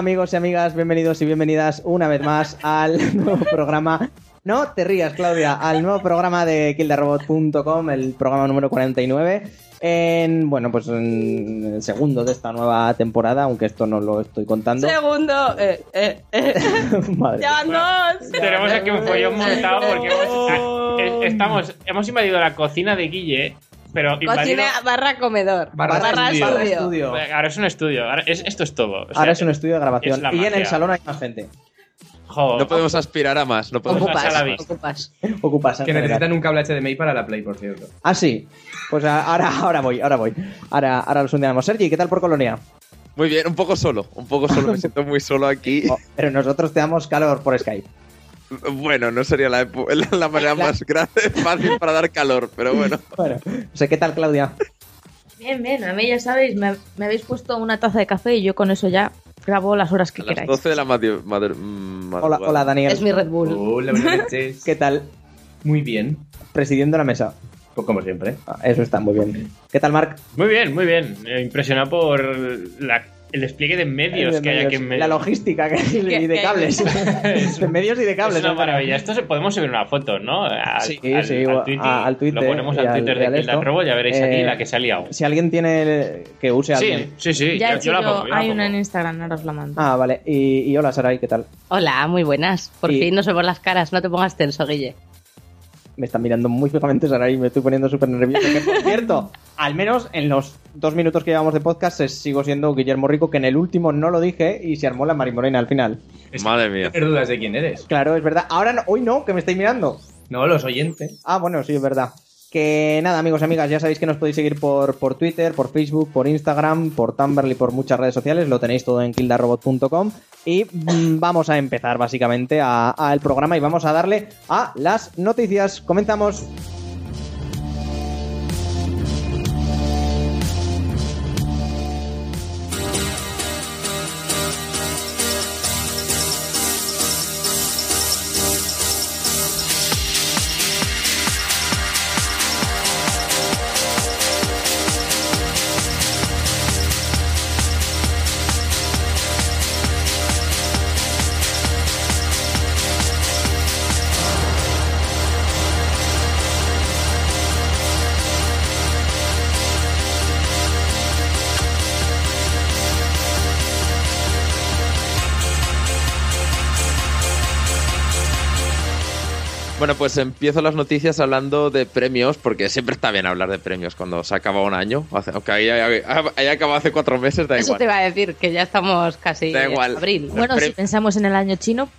Amigos y amigas, bienvenidos y bienvenidas una vez más al nuevo programa. No te rías, Claudia, al nuevo programa de kildarobot.com, el programa número 49. En, bueno, pues en el segundo de esta nueva temporada, aunque esto no lo estoy contando. Segundo, eh, eh, eh. Madre. ya dos. Tenemos aquí un follón montado porque hemos, eh, estamos, hemos invadido la cocina de Guille, pero invadido- Cocina barra comedor. Barra estudio. Barra estudio. Ahora es un estudio, ahora es- esto es todo. O sea, Ahora es un estudio de grabación. Y en el salón hay más gente. jo, No podemos aspirar a más. No podemos Ocupas. Ocupas, Que general. necesitan un cable HDMI para la Play, por cierto. Ah, sí. Pues ahora, ahora voy, ahora voy. Ahora, ahora los hundiremos. Sergi, ¿qué tal por Colonia? Muy bien, un poco solo. Un poco solo. Me siento muy solo aquí. Oh, pero nosotros te damos calor por Skype. Bueno, no sería la, epo- la- la manera más grande, fácil para dar calor, pero bueno. Bueno, no sé qué tal, Claudia. Bien, bien, a mí ya sabéis, me, me habéis puesto una taza de café y yo con eso ya grabo las horas que A las queráis. 12 de la madru- mm, Hola, hola Daniel. Es mi Red Bull. Hola, buenas noches. ¿Qué tal? Muy bien. Presidiendo la mesa. Pues como siempre. Ah, eso está muy bien. ¿Qué tal, Marc? Muy bien, muy bien. Impresionado por la- el despliegue de medios que hay aquí en medio. La logística que hay y de cables. de medios y de cables. es una maravilla. Esto se podemos subir una foto, ¿no? Al, Sí, al- sí, al a- Twitter. al Twitter Lo ponemos al al- Twitter de esto. Robo, ya veréis aquí Eh, la que se ha liado. Si alguien tiene que use a Sí, alguien. sí, sí. ya yo- hecho yo la yo, pongo, yo la hay una en. Instagram, ahora os la mando. Ah, vale. Y, y hola, Sarai, ¿qué tal? Hola, muy buenas. Por Y- fin nos vemos las caras. No te pongas tenso, Guille. Me están mirando muy fijamente Sarai y me estoy poniendo súper nervioso. Que, por cierto, al menos en los dos minutos que llevamos de podcast eh, sigo siendo Guillermo Rico, que en el último no lo dije y se armó la marimorena al final. Madre mía. Dudas de quién eres. Claro, es verdad. Ahora no, hoy no, que me estáis mirando. No, los oyentes. Ah, bueno, sí, es verdad. Que nada, amigos y amigas, ya sabéis que nos podéis seguir por, por Twitter, por Facebook, por Instagram, por Tumblr y por muchas redes sociales. Lo tenéis todo en kildarrobot.com. Y mm, vamos a empezar básicamente al programa y vamos a darle a las noticias. Comenzamos. Pues empiezo las noticias hablando de premios, porque siempre está bien hablar de premios cuando se acaba un año. Aunque haya, haya acabado hace cuatro meses, da Eso igual. te iba a decir, que ya estamos casi Da en igual. abril. Bueno, si pensamos en el año chino,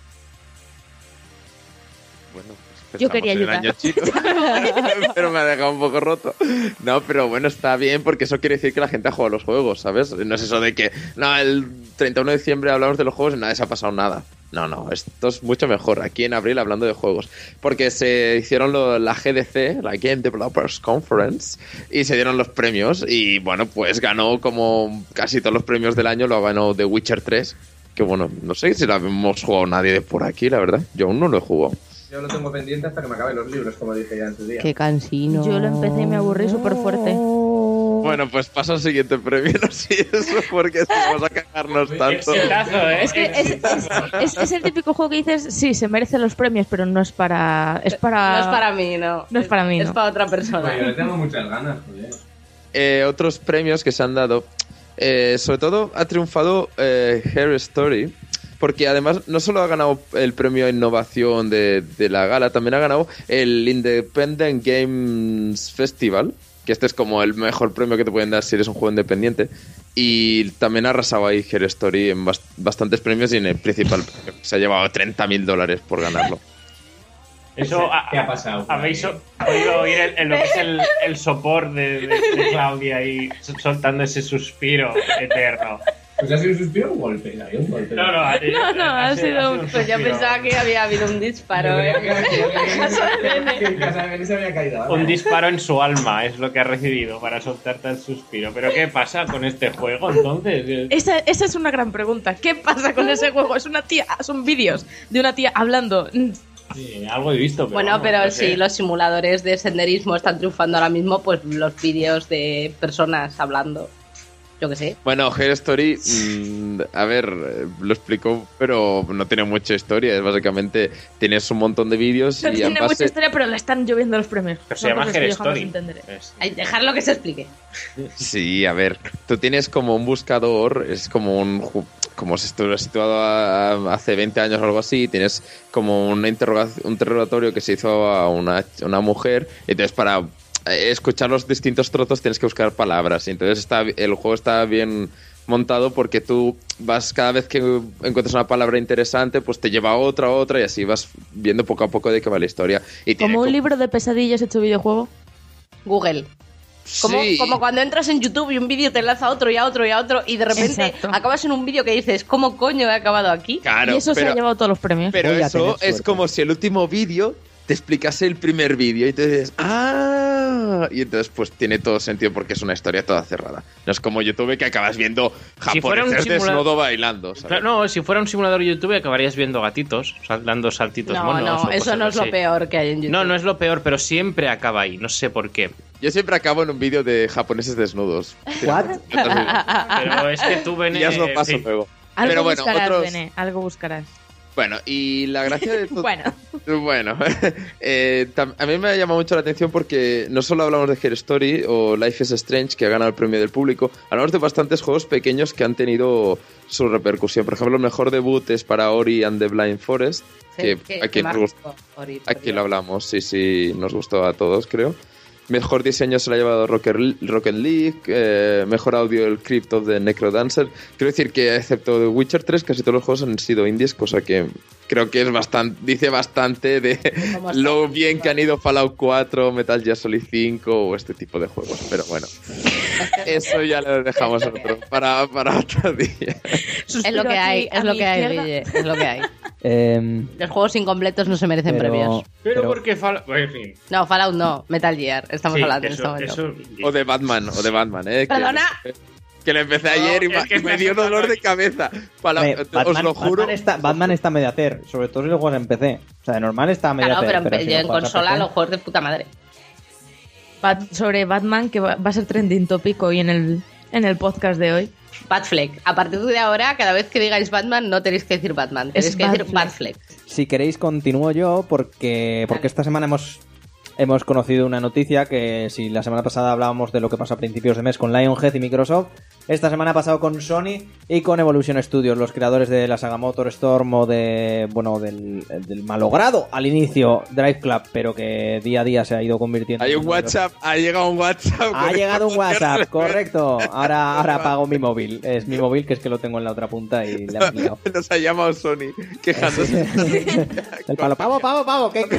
Bueno, pues Yo quería en el ayudar. año chino. pero me ha dejado un poco roto. No, pero bueno, está bien porque eso quiere decir que la gente ha jugado los juegos, ¿sabes? No es eso de que, no, el 31 de diciembre hablamos de los juegos y nada, se ha pasado nada. No, no, esto es mucho mejor aquí en abril hablando de juegos. Porque se hicieron lo- la GDC, la Game Developers Conference, y se dieron los premios. Y bueno, pues ganó como casi todos los premios del año, lo ganó The Witcher 3. Que bueno, no sé si la hemos jugado nadie de por aquí, la verdad. Yo aún no lo he jugado. Yo lo tengo pendiente hasta que me acaben los libros, como dije ya en su día. Qué cansino. yo lo empecé y me aburrí súper fuerte. Bueno, pues pasa al siguiente premio, no sé eso, porque si vamos a cagarnos tanto. Exitazo, ¿eh? Es que es, es- es- es el típico juego que dices, sí, se merece los premios, pero no es para... Es para... No es para mí, no. No es para mí, Es no. para otra Pues yo le persona. tengo muchas ganas, joder. Eh, otros premios que se han dado, eh, sobre todo ha triunfado eh, Hair Story, porque además no solo ha ganado el premio a innovación de, de la gala, también ha ganado el Independent Games Festival, que este es como el mejor premio que te pueden dar si eres un juego independiente. Y también ha arrasado ahí Hair Story en bas- bastantes premios y en el principal premio. Se ha llevado 30 mil dólares por ganarlo. Eso ¿Qué ha pasado? ¿Habéis o- podido oír el, el- lo que es el, el sopor de, de- de Claudia ahí sol- soltando ese suspiro eterno? Pues ha sido un suspiro o un golpe. Había un golpe. No, no, ha- No, no, ha sido un- Pues yo suspiro. pensaba que había habido un disparo. ¿eh? que- que en casa de Bene se había caído. algo. Un disparo en su alma es lo que ha recibido para soltar tal suspiro. ¿Pero qué pasa con este juego entonces? Esa, esa es una gran pregunta. ¿Qué pasa con ese juego? Es una tía, son vídeos de una tía hablando. Sí, algo he visto. Pero Bueno, vamos, pero no sé. si los simuladores de senderismo están triunfando ahora mismo, pues los vídeos de personas hablando. Yo que sé. Bueno, Her Story, mm, a ver, eh, lo explicó, pero no tiene mucha historia. Es básicamente tienes un montón de vídeos No y en tiene mucha historia, pero la están lloviendo los premios. Pero se llama Her Story. Es- dejarlo que se explique. Sí, a ver, tú tienes como un buscador, es como un como si estuvieras situado a- a- hace 20 años o algo así, tienes como una un interrogatorio que se hizo a una, una mujer, y entonces para escuchar los distintos trozos tienes que buscar palabras, y entonces está, el juego está bien montado porque tú vas cada vez que encuentras una palabra interesante pues te lleva a otra a otra y así vas viendo poco a poco de qué va la historia y Como un libro de pesadillas hecho videojuego. Google. Como, Sí. como cuando entras en YouTube y un vídeo te enlaza a otro y a otro y a otro y de repente Exacto. acabas en un vídeo que dices, ¿cómo coño he acabado aquí? Claro, y eso se pero- ha llevado todos los premios. Pero eso es como si el último vídeo te explicase el primer vídeo y entonces dices, ¡ah! Y entonces pues tiene todo sentido porque es una historia toda cerrada. No es como YouTube que acabas viendo Si fuera un japoneses simula- desnudo bailando, ¿sabes? Claro, no, si fuera un simulador de YouTube acabarías viendo gatitos, dando saltitos No, monos. no, eso no es lo peor que hay en YouTube. No, no es lo peor, pero siempre acaba ahí. No sé por qué. Yo siempre acabo en un vídeo de japoneses desnudos. ¿What? Pero es que tú, Bene, y ya os lo paso luego. Algo Pero bueno, buscarás, otros- Bene, algo buscarás. Bueno, y la gracia de todo... Bueno, Bueno, eh, a mí me ha llamado mucho la atención porque no solo hablamos de Her Story o Life is Strange, que ha ganado el premio del público, hablamos de bastantes juegos pequeños que han tenido su repercusión. Por ejemplo, el mejor debut es para Ori and the Blind Forest, que aquí, nos gustó- aquí lo hablamos, sí, sí, nos gustó a todos, creo. Mejor diseño se lo ha llevado Rocket, Rocket League, eh, mejor audio el Crypt of the Necrodancer. Quiero decir que excepto The Witcher 3, casi todos los juegos han sido indies, cosa que creo que es bastante, dice bastante de lo bien que han ido Fallout 4, Metal Gear Solid 5 o este tipo de juegos. Pero bueno, eso ya lo dejamos otro, para, para otro día. Es lo que hay, es lo que hay, Guille, es lo que hay. Em, Los juegos incompletos no se merecen pero, premios. Pero, pero- porque Fallout... En fin. No, Fallout no, Metal Gear, estamos Sí, hablando eso, en este momento. eso- O de Batman, o de Batman, ¿eh? Que- Perdona. Que, le empecé ayer y, es que me dio dolor de cabeza. Para- hombre, os Batman, lo juro. Batman está, Batman está a medio hacer, sobre todo si lo juegas en PC. O sea, de normal está a medio Claro, hacer. pero en, si lo consola PC- los juegos de puta madre. Bat- sobre Batman, que va, va a ser trending topic hoy en el, en el podcast de hoy. Batfleck. A partir de ahora, cada vez que digáis Batman, no tenéis que decir Batman, tenéis Es que decir Batfleck. Batfleck. Si queréis, continúo yo porque, porque esta semana hemos, hemos conocido una noticia que si la semana pasada hablábamos de lo que pasó a principios de mes con Lionhead y Microsoft, esta semana ha pasado con Sony y con Evolution Studios, los creadores de la saga Motor Storm o de, bueno, del, del malogrado al inicio Drive Club, pero que día a día se ha ido convirtiendo Hay en un WhatsApp, ha llegado un WhatsApp. Ha llegado un WhatsApp, correcto. Ahora, ahora apago mi móvil. Es mi móvil que es que lo tengo en la otra punta y le han liado. Nos ha llamado Sony quejándose. El palo, pavo, pavo, pavo, ¿qué, qué,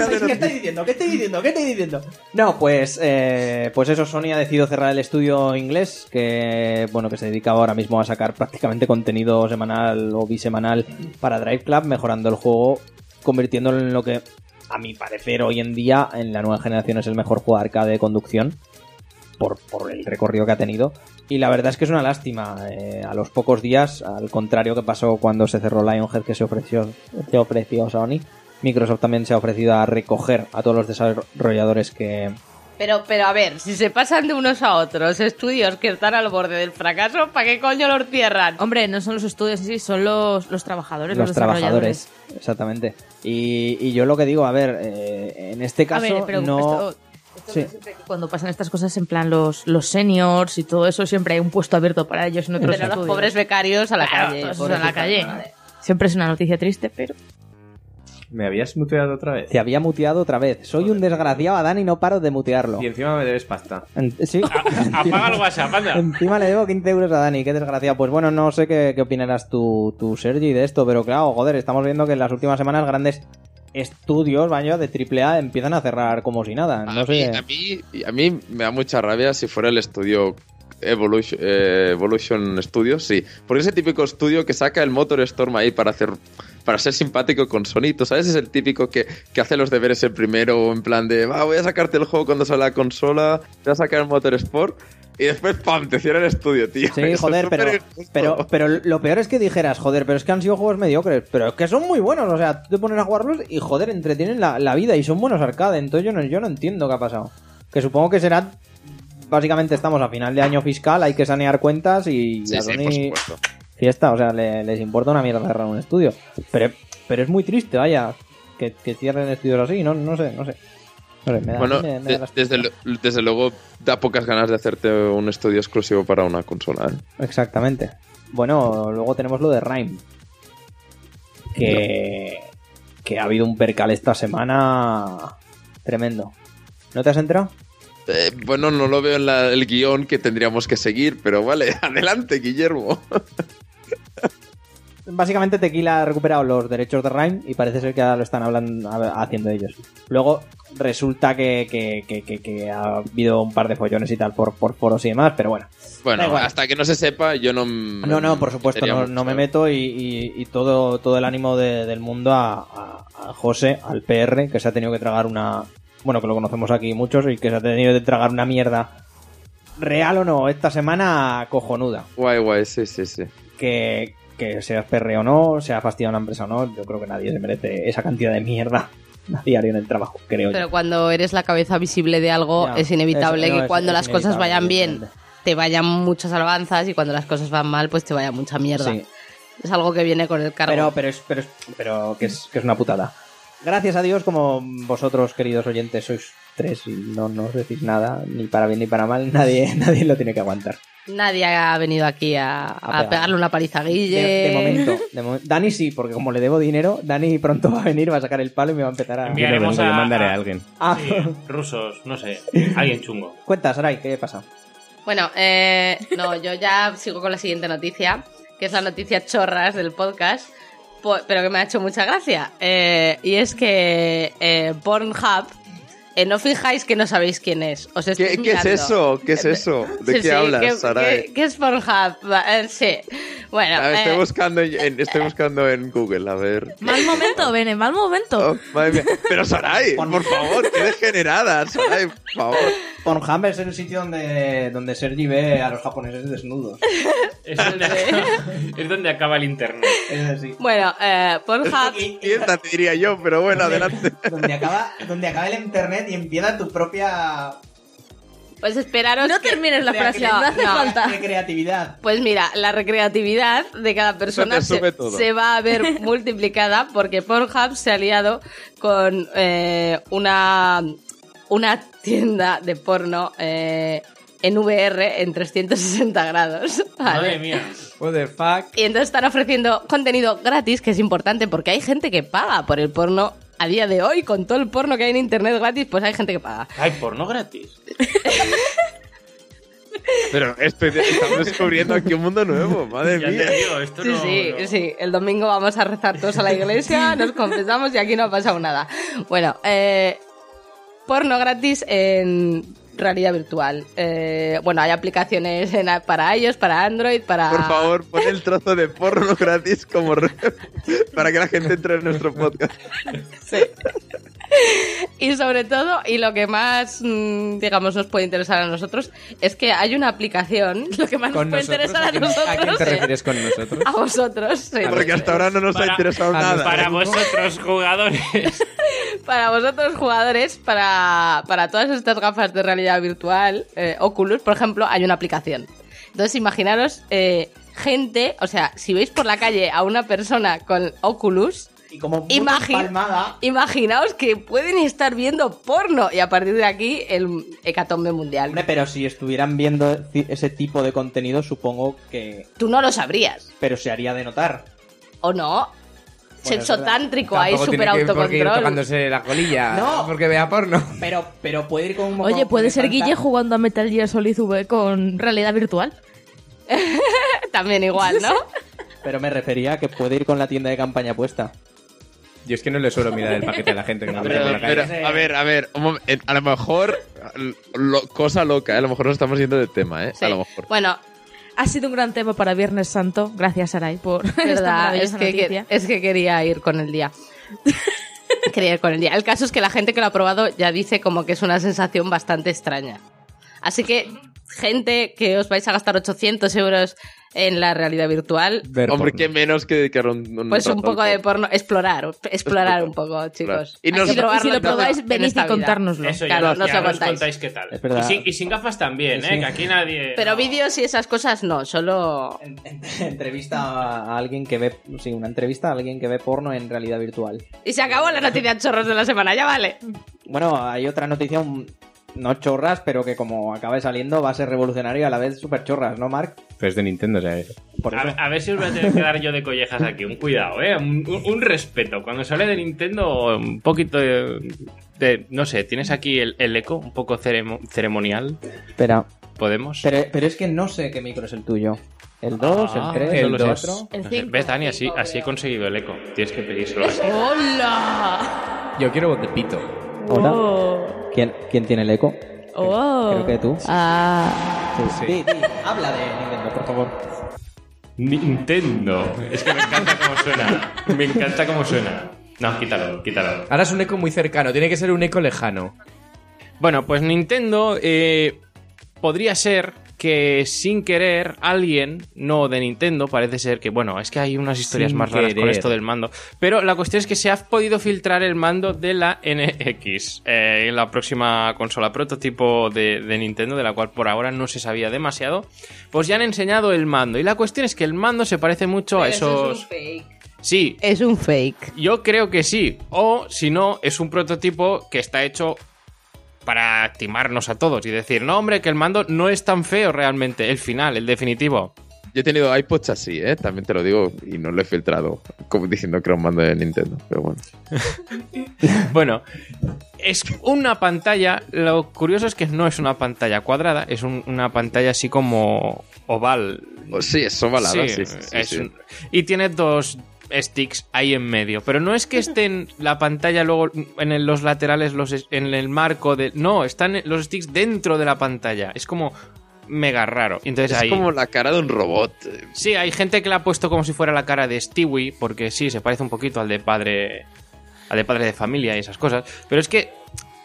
diciendo? ¿Qué estoy diciendo? ¿Qué estoy diciendo? No, pues, eh, pues eso, Sony ha decidido cerrar el estudio inglés, que bueno, que se dedicaba ahora mismo a sacar prácticamente contenido semanal o bisemanal para Drive Club, mejorando el juego, convirtiéndolo en lo que, a mi parecer, hoy en día, en la nueva generación es el mejor juego de arcade de conducción. Por, el recorrido que ha tenido. Y la verdad es que es una lástima. eh, a los pocos días, al contrario que pasó cuando se cerró Lionhead, que se ofreció, se ofreció Sony, Microsoft también se ha ofrecido a recoger a todos los desarrolladores que... Pero, pero a ver, si se pasan de unos a otros estudios que están al borde del fracaso, ¿para qué coño los cierran? Hombre, no son los estudios sí, son los, los trabajadores, Los, los, trabajadores, desarrolladores. exactamente. Y, y yo lo que digo, a ver, eh, en este A caso ver, pero no... esto- esto Sí. siempre que cuando pasan estas cosas en plan los, los seniors y todo eso, siempre hay un puesto abierto para ellos en otros Pero los estudios. pobres becarios a la Claro, calle. todos esos a la pobrecitos, calle. madre. Siempre es una noticia triste, pero... ¿Me habías muteado otra vez? Te había muteado otra vez. Soy un desgraciado, Adán, y no paro de mutearlo. Y encima me debes pasta. En- Sí. Apaga el WhatsApp, anda. Encima le debo 15 euros a Dani, qué desgraciado. Pues bueno, no sé qué, qué opinarás tú, tú, Sergi, de esto, pero claro, joder, estamos viendo que en las últimas semanas grandes estudios, vaya, de AAA empiezan a cerrar como si nada. No a, sé. mí, a, mí, a mí me da mucha rabia si fuera el estudio Evolution, eh, Evolution Studios, sí. Porque es el típico estudio que saca el Motor Storm ahí para hacer para ser simpático con Sony, ¿tú sabes? Es el típico que, que hace los deberes el primero, en plan de, va, voy a sacarte el juego cuando sale la consola, voy a sacar el Motor Sport, y después, ¡pam!, te cierra el estudio, tío. Sí, Eso joder, pero, pero, pero lo peor es que dijeras, joder, pero es que han sido juegos mediocres, pero es que son muy buenos, o sea, tú te pones a jugarlos y joder, entretienen la, la vida y son buenos arcade, entonces yo no, yo no entiendo qué ha pasado. Que supongo que será básicamente estamos a final de año fiscal, hay que sanear cuentas y Sí, a sí, Sony por supuesto. fiesta, o sea, le- les importa una mierda cerrar un estudio. Pero, pero es muy triste, vaya, que, que cierren estudios así, no, no sé, no sé. No sé, me da- Bueno, me- me de- da las- desde, lo- desde luego da pocas ganas de hacerte un estudio exclusivo para una consola. ¿eh? Exactamente. Bueno, luego tenemos lo de Rhyme. Que, que ha habido un percal esta semana tremendo. ¿No te has enterado? Eh, bueno, no lo veo en la- el guion que tendríamos que seguir, pero vale, adelante, Guillermo. Básicamente Tequila ha recuperado los derechos de Rhyme y parece ser que ahora lo están hablando, haciendo ellos. Luego resulta que, que- que- que- que ha habido un par de follones y tal por, por foros y demás, pero bueno. Bueno, hasta que no se sepa, yo no. No, no, por supuesto, no, me meto y, y- y todo, todo el ánimo de- del mundo a, a- a José, al PR, que se ha tenido que tragar una... Bueno, que lo conocemos aquí muchos y que se ha tenido que tragar una mierda. Real o no, esta semana cojonuda. Guay, guay, sí, sí, sí. Que, que seas PR o no, sea fastidiado una empresa o no, yo creo que nadie se merece esa cantidad de mierda a diario en el trabajo, creo yo. Pero cuando eres la cabeza visible de algo, Ya, es inevitable no, que es- cuando es las cosas vayan bien, te vayan muchas alabanzas y cuando las cosas van mal, pues te vaya mucha mierda. Sí. Es algo que viene con el cargo. Pero, pero, es, pero, es- pero que, es, que es una putada. Gracias a Dios, como vosotros, queridos oyentes, sois tres y no nos decís nada, ni para bien ni para mal, nadie, nadie lo tiene que aguantar. Nadie ha venido aquí a, a pegar. pegarle una paliza a De, Guille. de momento, de momen- Dani sí, porque como le debo dinero, Dani pronto va a venir, va a sacar el palo y me va a empezar a... No Enviaremos yo a- mandaré a alguien. Ah, Sí, rusos, no sé. Alguien chungo. cuenta, Sarai, ¿qué pasa? Bueno, eh, no, yo ya sigo con la siguiente noticia, que es la noticia chorras del podcast, pero que me ha hecho mucha gracia. Eh, y es que eh, Pornhub, eh, no fijáis que no sabéis quién es. Os estoy ¿Qué, qué es eso? ¿Qué es eso? ¿De Sí, qué sí, hablas, ¿qué- Sarai? ¿qué, qué es Pornhub? Eh, sí. Bueno, A ver, estoy, eh, buscando en, estoy buscando en Google, a ver. Mal momento, Bene, mal momento. Oh, madre mía. Pero Sarai, por favor, qué degenerada, Sarai, por favor. Pornhub es el sitio donde, donde Sergi ve a los japoneses desnudos. Es donde, acaba, es donde acaba el internet. Es así. bueno eh, Pornhub... Tienda, te diría yo, pero bueno, adelante. Donde acaba, donde acaba el internet y empieza tu propia Pues esperaros No que- termines la frase, no hace no. falta. de creatividad. Pues mira, la recreatividad de cada persona se va a ver multiplicada porque Pornhub se ha aliado con eh, una, una tienda de porno eh, en VR en 360 grados. ¿vale? Madre mía. What the fuck? Y entonces están ofreciendo contenido gratis, que es importante porque hay gente que paga por el porno a día de hoy, con todo el porno que hay en internet gratis, pues hay gente que paga. Hay porno gratis. Pero estoy, estamos descubriendo aquí un mundo nuevo, madre Ya te mía. digo, esto Sí, no, sí, no- sí. El domingo vamos a rezar todos a la iglesia, nos confesamos y aquí no ha pasado nada. Bueno, eh, porno gratis en realidad virtual. Eh, bueno, hay aplicaciones en- para iOS, para Android, para... Por favor, pon el trozo de porno gratis como re- para que la gente entre en nuestro podcast. Sí. Y sobre todo, y lo que más, mm, digamos, nos puede interesar a nosotros, es que hay una aplicación, lo que más nos ¿Con puede nosotros? interesar ¿A a, quién, ¿A quién nosotros, te refieres con nosotros? a vosotros, sí. Porque hasta ahora no nos ha interesado nada. Para vosotros, jugadores. Para vosotros jugadores, para, para todas estas gafas de realidad virtual, eh, Oculus, por ejemplo, hay una aplicación. Entonces, imaginaros eh, gente, o sea, si veis por la calle a una persona con Oculus, Y como puta Imagin- palmada, imaginaos que pueden estar viendo porno y a partir de aquí el hecatombe mundial. Hombre, pero si estuvieran viendo ese tipo de contenido, supongo que... Tú no lo sabrías, Pero se haría de notar. ¿o no? Sexo tántrico ahí, súper autocontrol. tocándose la colilla No. porque vea porno. Pero, pero puede ir con un Oye, puede ser Guille jugando a Metal Gear Solid V con realidad virtual. También igual, ¿no? Pero me refería a que puede ir con la tienda de campaña puesta. Yo es que no le suelo mirar el paquete a la gente que me Pero, por la calle. pero, a ver, a ver, a lo mejor, lo- cosa loca, ¿eh? a lo mejor nos estamos yendo de tema, ¿eh? Sí. A lo mejor. Bueno, Ha sido un gran tema para Viernes Santo. Gracias, Sarai, por esta verdad, es maravillosa que, noticia. es que quería ir con el día. quería ir con el día. El caso es que la gente que lo ha probado ya dice como que es una sensación bastante extraña. Así que gente que os vais a gastar 800 euros en la realidad virtual, Ver Hombre, porno. qué menos que dedicar un, un pues un poco de porno. explorar, explorar un poco, chicos. Y Hay nos- que Y, si lo probáis, en venid vida. contárnoslo. Eso Claro, ya, nos ya lo nos contáis. qué tal. Es verdad. Y sin, y sin gafas también, Sí, ¿eh? sí. Que aquí nadie. Pero no. vídeos y esas cosas no, solo... En- en- entrevista a alguien que ve. Sí, una entrevista a alguien que ve porno en realidad virtual. Y se acabó la noticia chorros de la semana, ya vale. Bueno, hay otra noticia, un- no chorras, pero que como acabe saliendo va a ser revolucionaria y a la vez súper chorras, ¿no, Mark? Pero es de Nintendo, o sea. Por A, eso. a ver si os voy a tener que dar yo de collejas aquí. Un cuidado, ¿eh? Un, un- un respeto. Cuando sale de Nintendo, un poquito de. de- no sé, tienes aquí el, el eco, un poco ceremo- ceremonial. Espera, ¿Podemos? pero, pero es que no sé qué micro es el tuyo. ¿El 2, Ah, el 3, el el dos. 4? El No sé. cinco. ¿Ves, Dani? Así, así he conseguido el eco. Tienes que pedírselo así. ¡Hola! Yo quiero voz de pito. Hola. Oh. ¿Quién, ¿Quién tiene el eco? Oh. Creo que tú. Ah. Sí. Di, di, habla de Nintendo, por favor. Nintendo. Es que me encanta cómo suena. Me encanta cómo suena. No, quítalo, quítalo. Ahora es un eco muy cercano, tiene que ser un eco lejano. Bueno, pues Nintendo eh, podría ser que sin querer alguien, no de Nintendo, parece ser que, bueno, es que hay unas historias Sin más raras con esto del mando, pero la cuestión es que se ha podido filtrar el mando de la NX, eh, en la próxima consola prototipo de, de Nintendo, de la cual por ahora no se sabía demasiado, pues ya han enseñado el mando, y la cuestión es que el mando se parece mucho a esos... Sí, Es un fake. yo creo que sí. O si no, es un prototipo que está hecho para timarnos a todos y decir, no, hombre, que el mando no es tan feo realmente, el final, el definitivo. Yo he tenido iPods así, ¿eh? También te lo digo y no lo he filtrado, como diciendo que era un mando de Nintendo, pero bueno. Bueno, es una pantalla, lo curioso es que no es una pantalla cuadrada, es un- una pantalla así como oval. Sí, es ovalada, sí, sí, sí, es sí. un- y tiene dos sticks ahí en medio, pero no es que estén la pantalla luego en los laterales, los, en el marco de... No, están los sticks dentro de la pantalla, es como mega raro. Entonces Es ahí... como la cara de un robot. Sí, hay gente que la ha puesto como si fuera la cara de Stewie, porque sí, se parece un poquito al de padre. al de padre de familia y esas cosas. Pero es que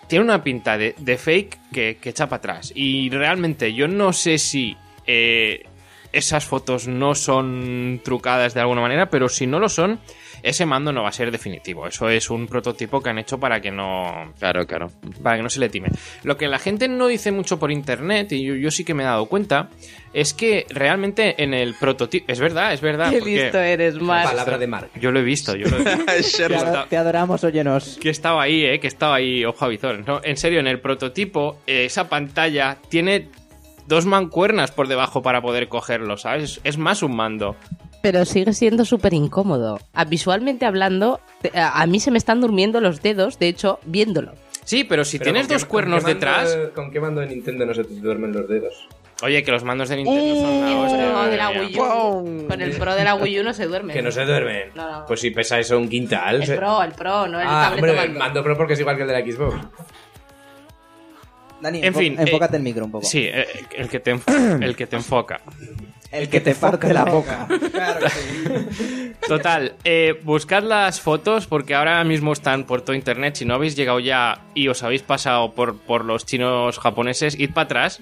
tiene una pinta de, de fake que, que echa para atrás. Y realmente yo no sé si eh, esas fotos no son trucadas de alguna manera, pero si no lo son, ese mando no va a ser definitivo. Eso es un prototipo que han hecho para que no Claro, claro. para que no se le time. Lo que la gente no dice mucho por internet, y yo, yo sí que me he dado cuenta, es que realmente en el prototipo. Es verdad, es verdad. Qué porque listo eres, Mark. Palabra de Mark. Yo lo he visto, yo lo he visto. Te adoramos, óyenos. que estaba ahí, eh, que estaba ahí, ojo a visor, ¿no? En serio, en el prototipo, eh, esa pantalla tiene dos mancuernas por debajo para poder cogerlo, ¿sabes? Es, es más un mando. Pero sigue siendo súper incómodo. Ah, Visualmente hablando, a mí se me están durmiendo los dedos, de hecho, viéndolo. Sí, pero si Pero tienes ¿con qué- dos con cuernos detrás. ¿Con qué mando de Nintendo no se te duermen los dedos? Oye, que los mandos de Nintendo son la hostia, de la. Wii U. Con el Pro de la Wii U no se duerme. Que no se duermen. No, no. Pues si pesa eso un quintal. El se- Pro, el Pro, no el ah, tablet hombre, el mando. mando Pro porque es igual que el de la Xbox. Dani, En fin, enfócate eh, el micro un poco. Sí, eh, el que te, enf- el que te enfoca. El que te parte la boca. Claro que sí. Total, eh, buscad las fotos porque ahora mismo están por todo internet. Si no habéis llegado ya y os habéis pasado por, por los chinos japoneses, id para atrás.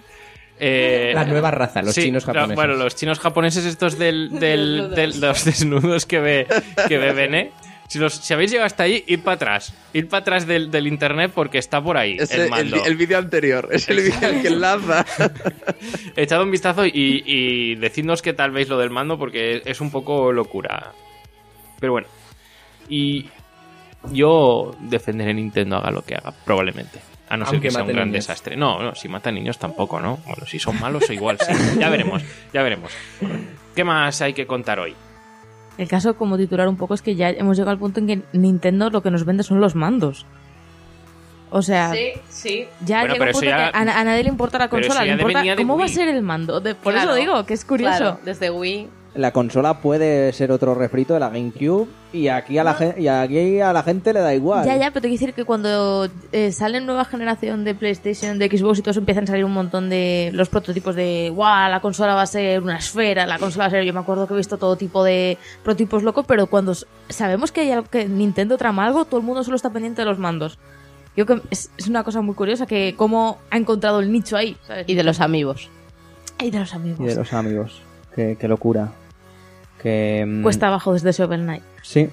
Eh, La nueva raza, los sí, chinos lo- japoneses. Bueno, los chinos japoneses estos del, del, Desnudos. del- los desnudos que ve, que ve Bene. Si, los- si habéis llegado hasta ahí, id para atrás. Id para atrás del, del internet porque está por ahí Es el el, mando. el vídeo anterior, es el vídeo que enlaza. Echad un vistazo y, y decidnos qué tal veis lo del mando porque es un poco locura. Pero bueno. Y yo defenderé a Nintendo haga lo que haga, probablemente. A no ser Aunque que sea un gran niños. desastre. No, no, si mata niños tampoco, ¿no? Bueno, si son malos o igual, sí. Ya veremos, ya veremos. ¿Qué más hay que contar hoy? El caso, como titular un poco, es que ya hemos llegado al punto en que Nintendo lo que nos vende son los mandos. O sea, sí. ya Bueno, llega un punto ya- que a, a nadie le importa la consola, le ya importa cómo va a ser el mando. De- por Claro. eso digo que es curioso. Claro, desde Wii. La consola puede ser otro refrito de la GameCube y aquí a la, y aquí a la gente le da igual. Ya, ya, pero te quiero decir que cuando eh, sale nueva generación de PlayStation, de Xbox y todo eso, empiezan a salir un montón de los prototipos de, guau, la consola va a ser una esfera, la consola va a ser... Yo me acuerdo que he visto todo tipo de prototipos locos, pero cuando sabemos que hay algo que Nintendo trama algo, todo el mundo solo está pendiente de los mandos. Yo creo que es, es una cosa muy curiosa que cómo ha encontrado el nicho ahí, ¿sabes? Y de los amigos. Y de los amigos. y de los amigos. Qué, qué locura. Que, mm, Cuesta abajo desde Shovel Knight. Sí,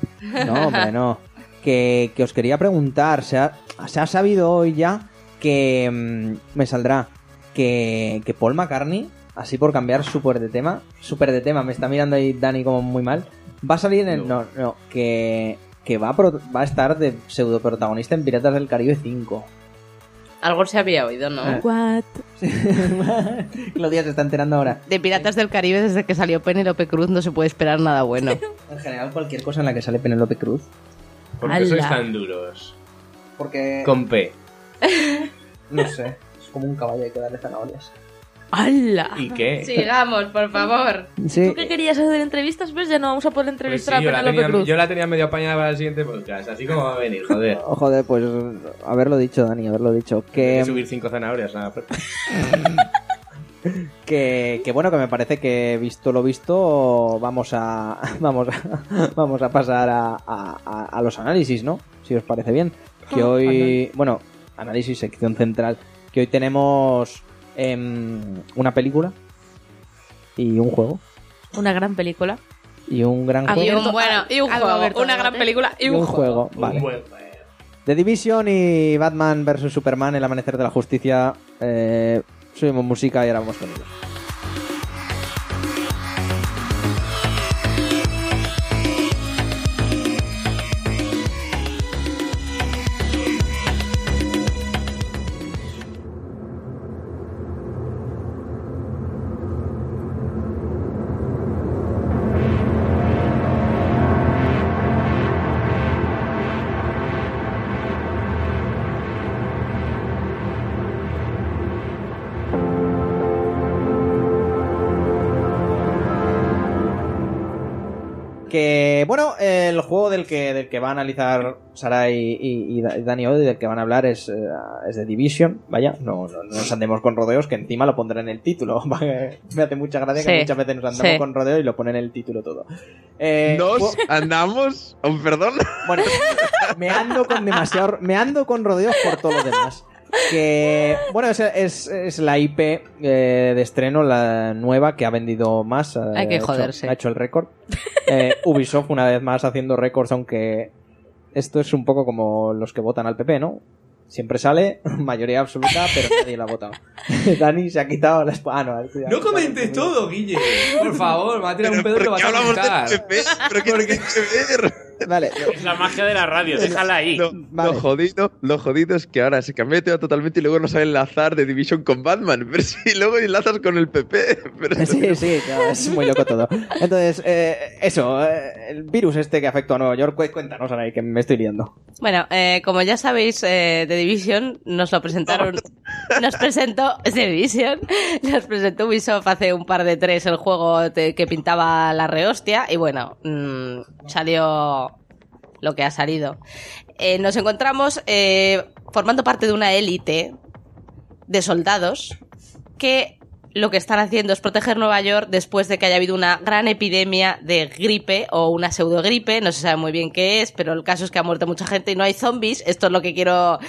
no, hombre, no. Que, que os quería preguntar, ¿se ha, se ha sabido hoy ya que mm, me saldrá que, que Paul McCartney, así por cambiar súper de tema, súper de tema, me está mirando ahí Dani como muy mal, va a salir en el... No, no, que, que va, a pro- va a estar de pseudo protagonista en Piratas del Caribe 5. Algo se había oído, ¿no? Eh. What? Claudia se está enterando ahora. De Piratas del Caribe, desde que salió Penélope Cruz, no se puede esperar nada bueno. En general, cualquier cosa en la que sale Penélope Cruz. ¿Por qué sois tan duros? Porque... Con P. No sé, es como un caballo, hay que darle zanahorias. ¡Hala! ¿Y qué? Sigamos, por favor. Sí, ¿Tú qué querías hacer entrevistas? Pues ya no vamos a poder Pues entrevistar sí, a la Penélope tenía, Cruz. yo la tenía medio apañada para el siguiente podcast, así como va a venir, joder. Oh, Joder, pues haberlo dicho, Dani, haberlo dicho. Hay Que, que subir cinco zanahorias. nada. que, que bueno, que me parece que visto lo visto, vamos a vamos a, vamos a pasar a, a- a- a los análisis, ¿no? Si os parece bien. Que Ah, hoy, bueno, análisis, sección central. Que hoy tenemos em, una película y un juego. Una gran película. Y un gran Y juego. un bueno, y un juego, abierto una a gran película y Y un, un juego. juego, vale. Un buen- The Division y Batman vs Superman, El Amanecer de la Justicia. Eh, subimos música y ahora vamos con ello. Bueno, el juego del que, del que va a analizar Sara y, y- y Da- Dani hoy, del que van a hablar es, eh, es de Division. Vaya, no, no, no nos andemos con rodeos, que encima lo pondré en el título. Me hace mucha gracia que muchas veces nos andamos sí. con rodeos y lo ponen en el título todo. Eh, Nos andamos. Oh, perdón. bueno, me ando con demasiado. Me ando con rodeos por todo lo demás. Que, bueno, es, es- es la IP eh, de estreno, la nueva que ha vendido más. eh, Hay que ha hecho- joderse. Ha hecho el récord. Eh, Ubisoft, una vez más, haciendo récords, aunque esto es un poco como los que votan al PP, ¿no? Siempre sale, mayoría absoluta, pero nadie lo ha votado. Dani se ha quitado la espada. Ah, no, No comentes todo, Guille. Por favor, me va a tirar un pedo y ¿Por lo qué vas a hablamos del PP? ¿Pero qué tiene que ver? Vale, Es la magia de la radio, déjala ahí. Lo, Vale. lo jodido, lo jodido es que ahora se cambia de tema totalmente y luego no sabe enlazar de Division con Batman. Pero si luego enlazas con el PP. Pero Sí, sí, no, es muy loco todo. Entonces, eh, eso, eh, el virus este que afectó a Nueva York, cu- cuéntanos ahora que me estoy liando. Bueno, eh, como ya sabéis, eh, The Division nos lo presentaron. Nos presentó The Division, nos presentó Ubisoft hace un par de tres el juego de- que pintaba la rehostia. Y bueno, mm, salió lo que ha salido. Eh, nos encontramos eh, formando parte de una élite de soldados que lo que están haciendo es proteger Nueva York después de que haya habido una gran epidemia de gripe o una pseudogripe, no se sabe muy bien qué es, pero el caso es que ha muerto mucha gente y no hay zombies. Esto es lo que quiero...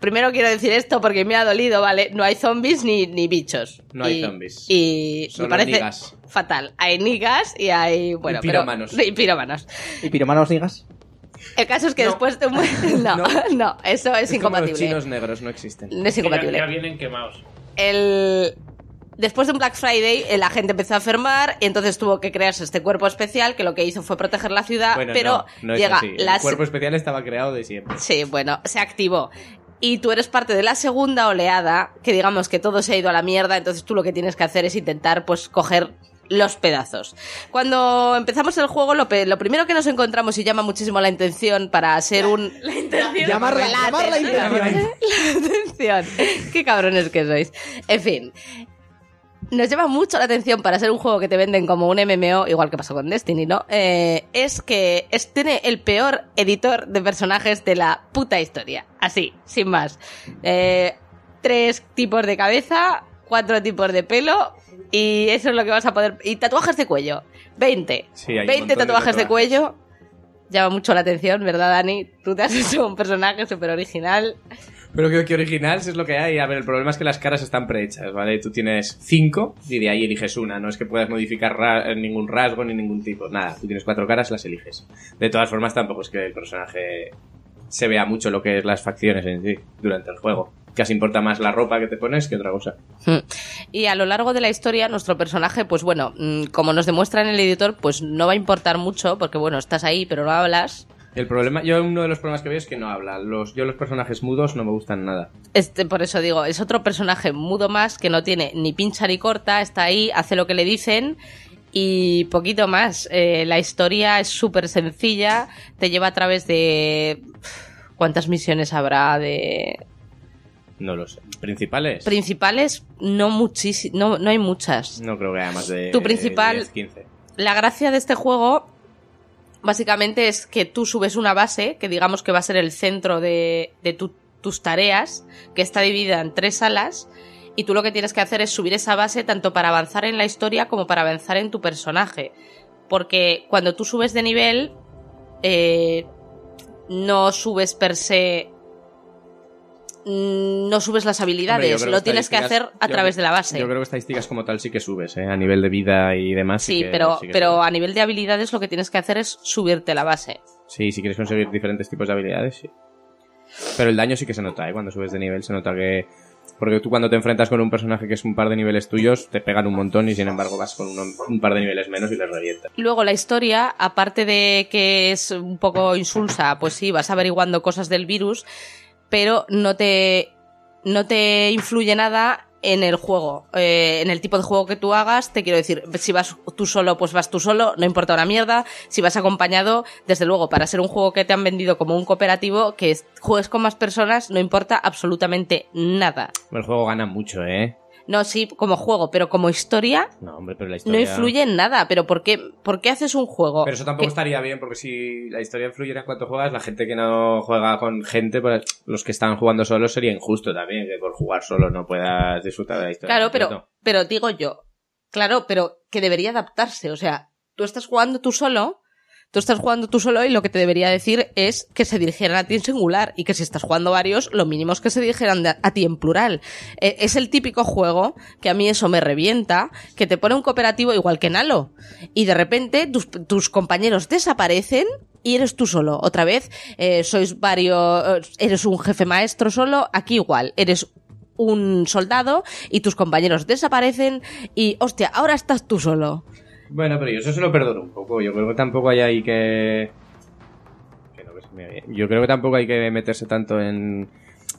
Primero quiero decir esto porque me ha dolido, ¿vale? No hay zombies ni, ni bichos. No hay zombies. Y Solo me parece nigas. fatal. Hay nigas y hay... Bueno, Y pirómanos. Pero, y pirómanos. ¿Y piromanos digas? El caso es que después de un... No, no, No. eso es, Es como incompatible. los chinos negros, no existen. No es incompatible Ya, ya vienen quemados. el... Después de un Black Friday, eh, la gente empezó a enfermar y entonces tuvo que crearse este cuerpo especial que lo que hizo fue proteger la ciudad, Bueno, pero no, no es llega la El cuerpo especial estaba creado de siempre. Sí, bueno, se activó. Y tú eres parte de la segunda oleada, que digamos que todo se ha ido a la mierda, entonces tú lo que tienes que hacer es intentar, pues, coger los pedazos. Cuando empezamos el juego, lo, pe- lo primero que nos encontramos y llama muchísimo la intención para ser un... La intención. Intención. La atención. Qué cabrones que sois. En fin. Nos llama mucho la atención para ser un juego que te venden como un MMO, igual que pasó con Destiny, ¿no? Eh, es que es, tiene el peor editor de personajes de la puta historia. Así, sin más. Eh, tres tipos de cabeza, cuatro tipos de pelo, y eso es lo que vas a poder. Y tatuajes de cuello. 20. Sí, hay un 20 montón de tatuajes de tatuajes. cuello. Llama mucho la atención, ¿verdad, Dani? Tú te has hecho un personaje súper original. Pero que, que original es lo que hay. A ver, el problema es que las caras están prehechas, ¿vale? Tú tienes cinco y de ahí eliges una. No es que puedas modificar ra- ningún rasgo ni ningún tipo. Nada, tú tienes cuatro caras, las eliges. De todas formas, tampoco es que el personaje se vea mucho lo que es las facciones en sí durante el juego. Casi importa más la ropa que te pones que otra cosa. Hmm. Y a lo largo de la historia, nuestro personaje, pues bueno, mm, como nos demuestra en el editor, pues no va a importar mucho, porque bueno, estás ahí, pero no hablas. El problema, yo uno de los problemas que veo es que no habla. Los, yo los personajes mudos no me gustan nada. Este, por eso digo, es otro personaje mudo más que no tiene ni pincha ni corta, está ahí, hace lo que le dicen y poquito más. Eh, la historia es súper sencilla, te lleva a través de... ¿Cuántas misiones habrá de No lo sé. ¿Principales? principales? No muchísimas, no, no hay muchas. no creo que haya más de Tu principal- 10, 15. La gracia de este juego básicamente es que tú subes una base, que digamos que va a ser el centro de, de tu- tus tareas, que está dividida en tres salas, y tú lo que tienes que hacer es subir esa base tanto para avanzar en la historia como para avanzar en tu personaje. Porque cuando tú subes de nivel, eh, no subes per se... mm, No subes las habilidades, lo tienes que hacer a través de la base. Yo creo que estadísticas como tal sí que subes, ¿eh? A nivel de vida y demás. Sí, que- pero, sí pero subes. a nivel de habilidades lo que tienes que hacer es subirte la base. Sí, si quieres conseguir diferentes tipos de habilidades, sí. Pero el daño sí que se nota, ¿eh? Cuando subes de nivel se nota que... Porque tú cuando te enfrentas con un personaje que es un par de niveles tuyos, te pegan un montón y sin embargo vas con uno- un par de niveles menos y les revientas. Luego la historia, aparte de que es un poco insulsa, pues sí, vas averiguando cosas del virus, pero no te, no te influye nada en el juego, eh, en el tipo de juego que tú hagas. Te quiero decir, si vas tú solo, pues vas tú solo, no importa una mierda. Si vas acompañado, desde luego, para ser un juego que te han vendido como un cooperativo, que es- juegues con más personas, no importa absolutamente nada. El juego gana mucho, ¿eh? No, sí, como juego, pero como historia, No, hombre, pero la no historia... influye en nada. Pero ¿por qué, por qué haces un juego? Pero eso tampoco que- estaría bien, porque si la historia influyera en cuanto juegas, la gente que no juega con gente, pues los que están jugando solos sería injusto también, que por jugar solo no puedas disfrutar de la historia. Claro, pero, pero digo yo, claro, pero que debería adaptarse. O sea, tú estás jugando tú solo, tú estás jugando tú solo y lo que te debería decir es que se dirigieran a ti en singular y que si estás jugando varios, lo mínimo es que se dirigieran a ti en plural. Eh, es el típico juego que a mí eso me revienta, que te pone un cooperativo igual que en Halo y de repente tus, compañeros desaparecen y eres tú solo. Otra vez, eh, sois varios, eres un jefe maestro solo, aquí igual, eres un soldado y tus compañeros desaparecen y, hostia, ahora estás tú solo. Bueno, pero yo eso se lo perdono un poco. Yo creo que tampoco hay ahí que... que no, que me. Yo creo que tampoco hay que meterse tanto en,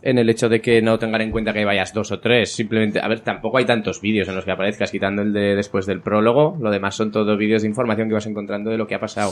en el hecho de que no tengan en cuenta que vayas dos o tres. Simplemente, a ver, tampoco hay tantos vídeos en los que aparezcas, quitando el de después del prólogo. Lo demás son todos vídeos de información que vas encontrando de lo que ha pasado.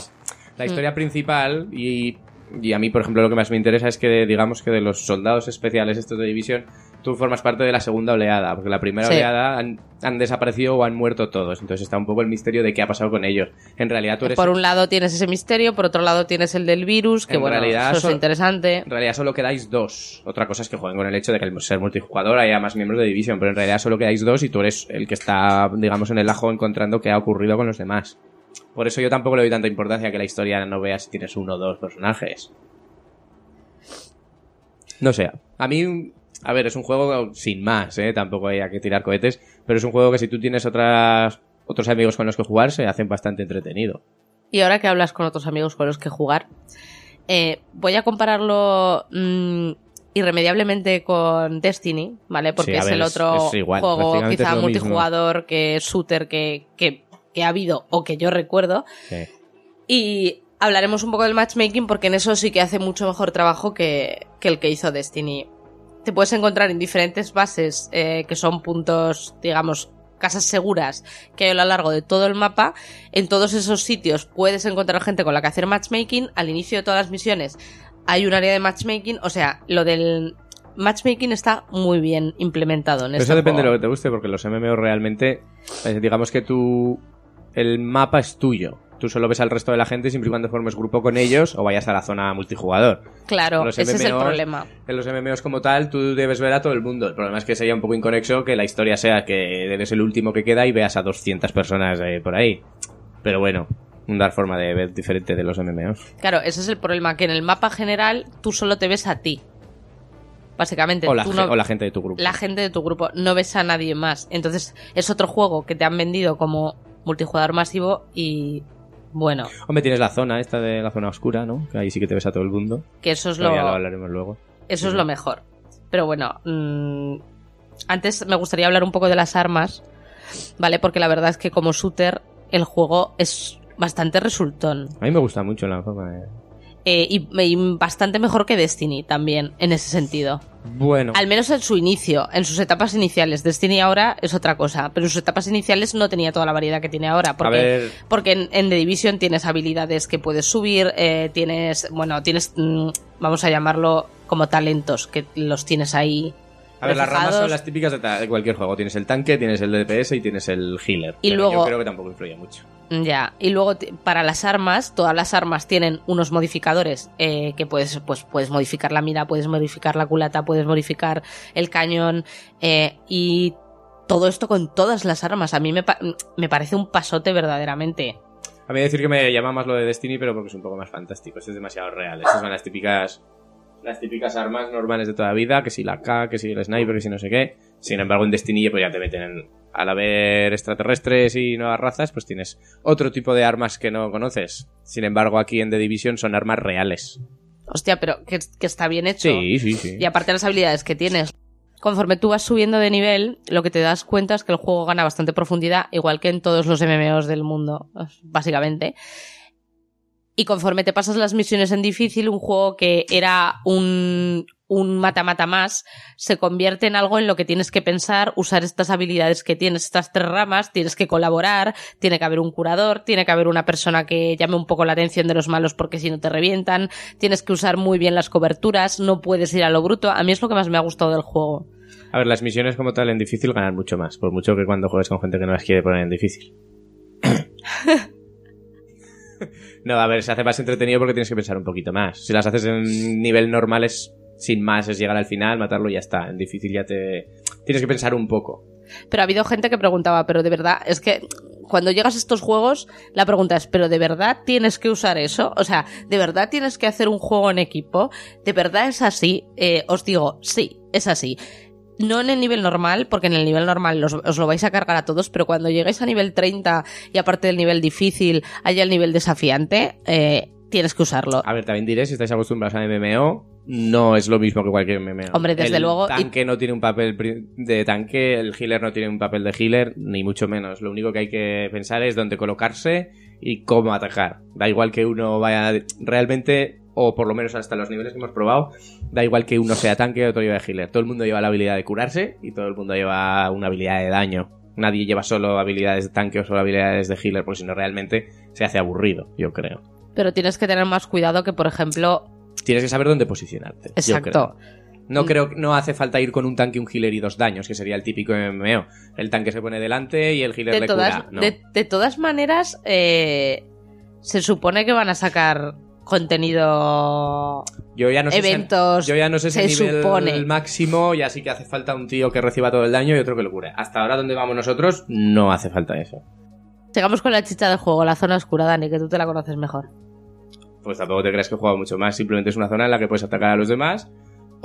La historia principal y... Y a mí, por ejemplo, lo que más me interesa es que, digamos que de los soldados especiales estos de división, tú formas parte de la segunda oleada, porque la primera Sí. oleada han, han desaparecido o han muerto todos. Entonces está un poco el misterio de qué ha pasado con ellos. En realidad tú eres... Por un lado tienes ese misterio, por otro lado tienes el del virus, que En bueno, realidad eso es interesante. En realidad solo quedáis dos. Otra cosa es que jueguen con el hecho de que al ser multijugador haya más miembros de Division, pero en realidad solo quedáis dos y tú eres el que está, digamos, en el ajo encontrando qué ha ocurrido con los demás. Por eso yo tampoco le doy tanta importancia a que la historia no vea si tienes uno o dos personajes. No sé, a mí, a ver, es un juego sin más, ¿eh? Tampoco hay que tirar cohetes, pero es un juego que si tú tienes otras, otros amigos con los que jugar, se hacen bastante entretenido. Y ahora que hablas con otros amigos con los que jugar, eh, voy a compararlo mm, irremediablemente con Destiny, ¿vale? Porque Sí, es ver, el otro es igual, juego quizá lo mismo. multijugador que shooter que, que, que ha habido o que yo recuerdo. Sí. Y hablaremos un poco del matchmaking porque en eso sí que hace mucho mejor trabajo que, que el que hizo Destiny. Te puedes encontrar en diferentes bases eh, que son puntos, digamos, casas seguras que hay a lo largo de todo el mapa. En todos esos sitios puedes encontrar gente con la que hacer matchmaking. Al inicio de todas las misiones hay un área de matchmaking. O sea, lo del matchmaking está muy bien implementado en Pero este eso depende de lo que te guste, porque los MMO realmente, eh, digamos que tú, el mapa es tuyo. Tú solo ves al resto de la gente siempre y cuando formes grupo con ellos o vayas a la zona multijugador. Claro, ese es el problema. En los MMOs como tal, tú debes ver a todo el mundo. El problema es que sería un poco inconexo que la historia sea que eres el último que queda y veas a 200 personas eh, por ahí. Pero bueno, dar forma de ver diferente de los MMOs. Claro, ese es el problema, que en el mapa general tú solo te ves a ti. básicamente. O la, Tú no- o la gente de tu grupo. la gente de tu grupo, no ves a nadie más. Entonces, es otro juego que te han vendido como multijugador masivo y bueno, Hombre, tienes la zona esta de la zona oscura, ¿no? Que ahí sí que te ves a todo el mundo. que eso es lo, lo hablaremos luego. eso es lo mejor. Pero bueno, mm, antes me gustaría hablar un poco de las armas, ¿vale? Porque la verdad es que como shooter el juego es bastante resultón. A mí me gusta mucho la forma de... Eh, y, y bastante mejor que Destiny también, en ese sentido. Bueno, Al menos en su inicio, en sus etapas iniciales. Destiny ahora es otra cosa, pero en sus etapas iniciales no tenía toda la variedad que tiene ahora. Porque, a ver... porque en, en The Division tienes habilidades que puedes subir, eh, tienes, bueno, tienes, mm, vamos a llamarlo como talentos, que los tienes ahí. A ver, las ramas son las típicas de, cualquier juego. Tienes el tanque, tienes el DPS y tienes el healer. Y Pero luego- Yo creo que tampoco influye mucho. Ya, y luego para las armas, todas las armas tienen unos modificadores eh, que puedes, pues, puedes modificar la mira, puedes modificar la culata, puedes modificar el cañón eh, y todo esto con todas las armas. A mí me, me parece un pasote verdaderamente. A mí decir que me llama más lo de Destiny, pero porque es un poco más fantástico. Es demasiado real. Estas son las típicas las típicas armas normales de toda vida, que si la K, que si el sniper, que si no sé qué. Sin embargo, en Destiny pues ya te meten en- al haber extraterrestres y nuevas razas, pues tienes otro tipo de armas que no conoces. Sin embargo, aquí en The Division son armas reales. Hostia, pero que, que está bien hecho. Sí, sí, sí. Y aparte las habilidades que tienes. Conforme tú vas subiendo de nivel, lo que te das cuenta es que el juego gana bastante profundidad, igual que en todos los MMOs del mundo, básicamente. Y conforme te pasas las misiones en difícil, un juego que era un un mata-mata más, se convierte en algo en lo que tienes que pensar, usar estas habilidades que tienes, estas tres ramas, tienes que colaborar, tiene que haber un curador, tiene que haber una persona que llame un poco la atención de los malos porque si no te revientan, tienes que usar muy bien las coberturas, no puedes ir a lo bruto. A mí es lo que más me ha gustado del juego. A ver, las misiones como tal en difícil ganan mucho más, por mucho que cuando juegues con gente que no las quiere poner en difícil. no, a ver, se hace más entretenido porque tienes que pensar un poquito más. Si las haces en nivel normal es sin más, es llegar al final, matarlo y ya está. En difícil ya te tienes que pensar un poco. Pero ha habido gente que preguntaba, pero de verdad, es que cuando llegas a estos juegos, la pregunta es, ¿pero de verdad tienes que usar eso? O sea, ¿de verdad tienes que hacer un juego en equipo? ¿De verdad es así? Eh, os digo, sí, es así. No en el nivel normal, porque en el nivel normal los- os lo vais a cargar a todos, pero cuando lleguéis a nivel 30 y aparte del nivel difícil, haya el nivel desafiante, eh, tienes que usarlo. A ver, también diré, si estáis acostumbrados a MMO, no es lo mismo que cualquier MMO. Hombre, desde el luego, y- tanque no tiene un papel de tanque, el healer no tiene un papel de healer, ni mucho menos. Lo único que hay que pensar es dónde colocarse y cómo atacar. Da igual que uno vaya realmente, o por lo menos hasta los niveles que hemos probado, da igual que uno sea tanque y otro lleve healer. Todo el mundo lleva la habilidad de curarse y todo el mundo lleva una habilidad de daño. Nadie lleva solo habilidades de tanque o solo habilidades de healer, porque si no realmente se hace aburrido, yo creo. Pero tienes que tener más cuidado que, por ejemplo, Tienes que saber dónde posicionarte. yo exacto. creo. No Mm. creo no hace falta ir con un tanque, un healer y dos daños, que sería el típico MMO. El tanque se pone delante y el healer de le todas, cura. No. de, de todas maneras, eh, se supone que van a sacar contenido Yo ya no sé si- eventos. yo ya no sé si se nivel supone. máximo ya sí que hace falta un tío que reciba todo el daño y otro que lo cure. Hasta ahora donde vamos nosotros no hace falta eso. Sigamos con la chicha del juego, la zona oscura, Dani, que tú te la conoces mejor. Pues tampoco te creas que jugado mucho más, simplemente es una zona en la que puedes atacar a los demás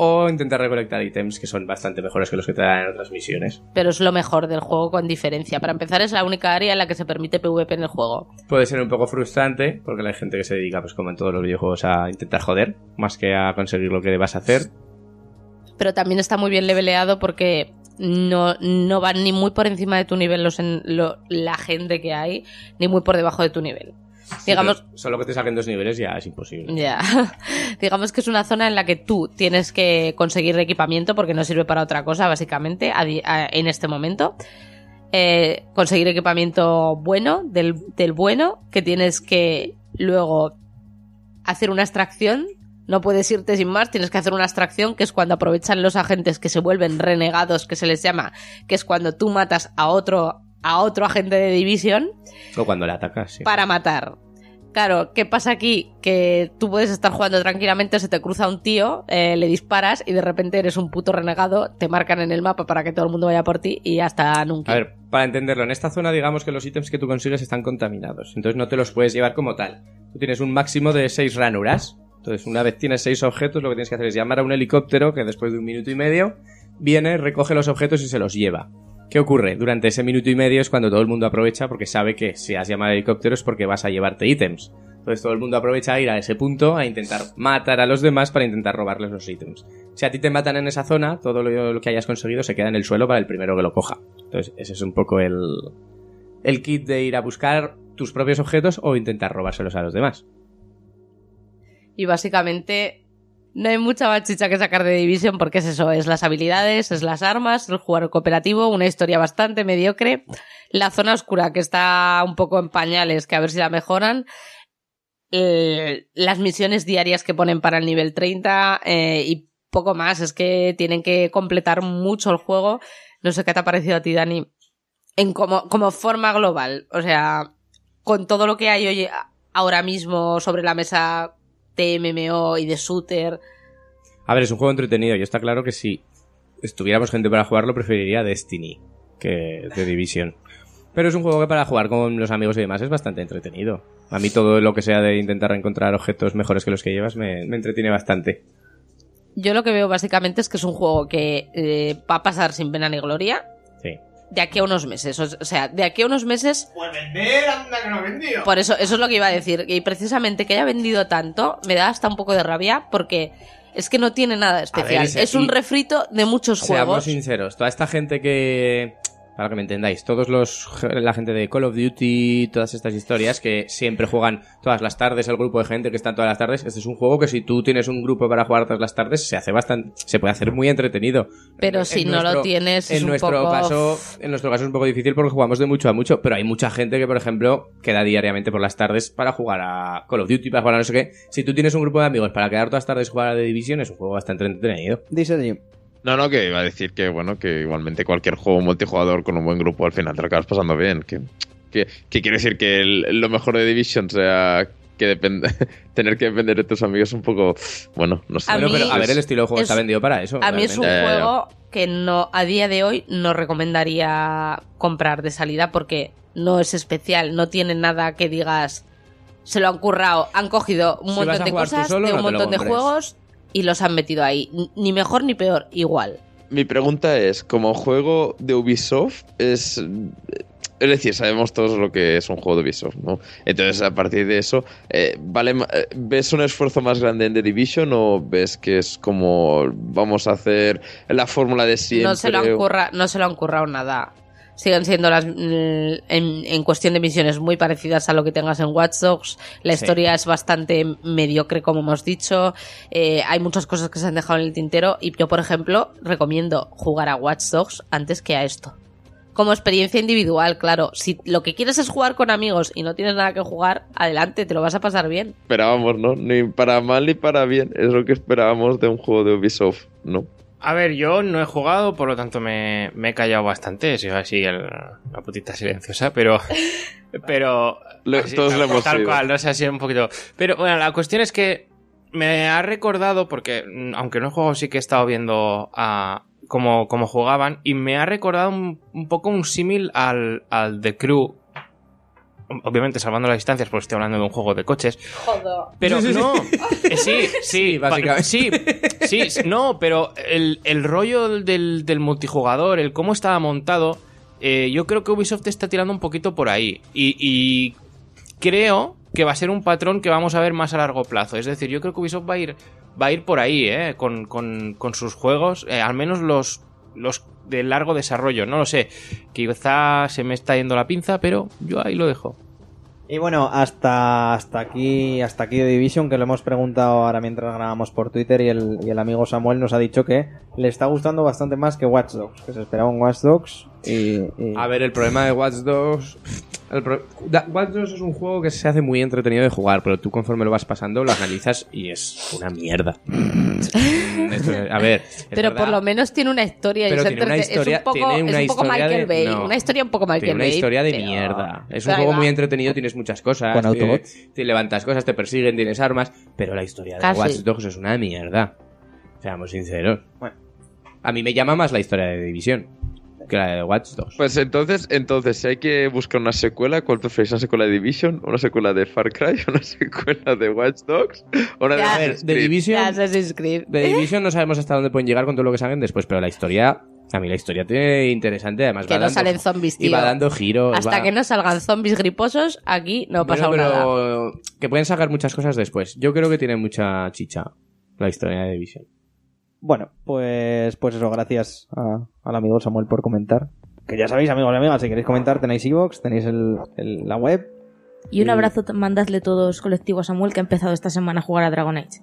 o intentar recolectar ítems que son bastante mejores que los que te dan en otras misiones. Pero es lo mejor del juego con diferencia. Para empezar, es la única área en la que se permite PvP en el juego. Puede ser un poco frustrante porque hay gente que se dedica, pues como en todos los videojuegos, a intentar joder más que a conseguir lo que debas hacer. Pero también está muy bien leveleado porque no, no van ni muy por encima de tu nivel los en- lo- la gente que hay, ni muy por debajo de tu nivel. Digamos, Solo que te saquen dos niveles ya es imposible. Ya. Digamos que es una zona en la que tú tienes que conseguir equipamiento porque no sirve para otra cosa, básicamente, en este momento. Eh, conseguir equipamiento bueno, del, del bueno, que tienes que luego hacer una extracción. No puedes irte sin más, tienes que hacer una extracción, que es cuando aprovechan los agentes que se vuelven renegados, que se les llama, que es cuando tú matas a otro, a otro agente de división O cuando le atacas, sí. para matar. Claro, ¿qué pasa aquí? Que tú puedes estar jugando tranquilamente, se te cruza un tío, eh, le disparas y de repente eres un puto renegado, te marcan en el mapa para que todo el mundo vaya por ti y hasta nunca. A ver, para entenderlo, en esta zona digamos que los ítems que tú consigues están contaminados, entonces no te los puedes llevar como tal. Tú tienes un máximo de 6 ranuras Entonces, una vez tienes seis objetos, lo que tienes que hacer es llamar a un helicóptero que después de un minuto y medio viene, recoge los objetos y se los lleva. ¿Qué ocurre? Durante ese minuto y medio es cuando todo el mundo aprovecha porque sabe que si has llamado al helicóptero es porque vas a llevarte ítems. Entonces todo el mundo aprovecha a ir a ese punto a intentar matar a los demás para intentar robarles los ítems. Si a ti te matan en esa zona, todo lo que hayas conseguido se queda en el suelo para el primero que lo coja. Entonces ese es un poco el, el kit de ir a buscar tus propios objetos o intentar robárselos a los demás. Y básicamente no hay mucha más que sacar de Division porque es eso, es las habilidades, es las armas, el jugador cooperativo, una historia bastante mediocre, la zona oscura que está un poco en pañales, que a ver si la mejoran, eh, las misiones diarias que ponen para el nivel 30 eh, y poco más, es que tienen que completar mucho el juego. No sé qué te ha parecido a ti, Dani, en como, como forma global, o sea, con todo lo que hay hoy ahora mismo sobre la mesa de MMO y de shooter. A ver, es un juego entretenido y está claro que si estuviéramos gente para jugarlo preferiría Destiny que The Division. Pero es un juego que para jugar con los amigos y demás es bastante entretenido. A mí todo lo que sea de intentar encontrar objetos mejores que los que llevas me, me entretiene bastante. Yo lo que veo básicamente es que es un juego que eh, va a pasar sin pena ni gloria Sí. De aquí a unos meses. O sea, de aquí a unos meses Pues vender, anda que no ha vendido. Por eso, eso es lo que iba a decir. Y precisamente que haya vendido tanto, me da hasta un poco de rabia porque es que no tiene nada especial. ese- es un refrito de muchos Seamos juegos. sinceros, toda esta gente que... Para que me entendáis, todos los la gente de Call of Duty, todas estas historias que siempre juegan todas las tardes, el grupo de gente que está todas las tardes, este es un juego que si tú tienes un grupo para jugar todas las tardes, se hace bastante, se puede hacer muy entretenido. Pero En si no lo tienes, en es un nuestro poco- caso, en nuestro caso es un poco difícil porque jugamos de mucho a mucho, pero hay mucha gente que, por ejemplo, queda diariamente por las tardes para jugar a Call of Duty, para jugar a no sé qué. Si tú tienes un grupo de amigos para quedar todas las tardes y jugar a The Division, es un juego bastante entretenido. Dice. No, no, que iba a decir que, bueno, que igualmente cualquier juego multijugador con un buen grupo al final te lo acabas pasando bien. Que, que, que quiere decir que el- lo mejor de Division sea que depende, tener que depender de tus amigos un poco, bueno, no sé. A pero a ver, el estilo de juego es- está vendido para eso. A mí es un juego que no a día de hoy no recomendaría comprar de salida porque no es especial, no tiene nada que digas se lo han currado, han cogido un Si montón de cosas solo, de un no montón de juegos y los han metido ahí, ni mejor ni peor, igual. Mi pregunta es, como juego de Ubisoft, es... Es decir, sabemos todos lo que es un juego de Ubisoft, ¿no? Entonces, a partir de eso, eh, ¿vale, eh, ¿ves un esfuerzo más grande en The Division o ves que es como vamos a hacer la fórmula de siempre? No se lo han curra- no se lo han currado nada. Siguen siendo las mm, en, en cuestión de misiones muy parecidas a lo que tengas en Watch Dogs. La Sí. historia es bastante mediocre, como hemos dicho. Eh, hay muchas cosas que se han dejado en el tintero. Y yo, por ejemplo, recomiendo jugar a Watch Dogs antes que a esto. Como experiencia individual, claro. Si lo que quieres es jugar con amigos y no tienes nada que jugar, adelante, te lo vas a pasar bien. Esperábamos, ¿no? Ni para mal ni para bien. Es lo que esperábamos de un juego de Ubisoft, ¿no? A ver, yo no he jugado, por lo tanto me, me he callado bastante. Soy así el- la putita silenciosa, pero. Pero. Lo- así, todos tal, lo hemos tal sido. cual, no sé, así un poquito. Pero bueno, la cuestión es que me ha recordado, porque mm, aunque no he jugado, sí que he estado viendo a. Cómo, cómo jugaban, y me ha recordado un, un poco un símil al, al The Crew. Obviamente salvando las distancias, porque estoy hablando de un juego de coches. Pero no, eh, sí, sí, Sí, básicamente. Sí, sí, sí, no, pero el, el rollo del, del multijugador, el cómo estaba montado, eh, yo creo que Ubisoft está tirando un poquito por ahí. Y, y creo que va a ser un patrón que vamos a ver más a largo plazo. Es decir, yo creo que Ubisoft va a ir, va a ir por ahí, ¿eh? Con, con- con sus juegos, eh, al menos los, los de largo desarrollo. No lo sé, quizá se me está yendo la pinza, pero yo ahí lo dejo. Y bueno, hasta, hasta aquí, hasta aquí The Division, que lo hemos preguntado ahora mientras grabamos por Twitter y el, y el amigo Samuel nos ha dicho que le está gustando bastante más que Watch Dogs, que se esperaba un Watch Dogs y... y- A ver, el problema de Watch Dogs... el pro- Watch Dogs es un juego que se hace muy entretenido de jugar, pero tú conforme lo vas pasando lo analizas y es una mierda. Esto es- a ver, Pero por lo menos tiene una historia. Pero tiene una historia- es un poco, tiene una es un poco Michael de- Bay. no. Una historia un poco Michael Tiene una Bay. historia de pero- mierda. Es un juego muy entretenido, tienes muchas cosas. Con te- Autobots. Te, levantas cosas, te persiguen, tienes armas, pero la historia de Casi. Watch Dogs es una mierda. Seamos sinceros. Bueno. A mí me llama más la historia de División. Que la de Watch Dogs. Pues entonces, entonces, si hay que buscar una secuela, ¿cuál preferís? ¿Una secuela de Division? ¿Una secuela de Far Cry? ¿Una secuela de Watch Dogs? ¿O una de a ver, Creed? Division, no sabemos hasta dónde pueden llegar con todo lo que salgan después, pero la historia, a mí la historia tiene interesante, además Que va no dando- salen zombies, Y tío. va dando giros. Hasta va- que no salgan zombies griposos, aquí no Bueno, pasado nada. pero que pueden sacar muchas cosas después. Yo creo que tiene mucha chicha la historia de Division. Bueno, pues, pues eso, gracias a- al amigo Samuel por comentar. Que ya sabéis, amigos y amigas, si queréis comentar tenéis iVoox, tenéis el, el- la web. Y un Y- abrazo mandadle todos colectivo a Samuel que ha empezado esta semana a jugar a Dragon Age.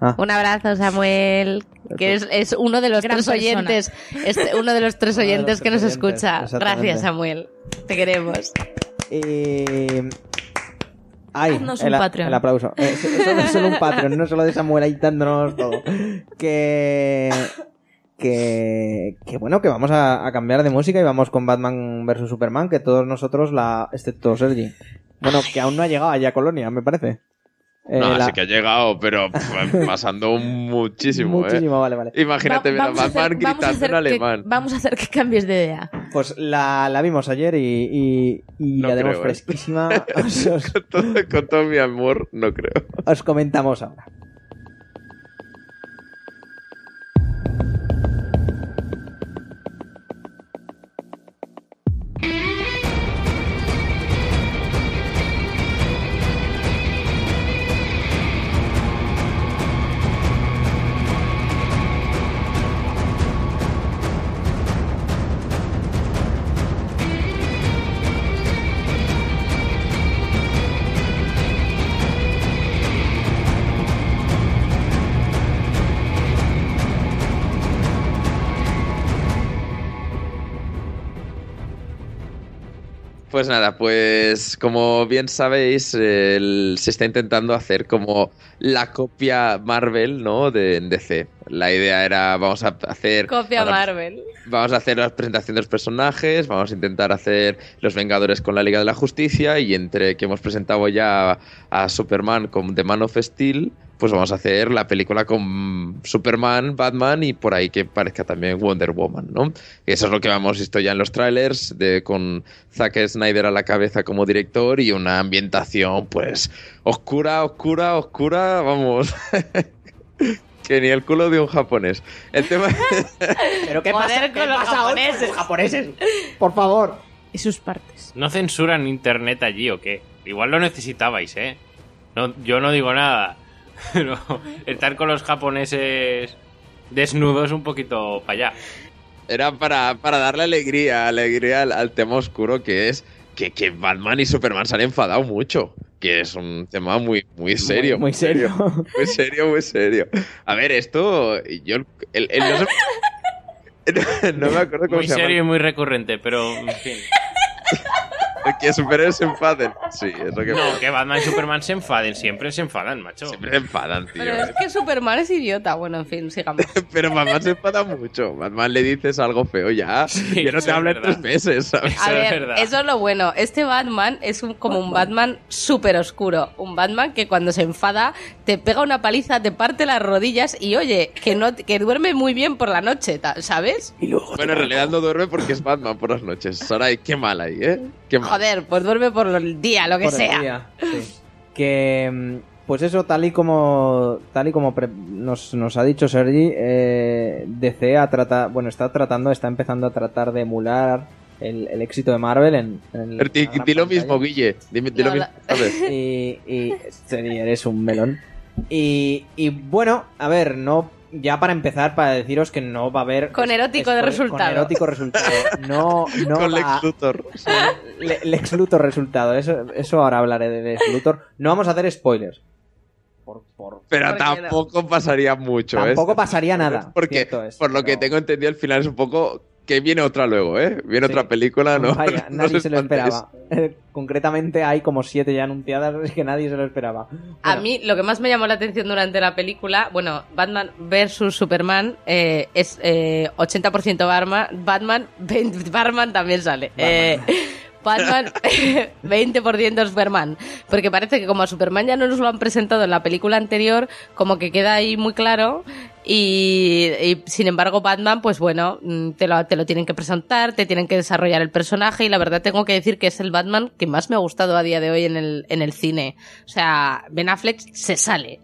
Ah, Un abrazo, Samuel, que es, es uno de los Gran tres persona. oyentes, es uno de los tres los oyentes que nos oyentes, escucha. Gracias, Samuel. Te queremos. Eh, Ay, Haznos el, a- Patreon. el aplauso. Eh, so- solo, solo un Patreon, no solo de Samuel ahí dándonos todo. Que. Que, que bueno, que vamos a, a cambiar de música y vamos con Batman vs Superman, que todos nosotros la. excepto Sergi. Bueno, que aún no ha llegado allá a Colonia, me parece. Eh, No, la- sí que ha llegado, pero pf, pasando muchísimo, Muchísimo, vale, vale. ¿eh? Imagínate Va- a vamos a Batman vamos gritando en que- alemán. vamos a hacer que cambies de idea. Pues la, la vimos ayer y, y, y No la tenemos ¿eh? fresquísima. Os, os- Con todo, con todo mi amor, no creo. os comentamos ahora. Pues nada, pues como bien sabéis, el- se está intentando hacer como la copia Marvel, ¿no? De en DC. La idea era, vamos a hacer... Copia Marvel. Vamos a hacer la presentación de los personajes, vamos a intentar hacer los Vengadores con la Liga de la Justicia y entre que hemos presentado ya a, a Superman con The Man of Steel, pues vamos a hacer la película con Superman, Batman y por ahí que parezca también Wonder Woman, ¿no? Y eso es lo que hemos visto ya en los trailers, de, con Zack Snyder a la cabeza como director y una ambientación pues oscura, oscura, oscura, vamos. que ni el culo de un japonés. El tema... ¿Pero qué Joder, pasa? con ¿Qué los pasa hoy con japoneses. los japoneses? Por favor. Y sus partes. ¿No censuran internet allí o qué? Igual lo necesitabais, ¿eh? No, yo no digo nada. Pero estar con los japoneses desnudos un poquito para allá. Era para, para darle alegría, alegría al, al tema oscuro que es que, que Batman y Superman se han enfadado mucho. Que es un tema muy, muy serio. Muy, muy serio. Muy serio, muy serio. A ver, esto. Yo. el- el- no, sé- no me acuerdo cómo Muy se serio y llama. muy recurrente, pero en fin. Que superhéroes se enfaden. Sí, es lo que No, que Batman y Superman se enfaden, siempre se enfadan, macho. Siempre se enfadan, tío. Pero es que Superman es idiota. Bueno, en fin, sigamos. Pero Batman se enfada mucho. Batman le dices algo feo ya. Sí, ya no te habla en tres meses, ¿sabes? A Eso es ver, eso es lo bueno. Este Batman es un- como un Batman súper oscuro. Un Batman que cuando se enfada te pega una paliza, te parte las rodillas y oye, que no que duerme muy bien por la noche, ¿sabes? Bueno, en realidad no duerme porque es Batman por las noches. Sarai, qué mal ahí, ¿eh? Qué mal. Joder, pues duerme por el día, lo que Por el sea. día, sí. Que mm, pues eso, tal y como tal y como pre- nos, nos ha dicho Sergi, eh, DC ha trata, bueno, está tratando, está empezando a tratar de emular el, el éxito de Marvel en, en el- Pero di, lo mismo, Guille. Dime, di No, lo mismo. ¿sabes? Y, y Sergi, eres un melón. Y, y bueno, a ver, no ya para empezar para deciros que no va a haber Con erótico de resultado. Con erótico resultado. No, no Con va- Lex Luthor. Le- Lex Luthor resultado. Eso, eso ahora hablaré de Lex Luthor. No vamos a hacer spoilers. Por, por- Pero tampoco pasaría mucho, ¿eh? Tampoco pasaría nada. Porque, cierto es, por lo que tengo entendido, al final es un poco que viene otra luego, ¿eh? Viene Sí. otra película, ¿no? Vaya, No nadie se lo esperaba. Concretamente hay como siete ya anunciadas es que nadie se lo esperaba. A mí lo que más me llamó la atención durante la película, bueno, Batman versus Superman eh, es eh, 80% Batman, Batman, 20 Batman también sale. Eh, Batman, 20% Superman. Porque parece que como a Superman ya no nos lo han presentado en la película anterior, como que queda ahí muy claro Y, y, sin embargo, Batman, pues bueno, mm, te lo, te lo tienen que presentar, te tienen que desarrollar el personaje y la verdad tengo que decir que es el Batman que más me ha gustado a día de hoy en el, en el cine. O sea, Ben Affleck se sale.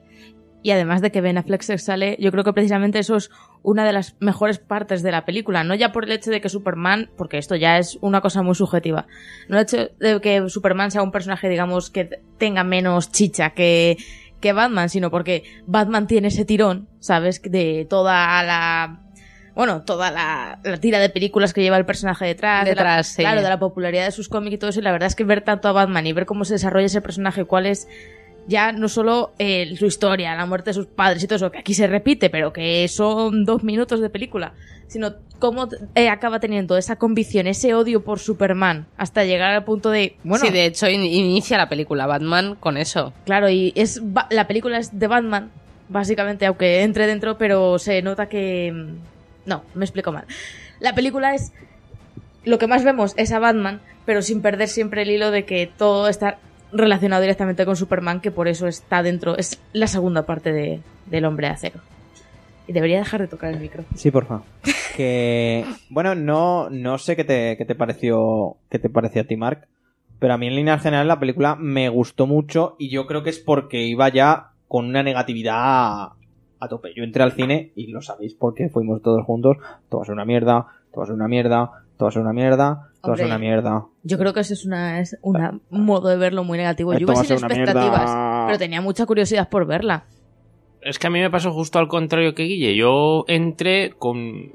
Y además de que Ben Affleck se sale, yo creo que precisamente eso es una de las mejores partes de la película. No ya por el hecho de que Superman, porque esto ya es una cosa muy subjetiva, no el hecho de que Superman sea un personaje, digamos, que tenga menos chicha que, que Batman, sino porque Batman tiene ese tirón, ¿sabes? De toda la... Bueno, toda la, la tira de películas que lleva el personaje detrás. de la- Detrás, sí. Claro, de la popularidad de sus cómics y todo eso. Y la verdad es que ver tanto a Batman y ver cómo se desarrolla ese personaje, cuál es ya no solo eh, su historia, la muerte de sus padres y todo eso, que aquí se repite, pero que son dos minutos de película, sino cómo eh, acaba teniendo esa convicción, ese odio por Superman, hasta llegar al punto de, bueno, sí, de hecho in- inicia la película Batman con eso. claro, y es la película es de Batman, básicamente, aunque entre dentro, pero se nota que... mm, No, me explico mal. La película es... Lo que más vemos es a Batman, pero sin perder siempre el hilo de que todo está relacionado directamente con Superman, que por eso está dentro, es la segunda parte de, del hombre de acero. Y debería dejar de tocar el micro. Sí, porfa. Que bueno, no, no sé qué te, qué te pareció, qué te pareció a ti, Mark, pero a mí en línea general la película me gustó mucho y yo creo que es porque iba ya con una negatividad a, a tope. Yo entré al cine y lo sabéis porque fuimos todos juntos. Todo va a ser una mierda, todo va a ser una mierda, todo va a ser una mierda, todo Hombre, una mierda. Yo creo que eso es es una- un modo de verlo muy negativo. Yo Esto iba va a sin expectativas, mierda. pero tenía mucha curiosidad por verla. Es que a mí me pasó justo al contrario que Guille. Yo entré con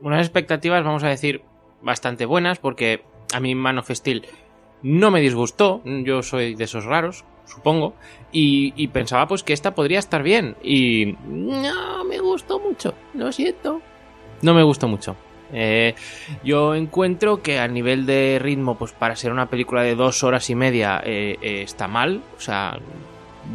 unas expectativas, vamos a decir, bastante buenas, porque a mí Man of Steel no me disgustó. Yo soy de esos raros, supongo. Y, y pensaba pues que esta podría estar bien. Y no me gustó mucho, lo siento. No me gustó mucho. Eh, yo encuentro que a nivel de ritmo, pues para ser una película de dos horas y media, eh, eh, está mal. O sea,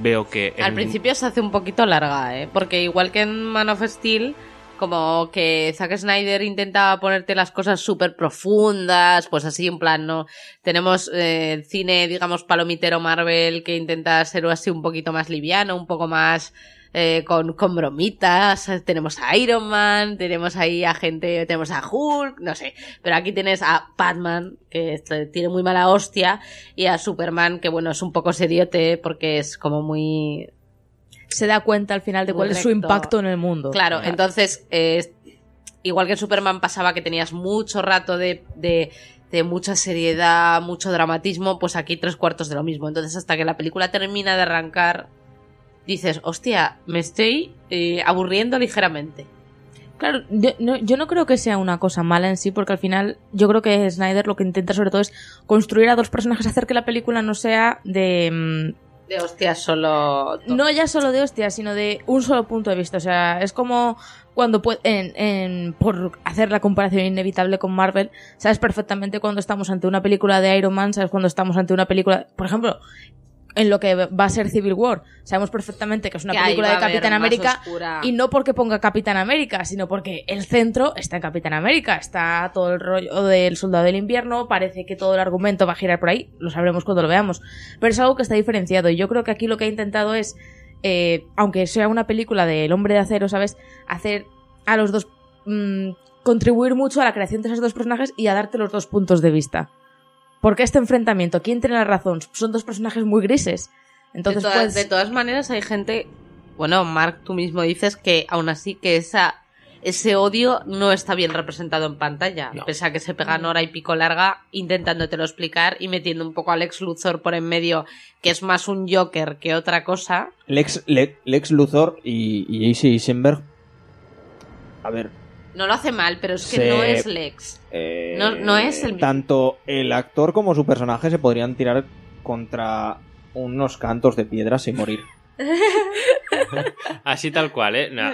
veo que... Al principio se hace un poquito larga, ¿eh? Porque igual que en Man of Steel, como que Zack Snyder intenta ponerte las cosas súper profundas, pues así en plan, ¿no? Tenemos eh, cine, digamos, palomitero Marvel que intenta ser así un poquito más liviano, un poco más... eh, con, con bromitas, tenemos a Iron Man, tenemos ahí a gente, tenemos a Hulk, no sé, pero aquí tienes a Batman, que este, tiene muy mala hostia, y a Superman, que bueno, es un poco seriote porque es como muy, Se da cuenta al final de cuál es su impacto en el mundo. Claro, entonces, eh, igual que en Superman pasaba que tenías mucho rato de, de, de mucha seriedad, mucho dramatismo, pues aquí tres cuartos de lo mismo. Entonces, hasta que la película termina de arrancar, dices, hostia, me estoy eh, aburriendo ligeramente. Claro, yo no, yo no creo que sea una cosa mala en sí, porque al final yo creo que Snyder lo que intenta sobre todo es construir a dos personajes, hacer que la película no sea de... mm, De hostia, solo... No ya solo de hostia, sino de un solo punto de vista. O sea, es como cuando pue- en, en- por hacer la comparación inevitable con Marvel, sabes perfectamente cuando estamos ante una película de Iron Man, sabes cuando estamos ante una película, por ejemplo, en lo que va a ser Civil War, sabemos perfectamente que es una Que película de Capitán América oscura. y no porque ponga Capitán América, sino porque el centro está en Capitán América, está todo el rollo del Soldado del Invierno, parece que todo el argumento va a girar por ahí, lo sabremos cuando lo veamos, pero es algo que está diferenciado y yo creo que aquí lo que ha intentado es, eh, aunque sea una película del Hombre de Acero, ¿sabes? Hacer a los dos, mm, contribuir mucho a la creación de esos dos personajes y a darte los dos puntos de vista. Porque este enfrentamiento, ¿quién tiene la razón? Son dos personajes muy grises. Entonces, de, todas, pues, de todas maneras hay gente, bueno, Mark, tú mismo dices que aún así que esa ese odio no está bien representado en pantalla, No. pese a que se pegan hora y pico larga intentándotelo explicar y metiendo un poco a Lex Luthor por en medio, que es más un Joker que otra cosa. Lex, Le- Lex Luthor y, y AC Eisenberg. A ver. No lo hace mal, pero es que Se- no es Lex. eh, No- no es el mismo. Tanto el actor como su personaje se podrían tirar contra unos cantos de piedra sin morir. Así tal cual, ¿eh? No.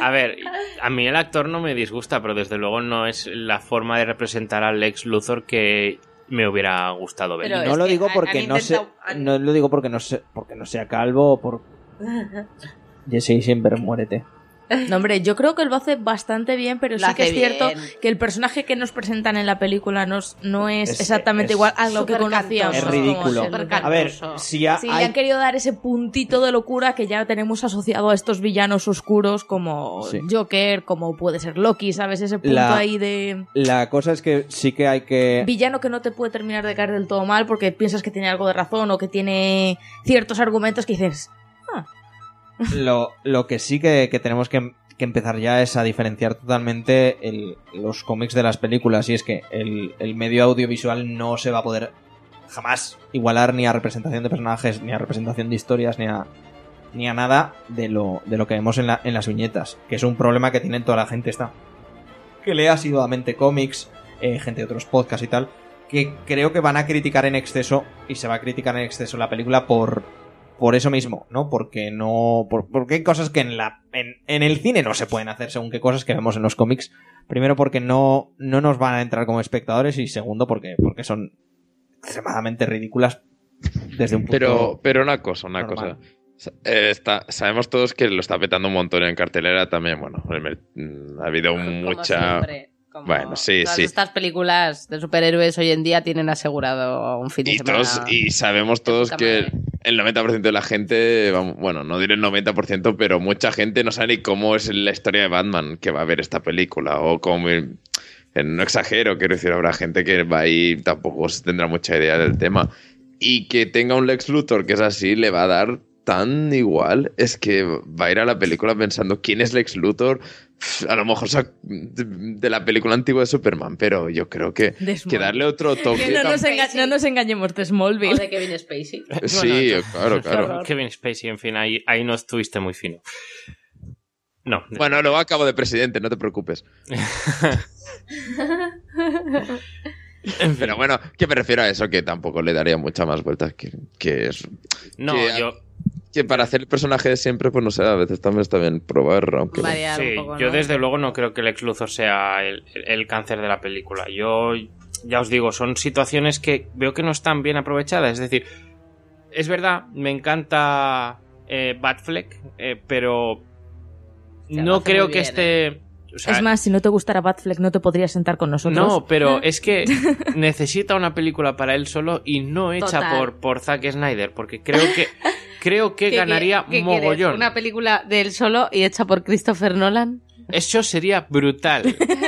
A ver, a mí el actor no me disgusta, pero desde luego no es la forma de representar al Lex Luthor que me hubiera gustado ver. Pero no lo digo porque han no sé, intentado- no lo digo porque no sé, porque no sea calvo o por Jesse Eisenberg, muérete. No, hombre, yo creo que lo hace bastante bien, pero Lo sí que es cierto bien. que el personaje que nos presentan en la película no, es- no es, Es- exactamente es igual a lo que conocíamos. Es ridículo. A ver, si ya Sí, hay- han querido dar ese puntito de locura que ya tenemos asociado a estos villanos oscuros como Sí. Joker, como puede ser Loki, ¿sabes? Ese punto La- ahí de La cosa es que sí que hay que... villano que no te puede terminar de caer del todo mal porque piensas que tiene algo de razón o que tiene ciertos argumentos que dices, Lo, lo que sí que, que tenemos que, que empezar ya es a diferenciar totalmente los cómics de las películas. Y es que el, el medio audiovisual no se va a poder jamás igualar ni a representación de personajes, ni a representación de historias, ni a, ni a nada de lo, de lo que vemos en, la- en las viñetas. Que es un problema que tiene toda la gente esta. Que lee asiduamente cómics, eh, gente de otros podcasts y tal. Que creo que van a criticar en exceso, y se va a criticar en exceso la película por, por eso mismo, ¿no? Porque no. por- porque hay cosas que en la. En, en el cine no se pueden hacer según qué cosas que vemos en los cómics. Primero porque no, no nos van a entrar como espectadores. Y segundo porque, porque son extremadamente ridículas desde un punto. Pero, pero una cosa, una normal. cosa. Sa- eh, está, sabemos todos que lo está petando un montón en cartelera también. Bueno, mm, ha habido Como mucha. siempre, como Bueno, sí, todas sí. Estas películas de superhéroes hoy en día tienen asegurado un fin de Y, semana. todos, y sabemos todos que el 90% de la gente, bueno, no diré el 90%, pero mucha gente no sabe ni cómo es la historia de Batman que va a ver esta película. O cómo. eh, No exagero, quiero decir, habrá gente que va ahí tampoco tendrá mucha idea del tema. Y que tenga un Lex Luthor que es así, le va a dar tan igual. Es que va a ir a la película pensando quién es Lex Luthor. A lo mejor de la película antigua de Superman, pero yo creo que, darle otro toque. que no nos, no nos engañemos de O Smallville. de Kevin Spacey. Sí, Bueno, claro, claro. Kevin Spacey, en fin, ahí, ahí no estuviste muy fino. No. Bueno, luego acabo de presidente, no te preocupes. Pero bueno, que me refiero a eso, que tampoco le daría mucha más vueltas. Que, que, es, no, que- yo, que para hacer el personaje de siempre, pues no sé, a veces también está bien probar, aunque... Variar sí, un poco, yo desde luego no creo que el ex Luthor sea el, el cáncer de la película. Yo, ya os digo, son situaciones que veo que no están bien aprovechadas. Es decir, es verdad, me encanta eh, Batfleck, eh, pero Ya, no creo que bien, esté... o sea, es más, si no te gustara Batfleck no te podrías sentar con nosotros. No, pero es que necesita una película para él solo y no hecha Total. por, por Zack Snyder, porque creo que creo que ¿Qué- ganaría qué- qué quieres? mogollón. ¿Una película de él solo y hecha por Christopher Nolan? Eso sería brutal.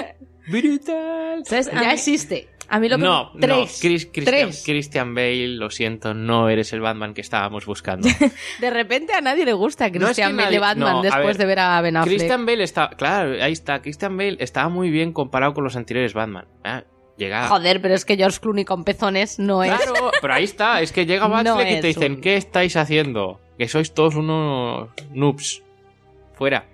brutal. ¿Sabes? Ya existe. A mí lo que... No, no, Tres. Chris- Christian, Tres. Christian Bale, lo siento, no eres el Batman que estábamos buscando. De repente a nadie le gusta No es que Christian Bale nadie- de Batman no, a después ver, de ver a Ben Affleck. Christian Bale está, claro, ahí está, Christian Bale estaba muy bien comparado con los anteriores Batman. Ah, llega Joder, pero es que George Clooney con pezones no es... Claro, pero ahí está, es que llega No Batfleck y te dicen, un- ¿qué estáis haciendo? Que sois todos unos noobs. Fuera.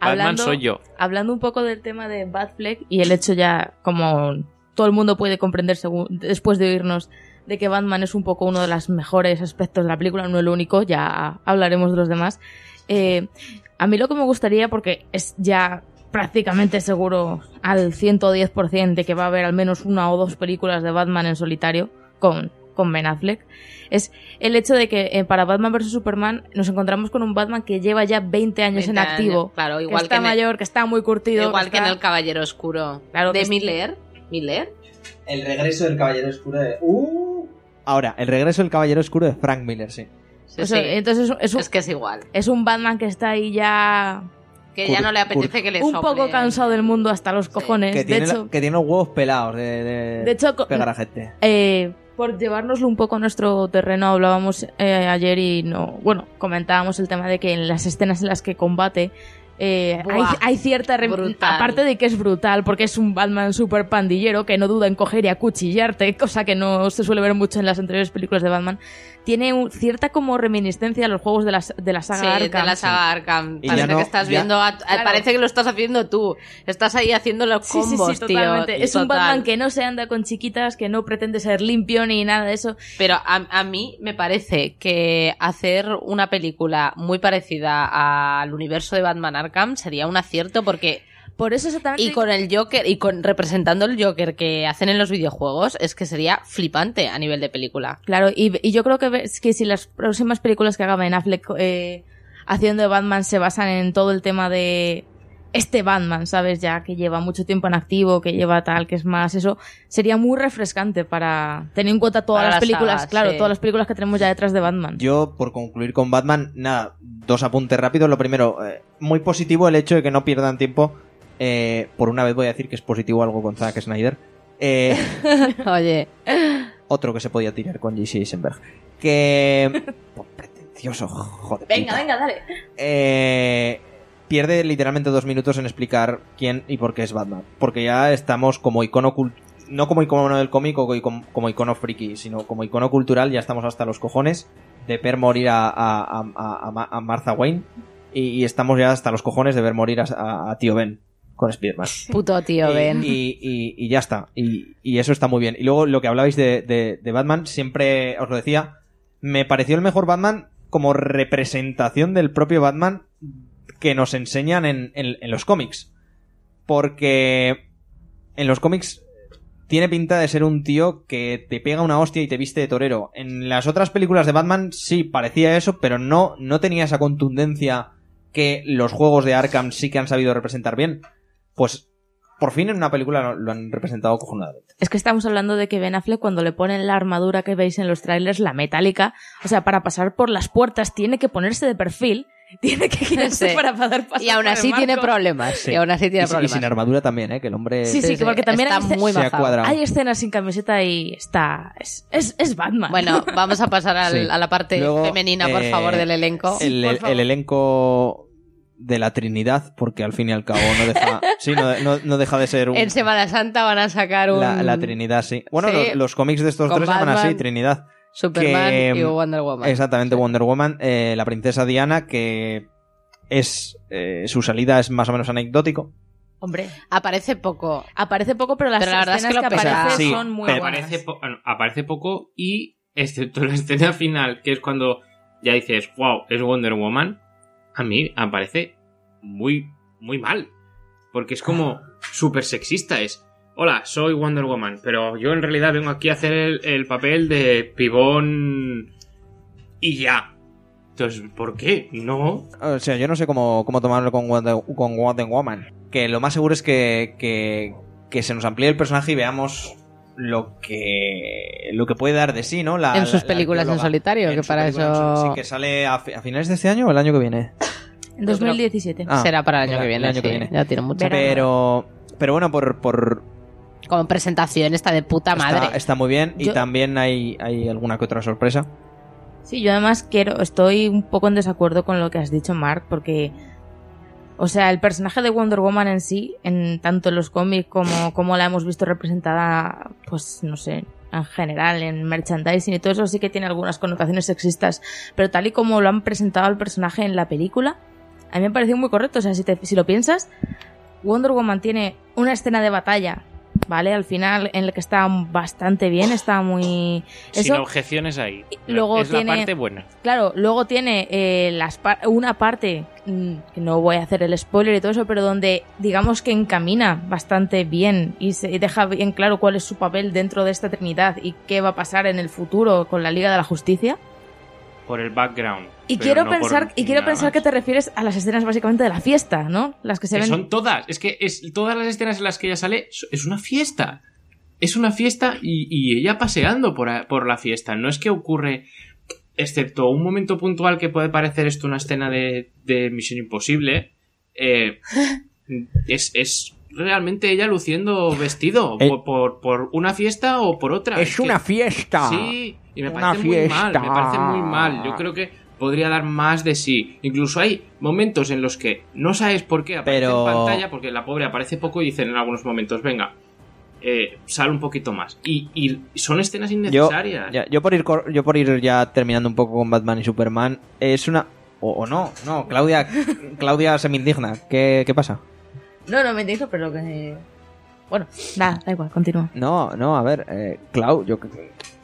Batman soy yo. Hablando un poco del tema de Batfleck y el hecho ya, como todo el mundo puede comprender según, después de oírnos, de que Batman es un poco uno de los mejores aspectos de la película, no el único, ya hablaremos de los demás. Eh, a mí lo que me gustaría, porque es ya prácticamente seguro al 110% de que va a haber al menos una o dos películas de Batman en solitario con, con Ben Affleck, es el hecho de que eh, para Batman vs. Superman nos encontramos con un Batman que lleva ya 20 años 20 en activo. años, claro, que igual está que el- mayor, que está muy curtido. Igual que en está- El Caballero Oscuro. Claro de. Miller. ¿Miller? El regreso del Caballero Oscuro de. ¡Uh! Ahora, el regreso del Caballero Oscuro de Frank Miller, sí. Sí, O sea, sí. Entonces es, es un, Es que es igual. es un Batman que está ahí ya Que ya no le apetece que le un sople. poco cansado del mundo hasta los cojones. Que de, tiene, hecho, que tiene los huevos pelados de, de, de hecho, pegar a gente. eh, por llevárnoslo un poco a nuestro terreno, hablábamos eh, ayer y no, bueno, comentábamos el tema de que en las escenas en las que combate eh, hay, Buah, hay cierta rem- brutal. aparte de que es brutal porque es un Batman super pandillero que no duda en coger y acuchillarte, cosa que no se suele ver mucho en las anteriores películas de Batman. Tiene un- cierta como reminiscencia a los juegos de la, de la saga Sí, Arkham. de la saga Arkham. Y Parece no- que estás ya- viendo. a- Claro. Parece que lo estás haciendo tú. Estás ahí haciendo los Sí, sí, combos, sí, tío. totalmente. Es un Total. Batman que no se anda con chiquitas, que no pretende ser limpio ni nada de eso. Pero a, a mí me parece que hacer una película muy parecida al universo de Batman Arkham sería un acierto porque Por eso exactamente. y con el Joker y con representando el Joker que hacen en los videojuegos es que sería flipante a nivel de película. Claro, y, y yo creo que, que si las próximas películas que haga Ben Affleck eh, haciendo de Batman se basan en todo el tema de este Batman, ¿sabes? Ya que lleva mucho tiempo en activo, que lleva tal, que es más eso, sería muy refrescante para tener en cuenta todas Para las las películas, claro, sí. todas las películas que tenemos ya detrás de Batman. Yo, por concluir con Batman, nada, dos apuntes rápidos. Lo primero, eh, muy positivo el hecho de que no pierdan tiempo. eh, por una vez voy a decir que es positivo algo con Zack Snyder. Eh, Oye, otro que se podía tirar con J.C. Eisenberg. Que... Por pretencioso, joder. venga, venga, dale. eh, pierde literalmente dos minutos en explicar quién y por qué es Batman. Porque ya estamos como icono cult- no como icono del cómic o como, como icono friki, sino como icono cultural, ya estamos hasta los cojones de ver morir a, a, a- a- Ma- a Martha Wayne y, y estamos ya hasta los cojones de ver morir a, a- a tío Ben con Spider-Man. puto tío Y- Ben. Y, y- y ya está. Y, y eso está muy bien. Y luego lo que hablabais de, de- de Batman, siempre os lo decía, me pareció el mejor Batman como representación del propio Batman que nos enseñan en, los cómics. Porque en los cómics tiene pinta de ser un tío que te pega una hostia y te viste de torero. En las otras películas de Batman sí parecía eso, pero no, no tenía esa contundencia que los juegos de Arkham sí que han sabido representar bien. Pues por fin en una película lo, lo han representado cojonadamente. Es que estamos hablando de que Ben Affleck cuando le ponen la armadura que veis en los trailers, la metálica, o sea, para pasar por las puertas tiene que ponerse de perfil, tiene que girarse Sí. para poder pasar Y aún por el así tiene problemas. Sí. Y aún así tiene Y, si- y problemas. sin armadura también, ¿eh? Que el hombre Sí, sí, que porque también está hay muy se ha mazado. cuadrado. Hay escenas sin camiseta y está... Es, es, es Batman. Bueno, vamos a pasar al- Sí. a la parte Luego, femenina, por eh, favor, del elenco. el, por el- favor. el elenco de la Trinidad, porque al fin y al cabo no deja, sí, no, no- no deja de ser un, En Semana Santa van a sacar un la, la Trinidad, sí. Bueno, Sí. los, los cómics de estos Con tres se llaman así, Batman, Trinidad. Superman que, y Wonder Woman. Exactamente, Sí. Wonder Woman, eh, la princesa Diana, que es eh, su salida es más o menos anecdótico. Hombre, Aparece poco. aparece poco, pero las Pero la verdad es escenas que que, aparece Sí, son muy buenas. Aparece, po- aparece poco y, excepto la escena final, que es cuando ya dices, wow, es Wonder Woman, a mí me parece muy, muy mal. Porque es como súper sexista. Es, hola, soy Wonder Woman, pero yo en realidad vengo aquí a hacer el, el papel de pibón y ya. Entonces, ¿por qué? No. O sea, yo no sé cómo, cómo tomarlo con Wonder, con Wonder Woman. Que lo más seguro es que, que, que se nos amplíe el personaje y veamos lo que lo que puede dar de sí, ¿no? La- En sus la- la películas en solitario, que su para en eso- Sí, que sale a, fi- a finales de este año o el año que viene. En 2017. Ah, Será para el año el que viene. año que sí. viene. Ya tiene mucho. Pero, pero bueno, por, por Como presentación está de puta madre. está, está muy bien y Yo- también hay, hay alguna que otra sorpresa. Sí, yo además quiero, estoy un poco en desacuerdo con lo que has dicho, Mark, porque, o sea, el personaje de Wonder Woman en sí, en tanto en los cómics como, como la hemos visto representada, pues, no sé, en general, en merchandising y todo eso, sí que tiene algunas connotaciones sexistas, pero tal y como lo han presentado al personaje en la película, a mí me pareció muy correcto, o sea, si, te- si lo piensas, Wonder Woman tiene una escena de batalla, ¿vale? Al final, en la que está bastante bien, está muy... Sin objeciones ahí. luego es tiene- la parte buena. Claro, luego tiene eh, las una parte, mm, que no voy a hacer el spoiler y todo eso, pero donde digamos que encamina bastante bien y se y deja bien claro cuál es su papel dentro de esta Trinidad y qué va a pasar en el futuro con la Liga de la Justicia. Por el background. Y quiero no pensar, y quiero pensar más. que te refieres a las escenas básicamente de la fiesta, ¿no? Las que se Que ven. son todas. Es que es, todas las escenas en las que ella sale es una fiesta. Es una fiesta y, y ella paseando por, a- por la fiesta. No es que ocurre, excepto un momento puntual que puede parecer esto una escena de, de Misión Imposible, eh, es, es realmente ella luciendo vestido Eh. por, por, por una fiesta o por otra. que- fiesta. Sí, y me Una parece muy mal, fiesta. me parece muy mal. Yo creo que podría dar más de sí. Incluso hay momentos en los que no sabes por qué aparece Pero- en pantalla, porque la pobre aparece poco y dicen en algunos momentos, venga, eh, sale un poquito más. Y, y son escenas Yo, innecesarias. ya- yo por ir yo por ir ya terminando un poco con Batman y Superman, es una o, o no, no, Claudia Claudia se me indigna. ¿Qué, qué pasa? No, no me dijo, pero que. Bueno, nada, da igual, continúa. No, no, a ver, eh, Clau, yo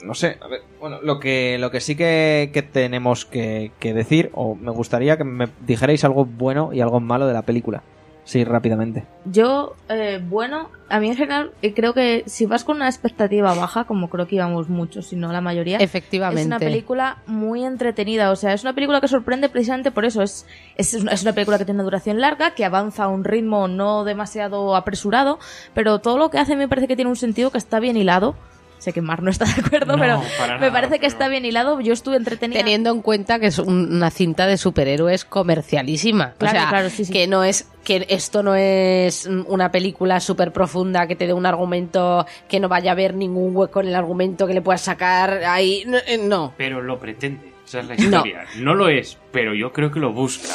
no sé, a ver, bueno, lo que lo que sí que, que tenemos que decir o me gustaría que me dijerais algo bueno y algo malo de la película. Sí, rápidamente. Yo, eh, bueno, a mí en general eh, creo que si vas con una expectativa baja, como creo que íbamos muchos, si no la mayoría, Efectivamente. es una película muy entretenida. O sea, es una película que sorprende precisamente por eso. Es, es, una, es una película que tiene una duración larga, que avanza a un ritmo no demasiado apresurado, pero todo lo que hace me parece que tiene un sentido que está bien hilado. Sé que Mar no está de acuerdo, No, pero me nada, parece que pero- está bien hilado. Yo estuve entretenida. Teniendo en cuenta que es un- una cinta de superhéroes comercialísima. Claro, o sea, claro, sí, sí. que no es que esto no es una película súper profunda que te dé un argumento que no vaya a haber ningún hueco en el argumento que le puedas sacar ahí. No. eh, no. Pero lo pretende. Esa es la historia. No, lo es, pero yo creo que lo busca.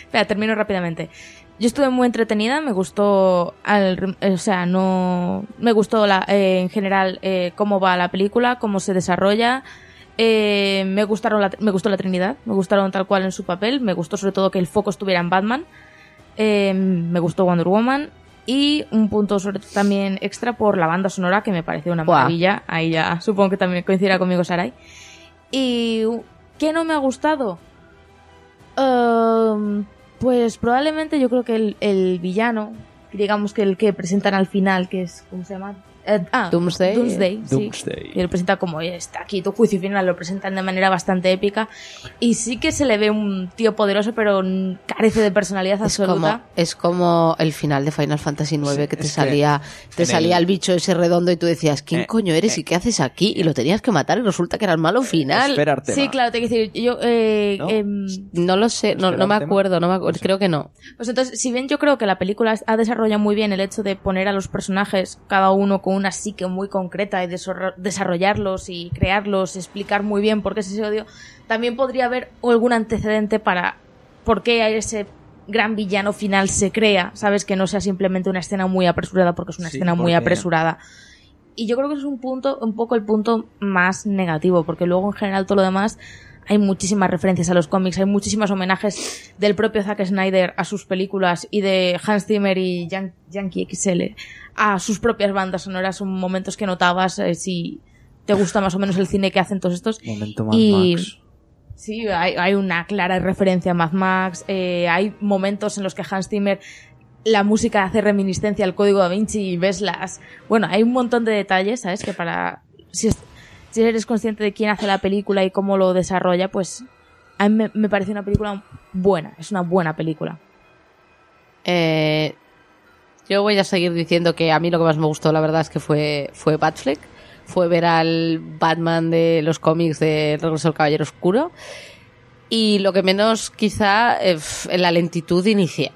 Espera, termino rápidamente. Yo estuve muy entretenida, me gustó, al- eh, o sea, no, me gustó la, eh, en general eh, cómo va la película, cómo se desarrolla. Eh, me gustaron, la, me gustó la Trinidad, me gustaron tal cual en su papel, me gustó sobre todo que el foco estuviera en Batman. Me gustó Wonder Woman y un punto sobre también extra por la banda sonora que me pareció una maravilla. Ahí ya supongo que también coincidirá conmigo Sarai. Y ¿qué no me ha gustado? Ehm, pues probablemente yo creo que el, el villano, digamos que el que presentan al final, que es, ¿cómo se llama? Eh, ah, Doomsday. Doomsday, sí. Doomsday. Y lo presenta como "Oye, está aquí tu juicio final, lo presentan de manera bastante épica. Y sí que se le ve un tío poderoso, pero carece de personalidad Es como, absoluta. es como el final de Final Fantasy IX Sí, que te es que salía, te salía el- el bicho ese redondo y tú decías, ¿quién Eh, coño eres y qué haces aquí? Y lo tenías que matar y resulta que era el malo final. Esperarte. Sí, claro, te quiero decir, yo, eh, ¿No? em, No lo sé, no, no me acuerdo, no me acuerdo, creo que no. Pues entonces, si bien yo creo que la película ha desarrollado muy bien el hecho de poner a los personajes, cada uno con una psique muy concreta y desarrollarlos y crearlos, explicar muy bien por qué es ese odio, también podría haber algún antecedente para por qué ese gran villano final se crea, sabes, que no sea simplemente una escena muy apresurada porque es una Sí, escena muy apresurada. Y yo creo que es un punto, un poco el punto más negativo, porque luego en general todo lo demás hay muchísimas referencias a los cómics, hay muchísimos homenajes del propio Zack Snyder a sus películas y de Hans Zimmer y Yan- Yankee XL a sus propias bandas sonoras. Son momentos que notabas eh, si te gusta más o menos el cine que hacen todos estos. Momento Mad Y- Max. Sí, hay, hay una clara referencia a Mad Max. eh, hay momentos en los que Hans Zimmer la música hace reminiscencia al código da Vinci y ves las. Bueno, hay un montón de detalles, ¿sabes? Que para. Si, es- si eres consciente de quién hace la película y cómo lo desarrolla, pues. A mí me, parece una película buena. Es una buena película. Eh, yo voy a seguir diciendo que a mí lo que más me gustó, la verdad, es que fue, fue Batfleck. Fue ver al Batman de los cómics de Regreso al Caballero Oscuro. Y lo que menos, quizá, eh, f- la lentitud inicial.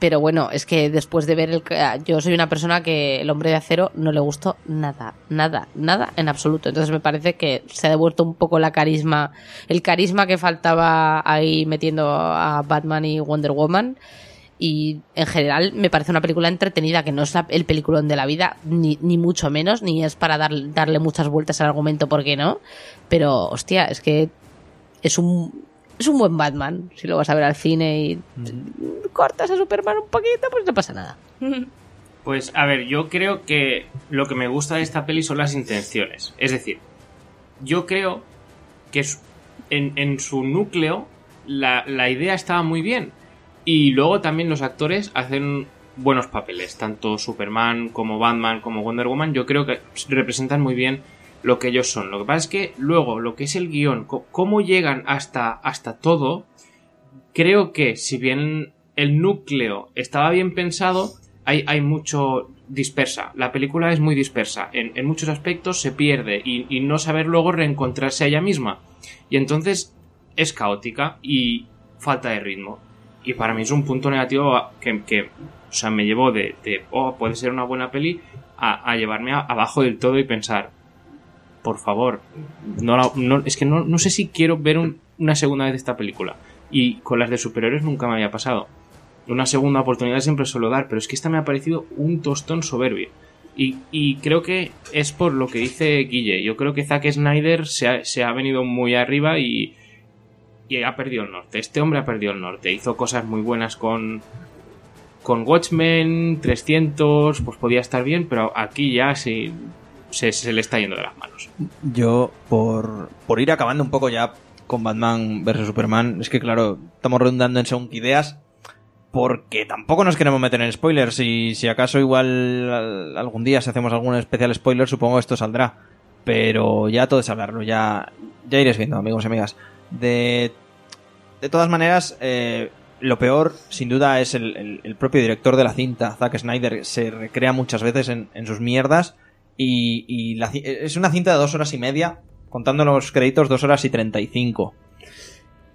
Pero bueno, es que después de ver el... Yo soy una persona que el hombre de acero no le gustó nada, nada, nada en absoluto. Entonces me parece que se ha devuelto un poco la carisma, el carisma que faltaba ahí metiendo a Batman y Wonder Woman. Y en general me parece una película entretenida, que no es la- el peliculón de la vida, ni, ni mucho menos, ni es para dar- darle muchas vueltas al argumento, porque no. Pero, hostia, es que es un, es un buen Batman. Si lo vas a ver al cine y cortas a Superman un poquito, pues no pasa nada. Pues a ver, yo creo que lo que me gusta de esta peli son las intenciones. Es decir, yo creo que en, en su núcleo la, la idea estaba muy bien. Y luego también los actores hacen buenos papeles. Tanto Superman como Batman como Wonder Woman yo creo que representan muy bien lo que ellos son. Lo que pasa es que luego lo que es el guion, cómo llegan hasta, hasta todo, creo que si bien el núcleo estaba bien pensado, hay, hay mucho dispersa. La película es muy dispersa. En, muchos aspectos se pierde y, no saber luego reencontrarse a ella misma. Y entonces es caótica y falta de ritmo. Y para mí es un punto negativo que, o sea, me llevó de, oh, puede ser una buena peli, a, llevarme abajo del todo y pensar, por favor, no, es que no, no sé si quiero ver un- una segunda vez esta película. Y con las de superiores nunca me había pasado. Una segunda oportunidad siempre suelo dar, pero es que esta me ha parecido un tostón soberbio. Y, creo que es por lo que dice Guille. Yo creo que Zack Snyder se ha, se ha venido muy arriba y, y ha perdido el norte. Este hombre ha perdido el norte. Hizo cosas muy buenas con, con Watchmen, 300, pues podía estar bien, pero aquí ya sí se, le está yendo de las manos. Yo, por, por ir acabando un poco ya con Batman vs Superman, es que claro, estamos redundando en qué ideas. porque tampoco nos queremos meter en spoilers. Y si acaso igual al- algún día si hacemos algún especial spoiler, supongo esto saldrá. Pero ya todo es hablarlo, ya, ya iréis viendo, amigos y amigas. De, de todas maneras, eh, lo peor, sin duda, es el, el- propio director de la cinta, Zack Snyder. Se recrea muchas veces en sus mierdas. Y, y la ci- es una cinta de dos horas y media, contando los créditos, dos horas y treinta y cinco.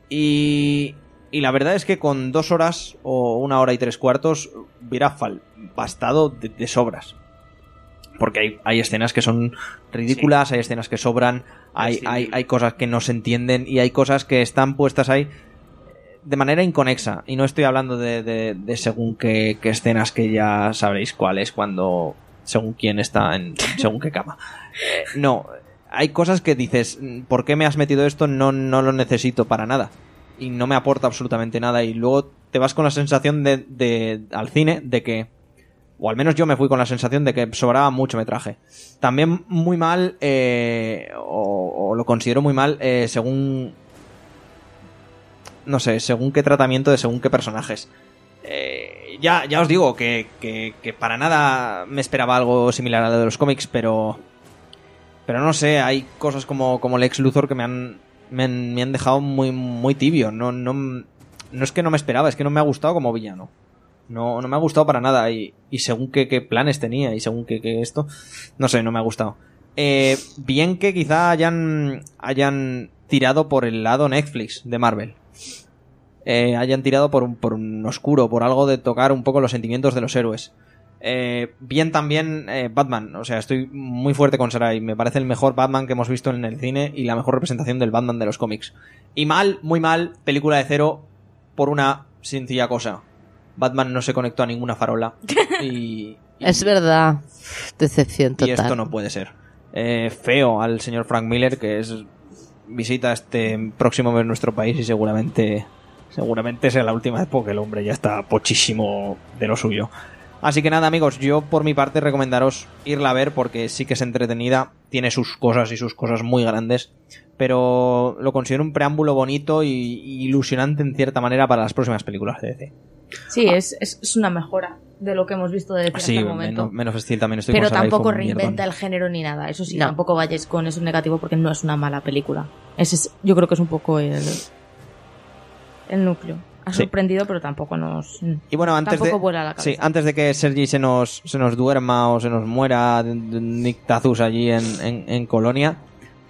Y, y la verdad es que con dos horas o una hora y tres cuartos hubiera bastado de, de sobras. Porque hay, hay escenas que son ridículas, hay escenas que sobran, hay, Sí. hay, hay cosas que no se entienden y hay cosas que están puestas ahí de manera inconexa. Y no estoy hablando de, de- de según qué, qué escenas que ya sabréis cuáles cuando según quién está en según qué cama. Eh, no, hay cosas que dices, "Mm, ¿por qué me has metido esto? No, no lo necesito para nada. Y no me aporta absolutamente nada. Y luego te vas con la sensación de, de- al cine de que, o al menos yo me fui con la sensación de que sobraba mucho metraje. También muy mal, eh, o, o lo considero muy mal, eh, según, no sé, según qué tratamiento de según qué personajes. Eh, ya, ya os digo que, que, para nada me esperaba algo similar a lo de los cómics, pero. Pero no sé, hay cosas como, como Lex Luthor que me han, me han, me han dejado muy, muy tibio. No, no, no es que no me esperaba, es que no me ha gustado como villano. No, no me ha gustado para nada. Y, y según qué, qué planes tenía y según qué, qué esto, no sé, no me ha gustado. Eh, bien que quizá hayan, hayan tirado por el lado Netflix de Marvel eh, hayan tirado por un, por un oscuro, por algo de tocar un poco los sentimientos de los héroes. Eh, bien también eh, Batman, o sea, estoy muy fuerte con Sarai, me parece el mejor Batman que hemos visto en el cine y la mejor representación del Batman de los cómics. Y mal, muy mal, película de cero por una sencilla cosa. Batman no se conectó a ninguna farola y, y- Es verdad. Decepción y total. esto no puede ser. Eh, feo al señor Frank Miller, que es visita este próximo mes nuestro país y seguramente seguramente sea la última vez porque el hombre ya está pochísimo de lo suyo. Así que nada, amigos, yo por mi parte recomendaros irla a ver porque sí que es entretenida, tiene sus cosas y sus cosas muy grandes, pero lo considero un preámbulo bonito y, ilusionante en cierta manera para las próximas películas de DC. Sí, es, es, es una mejora de lo que hemos visto de DC Sí, hasta el momento. menos, menos Steel también estoy Pero tampoco reinventa el género ni nada. Eso sí, No. tampoco vayáis con eso negativo porque no es una mala película. Ese es, yo creo que es un poco el, el núcleo. Ha Sí. sorprendido, pero tampoco nos. Y bueno, antes Tampoco de, vuela la sí, cabeza. antes de que Sergi se nos, se nos duerma o se nos muera un ictazus allí en, en- en Colonia,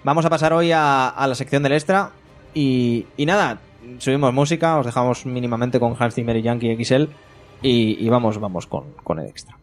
vamos a pasar hoy a, a la sección del extra. Y, y nada, subimos música, os dejamos mínimamente con Hans Zimmer y Yankee XL. Y, y vamos, vamos con, con el extra.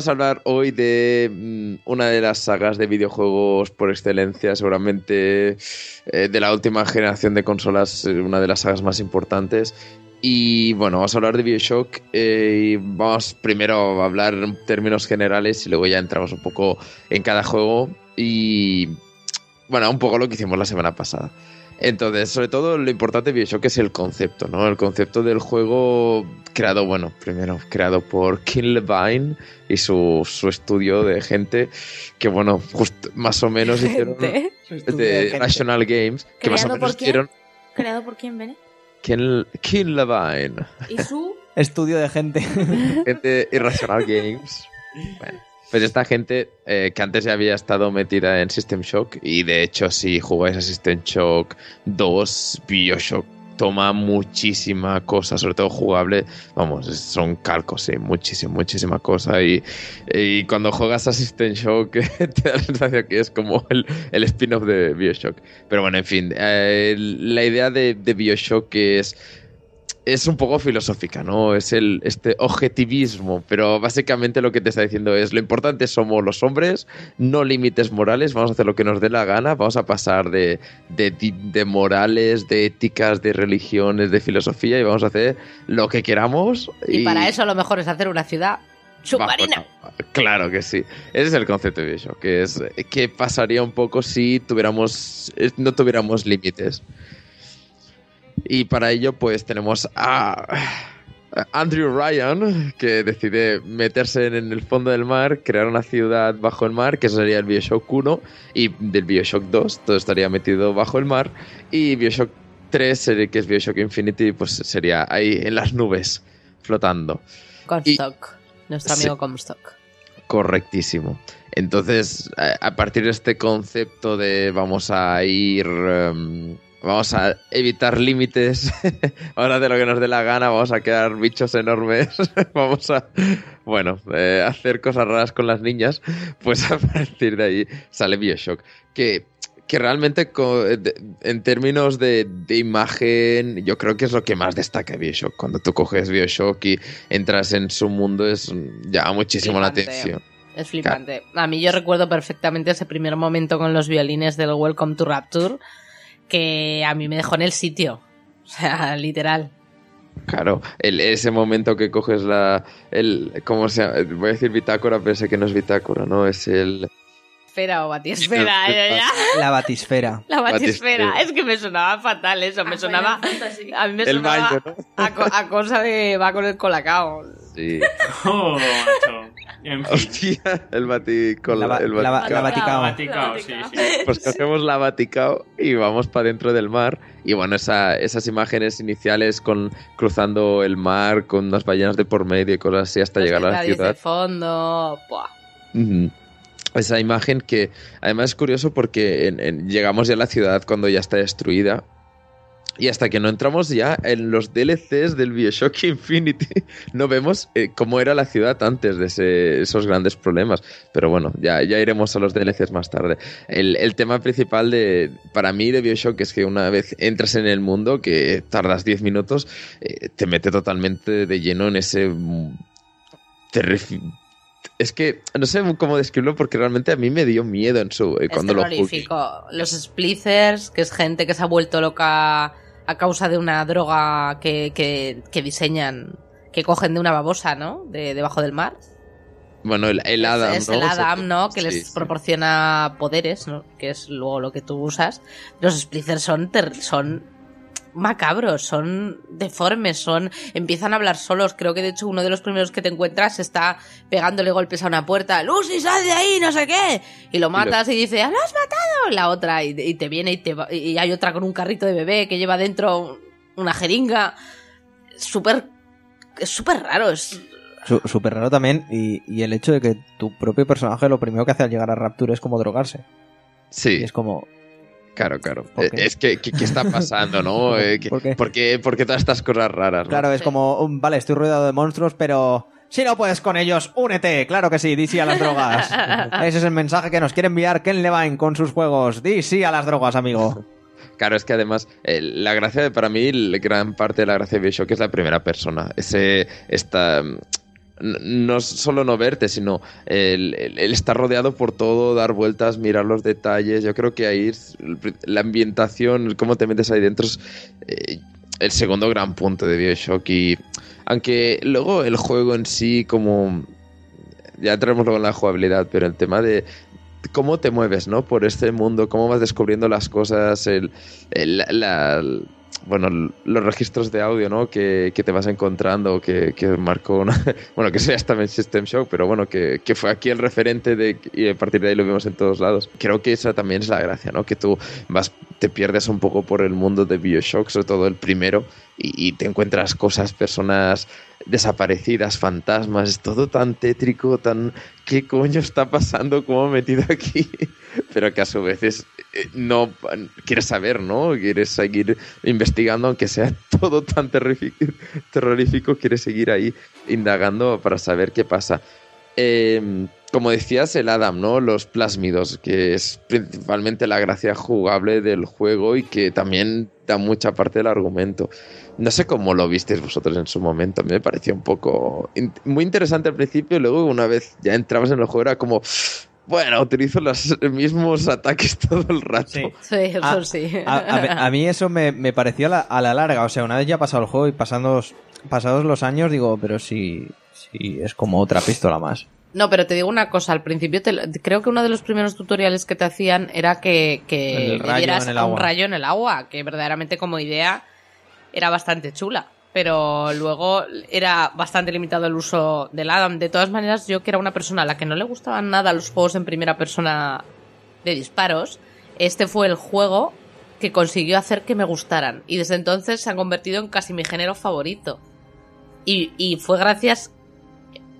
Vamos a hablar hoy de mm, una de las sagas de videojuegos por excelencia, seguramente eh, de la última generación de consolas, eh, una de las sagas más importantes. Y bueno, vamos a hablar de Bioshock eh, vamos primero a hablar en términos generales y luego ya entramos un poco en cada juego y bueno, un poco lo que hicimos la semana pasada. Entonces, sobre todo lo importante de Bioshock es el concepto, ¿no? El concepto del juego creado, bueno, primero creado por King Levine y su, su estudio de gente que, bueno, justo más o menos hicieron Gente. de National Games, que más o ¿Creado menos por quién? hicieron ¿Creado por quién, Bene? Levine, ¿Y su? Estudio de gente. gente Irrational Games. Bueno. Pues esta gente eh, que antes ya había estado metida en System Shock y de hecho si jugáis a System Shock 2, Bioshock toma muchísima cosa, sobre todo jugable, vamos, son calcos, sí, muchísima, muchísima cosa y, y cuando juegas a System Shock te da la sensación que es como el, el spin-off de Bioshock. Pero bueno, en fin, eh, la idea de, de Bioshock es es un poco filosófica, ¿no? Es el este objetivismo, pero básicamente lo que te está diciendo es lo importante somos los hombres, no límites morales, vamos a hacer lo que nos dé la gana, vamos a pasar de, de, de morales, de éticas, de religiones, de filosofía y vamos a hacer lo que queramos. Y, para eso lo mejor es hacer una ciudad submarina. Bajo- claro que sí. Ese es el concepto de Bioshock, que es qué pasaría un poco si tuviéramos eh, no tuviéramos límites. Y para ello, pues tenemos a Andrew Ryan, que decide meterse en el fondo del mar, crear una ciudad bajo el mar, que sería el Bioshock 1, y del Bioshock 2, todo estaría metido bajo el mar, y Bioshock 3, sería- que es Bioshock Infinity, pues sería ahí en las nubes, flotando. Comstock. Nuestro Sí. amigo Comstock. Correctísimo. Entonces, a a partir de este concepto de vamos a ir, em, vamos a evitar límites, vamos a hacer lo que nos dé la gana, vamos a quedar bichos enormes, vamos a, bueno, eh, hacer cosas raras con las niñas, pues a partir de ahí sale Bioshock, que que realmente de- en términos de, de imagen yo creo que es lo que más destaca Bioshock. Cuando tú coges Bioshock y entras en su mundo es llama muchísimo la atención. Es flipante. A mí yo recuerdo perfectamente ese primer momento con los violines del Welcome to Rapture, que a mí me dejó en el sitio. O sea, literal. Claro, el- ese momento que coges la... El, ¿Cómo se llama? Voy a decir bitácora, pero sé que no es bitácora, ¿no? Es el... Esfera o batisfera, ya, ya. La batisfera. La batisfera. Batisfera. Es que me sonaba fatal eso, me sonaba... A mí me El sonaba baño, ¿no? a cosa de va con el colacao. Sí. Oh, macho. En fin. Hostia, el baticol. La, el la ba- baticao. la Vaticao. Vaticao, sí, sí. Pues cogemos la Vaticao y vamos para dentro del mar. Y bueno, esa- esas imágenes iniciales con cruzando el mar con unas ballenas de por medio y cosas así hasta Los llegar a la ciudad. de fondo. Buah. Esa imagen que además es curioso porque en- en- llegamos ya a la ciudad cuando ya está destruida. Y hasta que no entramos ya en los DLCs del Bioshock Infinity, no vemos eh, cómo era la ciudad antes de ese- esos grandes problemas. Pero bueno, ya, ya iremos a los DLCs más tarde. El, el tema principal de, para mí de Bioshock es que una vez entras en el mundo, que tardas 10 minutos, eh, te mete totalmente de lleno en ese mm, es que no sé cómo describirlo porque realmente a mí me dio miedo en su eh, Es cuando lo jugué. Los Splicers, que es gente que se ha vuelto loca a causa de una droga que, que, que diseñan, que cogen de una babosa, ¿no? De debajo del mar. Bueno, el, el Adam, es ¿no? el Adam, ¿no? Que sí, les sí. proporciona poderes, ¿no? Que es luego lo que tú usas. Los Splicers son, ter- son macabros, son deformes, son empiezan a hablar solos. Creo que de hecho uno de los primeros que te encuentras está pegándole golpes a una puerta. Lucy, sal de ahí, no sé qué. Y lo matas y, dice, "Ah, ¡lo has matado! La otra y, y te viene y te va- y hay otra con un carrito de bebé que lleva dentro una jeringa. Súper es súper raro, es Súper raro también. Y, y el hecho de que tu propio personaje lo primero que hace al llegar a Rapture es como drogarse. Y Sí, es como. Claro, claro. ¿Por Eh? Es que, ¿qué, qué está pasando, no? Eh, que- ¿Por qué? ¿Por qué, por qué todas estas cosas raras? no? Claro, es como. vale, estoy rodeado de monstruos, pero. Si no puedes con ellos, únete. Claro que sí, di sí a las drogas. Ese es el mensaje que nos quiere enviar Ken Levine con sus juegos. Di sí a las drogas, amigo. Claro, es que además eh, la gracia de, para mí, la gran parte de la gracia de Bioshock es la primera persona. Ese, esta, no solo no verte, sino el, estar rodeado por todo, dar vueltas, mirar los detalles. Yo creo que ahí la ambientación, cómo te metes ahí dentro es eh, el segundo gran punto de Bioshock. Y aunque luego el juego en sí, como ya entraremos luego en la jugabilidad, pero el tema de cómo te mueves, ¿no? Por este mundo, cómo vas descubriendo las cosas, la- bueno, los registros de audio, ¿no? Que, que te vas encontrando, que, que marcó una... Bueno, que estaba en System Shock, pero bueno, que, que fue aquí el referente de, y a partir de ahí lo vimos en todos lados. Creo que esa también es la gracia, ¿no? Que tú vas, te pierdes un poco por el mundo de Bioshock, sobre todo el primero, y te encuentras cosas, personas desaparecidas, fantasmas, es todo tan tétrico, tan... ¿Qué coño está pasando? ¿Cómo me he metido aquí? Pero que a su vez es, eh, no quieres saber, ¿no? Quieres seguir investigando, aunque sea todo tan terrorífico, quieres seguir ahí indagando para saber qué pasa. Eh, como decías, el Adam, ¿no? Los plásmidos, que es principalmente la gracia jugable del juego y que también da mucha parte del argumento. No sé cómo lo visteis vosotros en su momento, me pareció un poco in- muy interesante al principio y luego una vez ya entrabas en el juego era como, bueno, utilizo los mismos ataques todo el rato. Sí. Sí, eso Ah, sí. A, a mí- a mí eso me, me pareció a la, a la larga. O sea, una vez ya pasado el juego y pasados, pasados los años, digo, pero sí, sí, es como otra pistola más. No, pero te digo una cosa, al principio te creo que uno de los primeros tutoriales que te hacían era que, que le dieras un agua. rayo en el agua, que verdaderamente como idea era bastante chula. Pero luego era bastante limitado el uso del Adam. De todas maneras, yo que era una persona a la que no le gustaban nada los juegos en primera persona de disparos, este fue el juego que consiguió hacer que me gustaran. Y desde entonces se han convertido en casi mi género favorito. Y, y fue gracias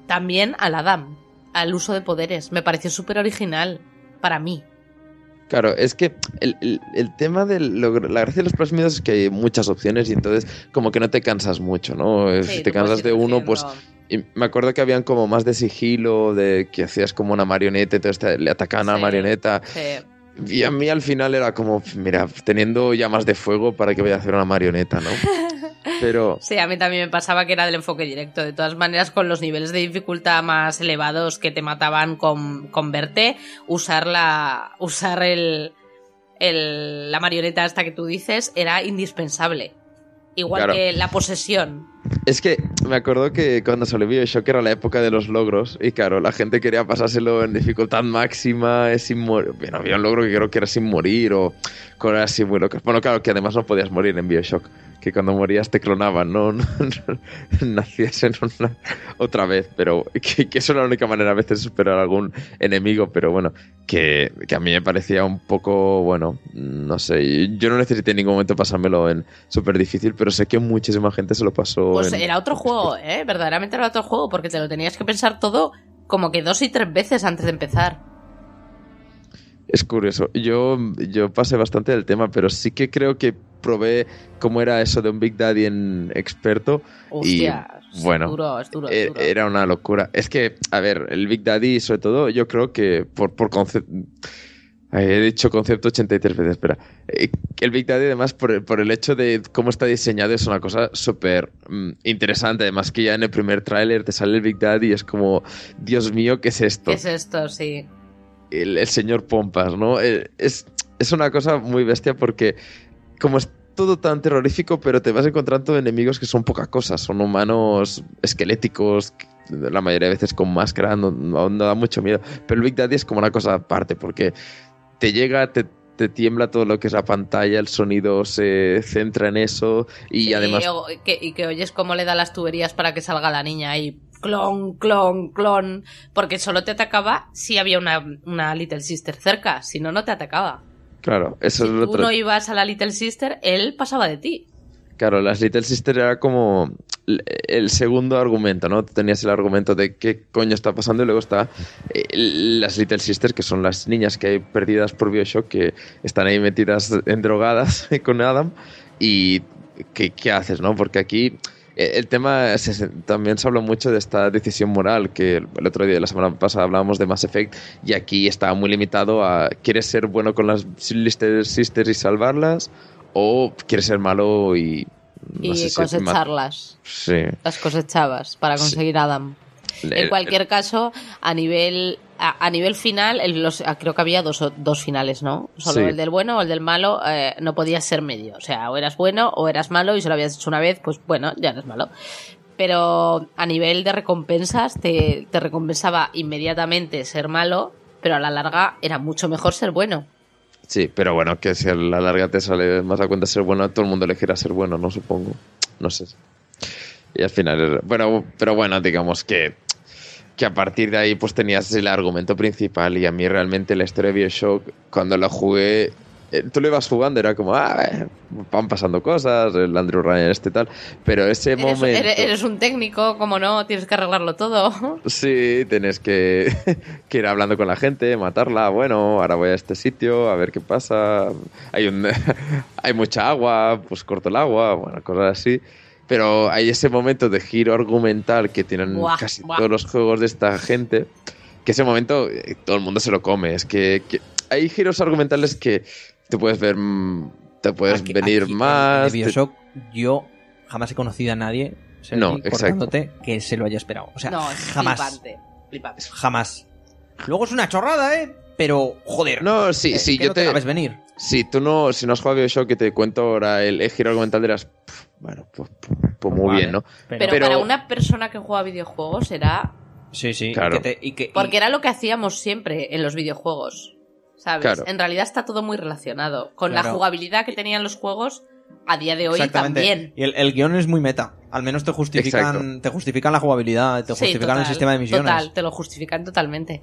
también al Adam, al uso de poderes. Me pareció súper original para mí. Claro, es que el, el- el tema de la gracia de los plásmidos es que hay muchas opciones y entonces como que no te cansas mucho, ¿no? Eh, Sí, si te cansas de uno, pues. Y me acuerdo que habían como más de sigilo, de que hacías como una marioneta, entonces le atacaban a la Sí. marioneta. Sí. Y a mí al final era como, mira, teniendo llamas de fuego, ¿para qué voy a hacer una marioneta, no? Pero Sí, a mí también me pasaba que era del enfoque directo. De todas maneras, con los niveles de dificultad más elevados que te mataban con, con verte, usar la. usar el, el- la marioneta esta que tú dices era indispensable. Igual Claro. que la posesión. Es que me acuerdo que cuando salió Bioshock era la época de los logros y claro, la gente quería pasárselo en dificultad máxima, es sin morir. Bueno, había un logro que creo que era sin morir o cosas así muy locas. Bueno, claro, que además no podías morir en Bioshock, que cuando morías te clonaban, ¿no? Nacías en una otra vez, pero que, eso era la única manera a veces de superar algún enemigo, pero bueno, que, que a mí me parecía un poco, bueno, no sé, yo no necesité en ningún momento pasármelo en súper difícil, pero sé que muchísima gente se lo pasó. Pues en- era otro juego, ¿eh? Verdaderamente era otro juego, porque te lo tenías que pensar todo como que dos y tres veces antes de empezar. Es curioso. Yo, yo pasé bastante del tema, pero sí que creo que probé cómo era eso de un Big Daddy en experto. Hostia, y es bueno, duro, es duro, es e- duro. era una locura. Es que, a ver, el Big Daddy, sobre todo, yo creo que por, por concepto. He dicho concepto 83 veces, espera. Eh, El Big Daddy, además, por el, por el hecho de cómo está diseñado, es una cosa súper mm, interesante. Además, que ya en el primer tráiler te sale el Big Daddy y es como, Dios mío, ¿qué es esto? ¿Qué es esto? Sí. el, el señor Pompas, ¿no? Eh, Es, es una cosa muy bestia porque como es todo tan terrorífico, pero te vas encontrando enemigos que son poca cosa, son humanos esqueléticos, la mayoría de veces con máscara, no da mucho miedo. Pero el Big Daddy es como una cosa aparte porque te llega, te, te tiembla todo lo que es la pantalla, el sonido se centra en eso y Sí, además... que, y que oyes cómo le da las tuberías para que salga la niña ahí. Clon, clon, clon. Porque solo te atacaba si había una, una Little Sister cerca. Si no, no te atacaba. Claro, eso Si es lo tú otro. no ibas a la Little Sister, él pasaba de ti. Claro, las Little Sister era como el- segundo argumento, ¿no? Tenías el argumento de qué coño está pasando y luego está eh, las Little Sisters, que son las niñas que hay perdidas por Bioshock, que están ahí metidas en drogadas con Adam y ¿qué, qué haces, no? Porque aquí eh, el tema también se habló mucho de esta decisión moral que el otro día, la semana pasada, hablábamos de Mass Effect y aquí está muy limitado a ¿quieres ser bueno con las Little Sisters y salvarlas? ¿O quieres ser malo y... no y si- cosecharlas. Sí. Las cosechabas para conseguir Adam. En El- cualquier caso, a nivel a, a nivel final, el- los, ah, creo que había dos, dos finales, ¿no? Solo Sí. el del bueno o el del malo, eh, no podías ser medio. O sea, o eras bueno o eras malo y si lo habías hecho una vez, pues bueno, ya eres malo. Pero a nivel de recompensas, te, te recompensaba inmediatamente ser malo, pero a la larga era mucho mejor ser bueno. Sí, pero bueno, que si a la larga te sale más a cuenta ser bueno, todo el mundo elegirá ser bueno, ¿no? Supongo. No sé. Y al final, bueno, pero bueno, digamos que, que a partir de ahí pues tenías el argumento principal y a mí realmente la historia de Bioshock, cuando la jugué, tú lo ibas jugando, era como, ah, eh, van pasando cosas, el Andrew Ryan este tal, pero ese Eres, momento... eres- eres un técnico, como no, tienes que arreglarlo todo. Sí, tienes que, que ir hablando con la gente, matarla. Bueno, ahora voy a este sitio a ver qué pasa. Hay, un, hay mucha agua, pues corto el agua, bueno, cosas así. Pero hay ese momento de giro argumental que tienen Buah, casi buah. todos los juegos de esta gente, que ese momento eh, todo el mundo se lo come. Es que, que hay giros argumentales que te puedes ver, mm, te puedes Aquí- venir aquí, en- más. En te- Bioshock, yo jamás he conocido a nadie, No, exacto. cortándote, que se lo haya esperado. O sea, no, es jamás. flipante. flipante. Jamás. Luego es una chorrada, ¿eh? Pero, joder. No, sí, eh, sí, que yo no te ves venir. Si tú no, si no has jugado a Bioshock, que te cuento ahora el, el giro argumental, dirás, "Pff, bueno, pues, pues- pues muy Vale. bien, ¿no? Pero, Pero- para una persona que juega videojuegos era... Sí, sí. Claro. y que te- y que- y- Porque era lo que hacíamos siempre en los videojuegos. ¿Sabes? Claro. En realidad está todo muy relacionado. Con la jugabilidad que tenían los juegos a día de hoy también. Y el, el guion es muy meta. Al menos te justifican, Exacto. te justifican la jugabilidad, te Sí, justifican el sistema de misiones. Total, te lo justifican totalmente.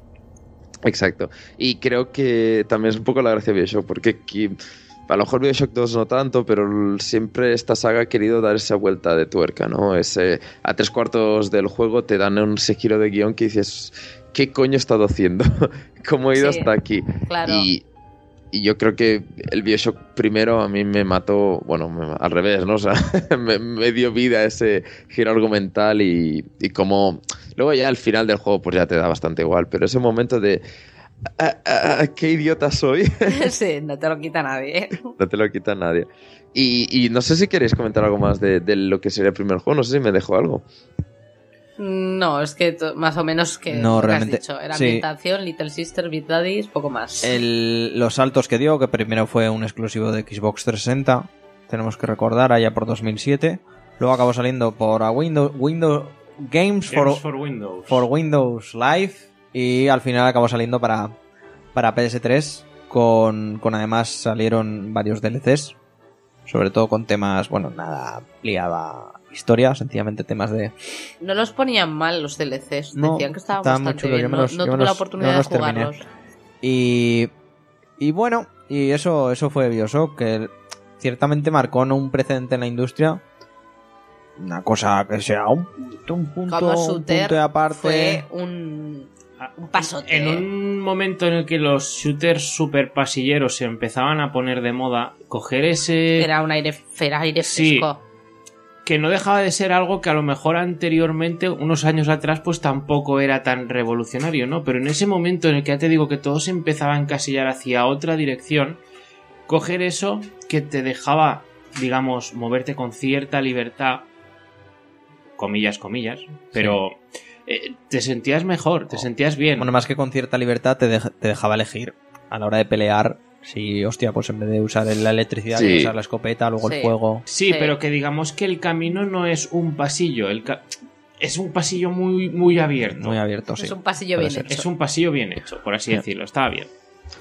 Exacto. Y creo que también es un poco la gracia de Bioshock, porque aquí, a lo mejor Bioshock 2 no tanto, pero siempre esta saga ha querido dar esa vuelta de tuerca, ¿no? Ese, a tres cuartos del juego te dan un giro de guion que dices, ¿qué coño he estado haciendo? ¿Cómo he ido Sí, hasta aquí? Claro. Y, y yo creo que el Bioshock primero a mí me mató, bueno, me- al revés, ¿no? O sea, me, me dio vida ese giro argumental y, y como... Luego ya al final del juego pues ya te da bastante igual, pero ese momento de... "Ah, ah, ah, ¡Qué idiota soy! sí, no te lo quita nadie. no te lo quita nadie. Y, y no sé si queréis comentar algo más de, de lo que sería el primer juego, no sé si me dejo algo. No, es que más o menos que No, realmente, has dicho. Era sí. ambientación, Little Sister, Big Daddies, poco más. El- los saltos que dio, que primero fue un exclusivo de Xbox 360, tenemos que recordar, allá por 2007. Luego acabó saliendo por a Windows, Windows Games, for, Games for Windows. for Windows Live y al final acabó saliendo para, para PS3 con, con además salieron varios DLCs, sobre todo con temas, bueno, nada liaba historia, sencillamente temas de... No los ponían mal los DLCs. No, Decían que estaban muy bastante bien. yo me No, los- no yo tuve la oportunidad de terminé. jugarlos. Y, y bueno, y eso, eso fue Bioshock, que ciertamente marcó un precedente en la industria. Una cosa que sea un, un punto, un punto de aparte. fue un, un pasote. En un momento en el que los shooters super pasilleros se empezaban a poner de moda, coger ese. Era un aire, era aire Sí. fresco. que no dejaba de ser algo que a lo mejor anteriormente, unos años atrás, pues tampoco era tan revolucionario, ¿no? Pero en ese momento en el que ya te digo que todo se empezaba a encasillar hacia otra dirección, coger eso que te dejaba, digamos, moverte con cierta libertad, comillas, comillas, pero eh, te sentías mejor, te sentías bien. Bueno, más que con cierta libertad te, dej- te dejaba elegir a la hora de pelear. Si, hostia, pues en vez de usar la electricidad, Sí. usar la escopeta, luego Sí. el fuego. Sí, Sí. pero que digamos que el camino no es un pasillo, el ca- es un pasillo muy, muy abierto. Muy abierto, sí. Es un pasillo Puede bien ser. hecho. Es un pasillo bien hecho, por así decirlo, estaba bien.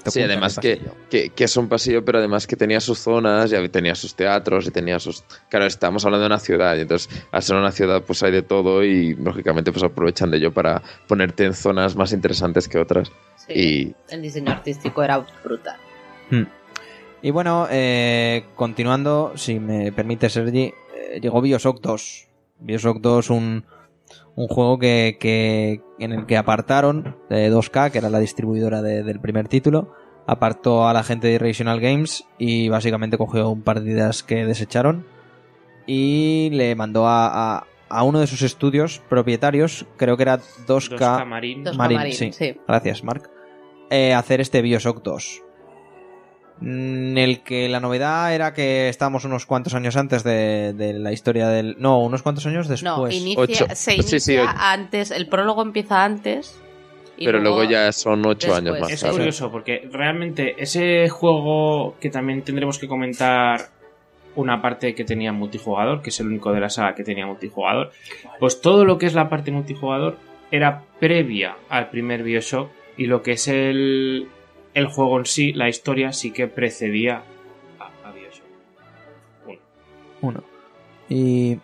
Sí, además que, que, que es un pasillo, pero además que tenía sus zonas, ya tenía sus teatros y tenía sus... Claro, estamos hablando de una ciudad, y entonces al ser una ciudad pues hay de todo y lógicamente pues aprovechan de ello para ponerte en zonas más interesantes que otras. Sí. Y El diseño artístico era brutal. Hmm. Y bueno, eh, continuando, si me permite Sergi, eh, llegó Bioshock 2. Bioshock 2, un, un juego que, que- en el que apartaron de 2K, que era la distribuidora de- del primer título, apartó a la gente de Irrational Games y básicamente cogió un par de ideas que desecharon y le mandó a, a- a uno de sus estudios propietarios, creo que era 2K, 2K Marine. Dos Marín, Marín, sí. sí. Gracias, Mark. Eh, hacer este Bioshock 2. En el que la novedad era que estábamos unos cuantos años antes de, de la historia del. No, unos cuantos años después. No, inicia, Ocho. se Sí, inicia sí, ocho. antes, el prólogo empieza antes. y pero luego ya son ocho después. años más Es tarde. curioso porque realmente ese juego que también tendremos que comentar una parte que tenía multijugador, que es el único de la saga que tenía multijugador, pues todo lo que es la parte multijugador era previa al primer Bioshock y lo que es el, el juego en sí, la historia, sí que precedía a, a Bioshock. Uno. Uno. Y.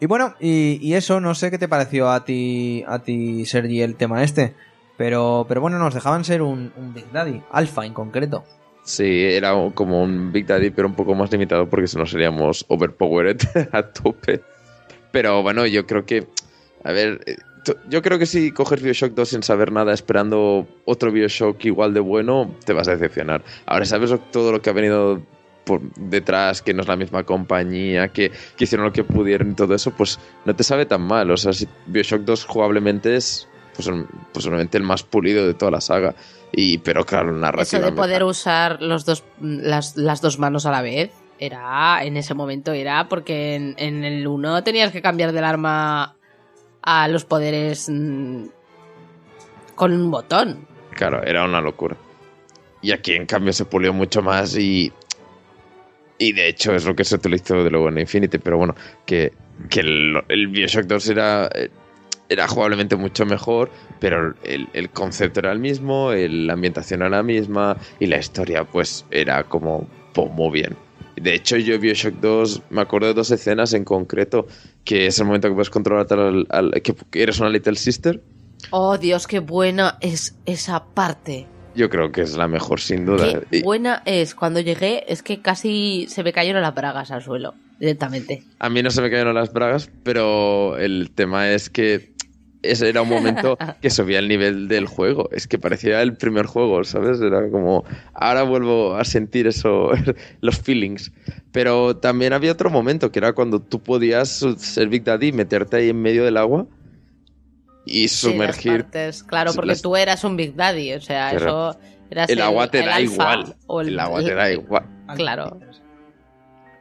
Y bueno, y, y eso, no sé qué te pareció a ti, a ti, Sergi, el tema este. Pero, pero bueno, nos dejaban ser un, un Big Daddy, Alpha en concreto. Sí, era como un Big Daddy, pero un poco más limitado porque si no seríamos overpowered a tope. Pero bueno, yo creo que. A ver, eh, yo creo que si coges Bioshock 2 sin saber nada, esperando otro Bioshock igual de bueno, te vas a decepcionar. Ahora, sabes todo lo que ha venido por detrás, que no es la misma compañía, que, que hicieron lo que pudieron y todo eso, pues no te sabe tan mal. O sea, si Bioshock 2 jugablemente es pues, posiblemente el más pulido de toda la saga. Y, pero claro, Eso narrativa. de poder usar los dos, las, las dos manos a la vez, era, en ese momento era, porque en, en el 1 tenías que cambiar del arma a los poderes mm, con un botón. Claro, era una locura. Y aquí en cambio se pulió mucho más y. Y de hecho es lo que se utilizó de luego en Infinity, pero bueno, que, que el, Bioshock 2 era, eh, era jugablemente mucho mejor, pero el, el concepto era el mismo, la ambientación era la misma y la historia pues era como pues, muy bien. De hecho yo Bioshock 2 me acuerdo de dos escenas en concreto, que es el momento que puedes controlar al, al- que eres una Little Sister. Oh, Dios, qué buena es esa parte. Yo creo que es la mejor sin duda. Qué buena es. Cuando llegué, es que casi se me cayeron las bragas al suelo, directamente. A mí no se me cayeron las bragas, pero el tema es que ese era un momento que subía el nivel del juego. Es que parecía el primer juego, ¿sabes? Era como, ahora vuelvo a sentir eso, los feelings. Pero también había otro momento, que era cuando tú podías ser Big Daddy y meterte ahí en medio del agua y Sí, las sumergir. partes, claro, porque las- tú eras un Big Daddy, o sea, eso... Eras el agua te el da igual. o El agua te da igual. Claro.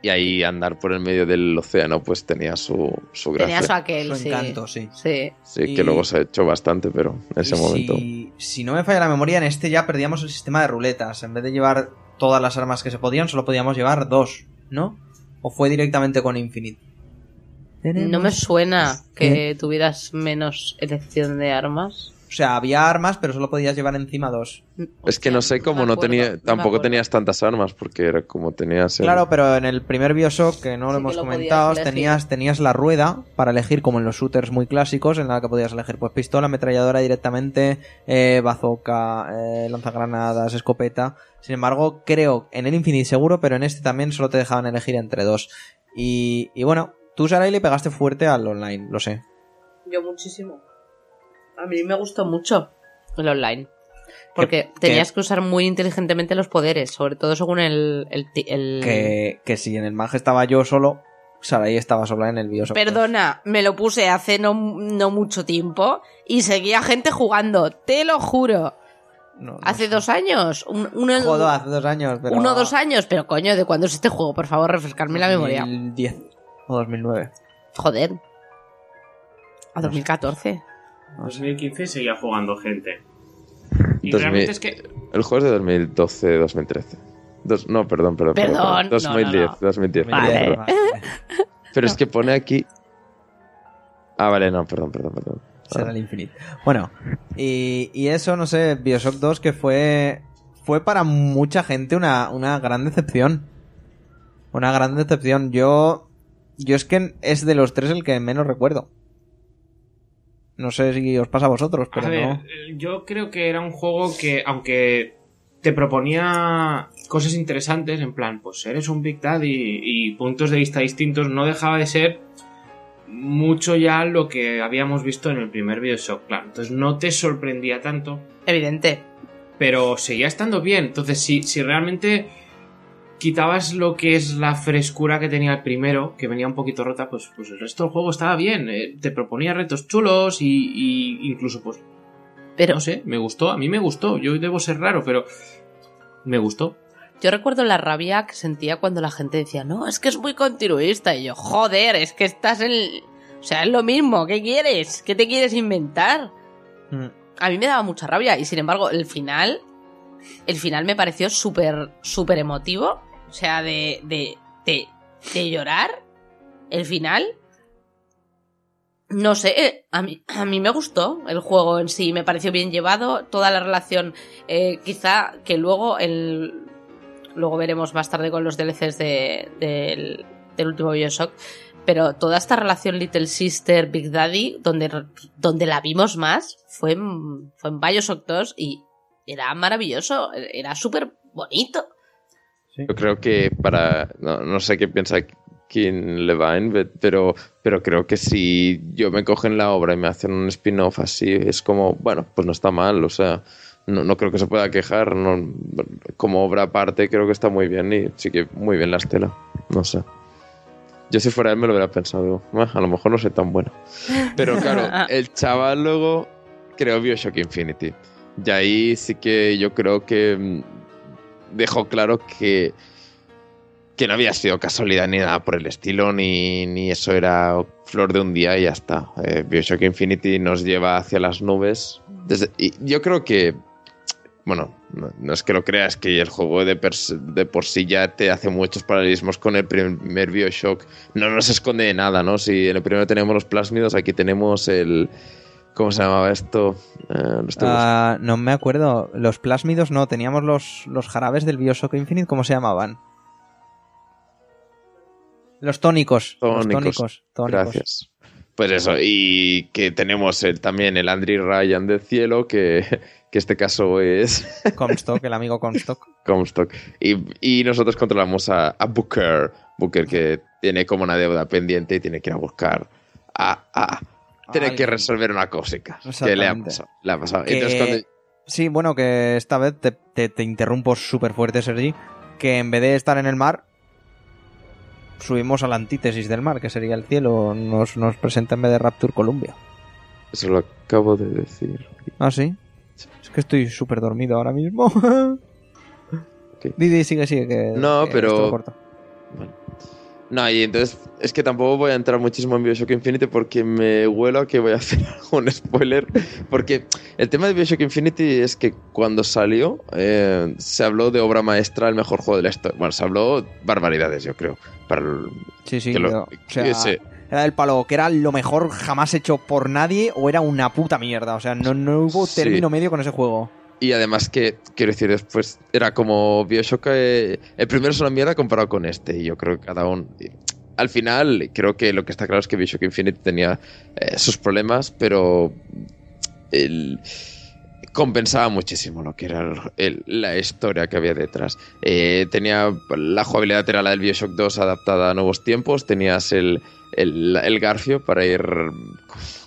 Y ahí andar por el medio del océano, pues tenía su, su gracia. Tenía su aquel, Su sí. encanto, sí. Sí. Sí, Y- que luego se ha hecho bastante, pero en ese Y momento. Si, si no me falla la memoria, en este ya perdíamos el sistema de ruletas. En vez de llevar todas las armas que se podían, solo podíamos llevar dos, ¿no? ¿O fue directamente con Infinite? No me suena que tuvieras menos elección de armas. O sea, había armas, pero solo podías llevar encima dos. Es que no sé cómo no, tenía, tampoco tenías tantas armas, porque era como tenías. el- Claro, pero en el primer Bioshock, que no lo Sí hemos lo comentado, tenías, tenías la rueda para elegir, como en los shooters muy clásicos, en la que podías elegir pues pistola, ametralladora directamente, eh, bazooka, eh, lanzagranadas, escopeta. Sin embargo, creo, en el Infinite seguro, pero en este también solo te dejaban elegir entre dos. Y, y bueno, tú, Sarai, le pegaste fuerte al online, lo sé. Yo muchísimo. A mí me gustó mucho el online. Porque tenías que usar muy inteligentemente los poderes, sobre todo según el... el, ti- el- Que, que si en el Mag estaba yo solo, Sarai estaba sola en el Bioshock. Perdona, me lo puse hace no, no mucho tiempo y seguía gente jugando, te lo juro. No, no Hace sé. dos años. Un, uno, Joder, hace dos años. Pero uno o dos años, pero coño, ¿de cuándo es este juego? Por favor, refrescarme la memoria. 2010 o 2009. Joder. A 2014. En 2015 seguía jugando gente. Y 2000. realmente es que El juego es de 2012, 2013. Dos- no, perdón, perdón. Perdón, no, 2010, no, no. 2010. Vale. perdón. Pero es que pone aquí. Ah, vale, no, perdón, perdón, perdón. Será el Infinite. Bueno, y, y eso, no sé, Bioshock 2 que fue fue para mucha gente una, una gran decepción. Una gran decepción. Yo, yo es que es de los tres el que menos recuerdo. No sé si os pasa a vosotros, pero a ver, no. eh, yo creo que era un juego que, aunque te proponía cosas interesantes, en plan, pues eres un Big Daddy y puntos de vista distintos, no dejaba de ser mucho ya lo que habíamos visto en el primer Bioshock, claro. Entonces no te sorprendía tanto, Evidente. pero seguía estando bien. Entonces, si, si realmente quitabas lo que es la frescura que tenía el primero, que venía un poquito rota, pues, pues el resto del juego estaba bien. eh, te proponía retos chulos y, y incluso, pues, Pero no sé, me gustó, a mí me gustó. Yo debo ser raro, pero me gustó. yo recuerdo la rabia que sentía cuando la gente decía, no, es que es muy continuista. Y yo, joder, es que estás en... O sea, es lo mismo, ¿qué quieres? ¿Qué te quieres inventar? Mm. A mí me daba mucha rabia y sin embargo el final, el final me pareció súper, súper emotivo. O sea, de, de, de, de llorar. El final. No sé, eh, a mí, a mí me gustó el juego en sí, me pareció bien llevado, toda la relación, eh, quizá que luego el, luego veremos más tarde con los DLCs de, del, del último Bioshock, pero toda esta relación Little Sister, Big Daddy, donde, donde la vimos más, fue en, fue en Bioshock 2 y era maravilloso, era súper bonito. Yo creo que para. No, no sé qué piensa Kim Levine, pe- pero, pero creo que si yo me cogen la obra y me hacen un spin-off así, es como, bueno, pues no está mal, o sea, no, no creo que se pueda quejar. No, como obra aparte, creo que está muy bien y sí que muy bien la estela. No sé. Yo si fuera él me lo hubiera pensado, digo, "Ah, a lo mejor no soy tan bueno. Pero claro, el chaval luego creó Bioshock Infinity. Y ahí sí que yo creo que mm, dejó claro que, que no había sido casualidad ni nada por el estilo, ni, ni eso era flor de un día y ya está. Eh, Bioshock Infinity nos lleva hacia las nubes. Y yo creo que, bueno, no, no es que lo creas, que el juego de, pers- de por sí ya te hace muchos paralelismos con el primer Bioshock. No nos esconde de nada, ¿no? Si en el primero tenemos los plásmidos, aquí tenemos el... ¿Cómo se llamaba esto? Eh, Ah, no me acuerdo. Los plásmidos no, teníamos los, los jarabes del Bioshock Infinite, ¿cómo se llamaban? Los tónicos. Los Tónicos. tónicos. tónicos. Gracias. Pues eso, y que tenemos el- también el Andrew Ryan del cielo, que, que este caso es Comstock, el amigo Comstock. Comstock. Y, y nosotros controlamos a, a Booker, Booker que tiene como una deuda pendiente y tiene que ir a buscar a... a tiene que resolver una cosica que le ha pasado. le ha pasado. Que- Entonces, cuando- Sí, bueno, que esta vez te, te- te interrumpo súper fuerte, Sergi. Que en vez de estar en el mar, subimos a la antítesis del mar, que sería el cielo. Nos, nos presenta en vez de Rapture Columbia. Eso lo acabo de decir. Ah, sí. Es que estoy súper dormido ahora mismo. Didi, sigue, sigue. Que, No, que pero- corto. No, y entonces es que tampoco voy a entrar muchísimo en Bioshock Infinity porque me huelo a que voy a hacer algún spoiler. Porque el tema de Bioshock Infinity es que cuando salió eh, se habló de obra maestra, el mejor juego de la historia. Bueno, se habló barbaridades, yo creo. Para el- Sí, sí. que lo- pero, o sea, que se- Era del palo, que era lo mejor jamás hecho por nadie o era una puta mierda. O sea, no, no hubo Sí. término medio con ese juego. Y además que, quiero decir, después era como Bioshock, eh, el primero es una mierda comparado con este. Y yo creo que cada uno... Al final, creo que lo que está claro es que Bioshock Infinite tenía eh, sus problemas, pero compensaba muchísimo lo que era la historia que había detrás. Eh, tenía la jugabilidad era la del Bioshock 2 adaptada a nuevos tiempos, tenías el, el garfio para ir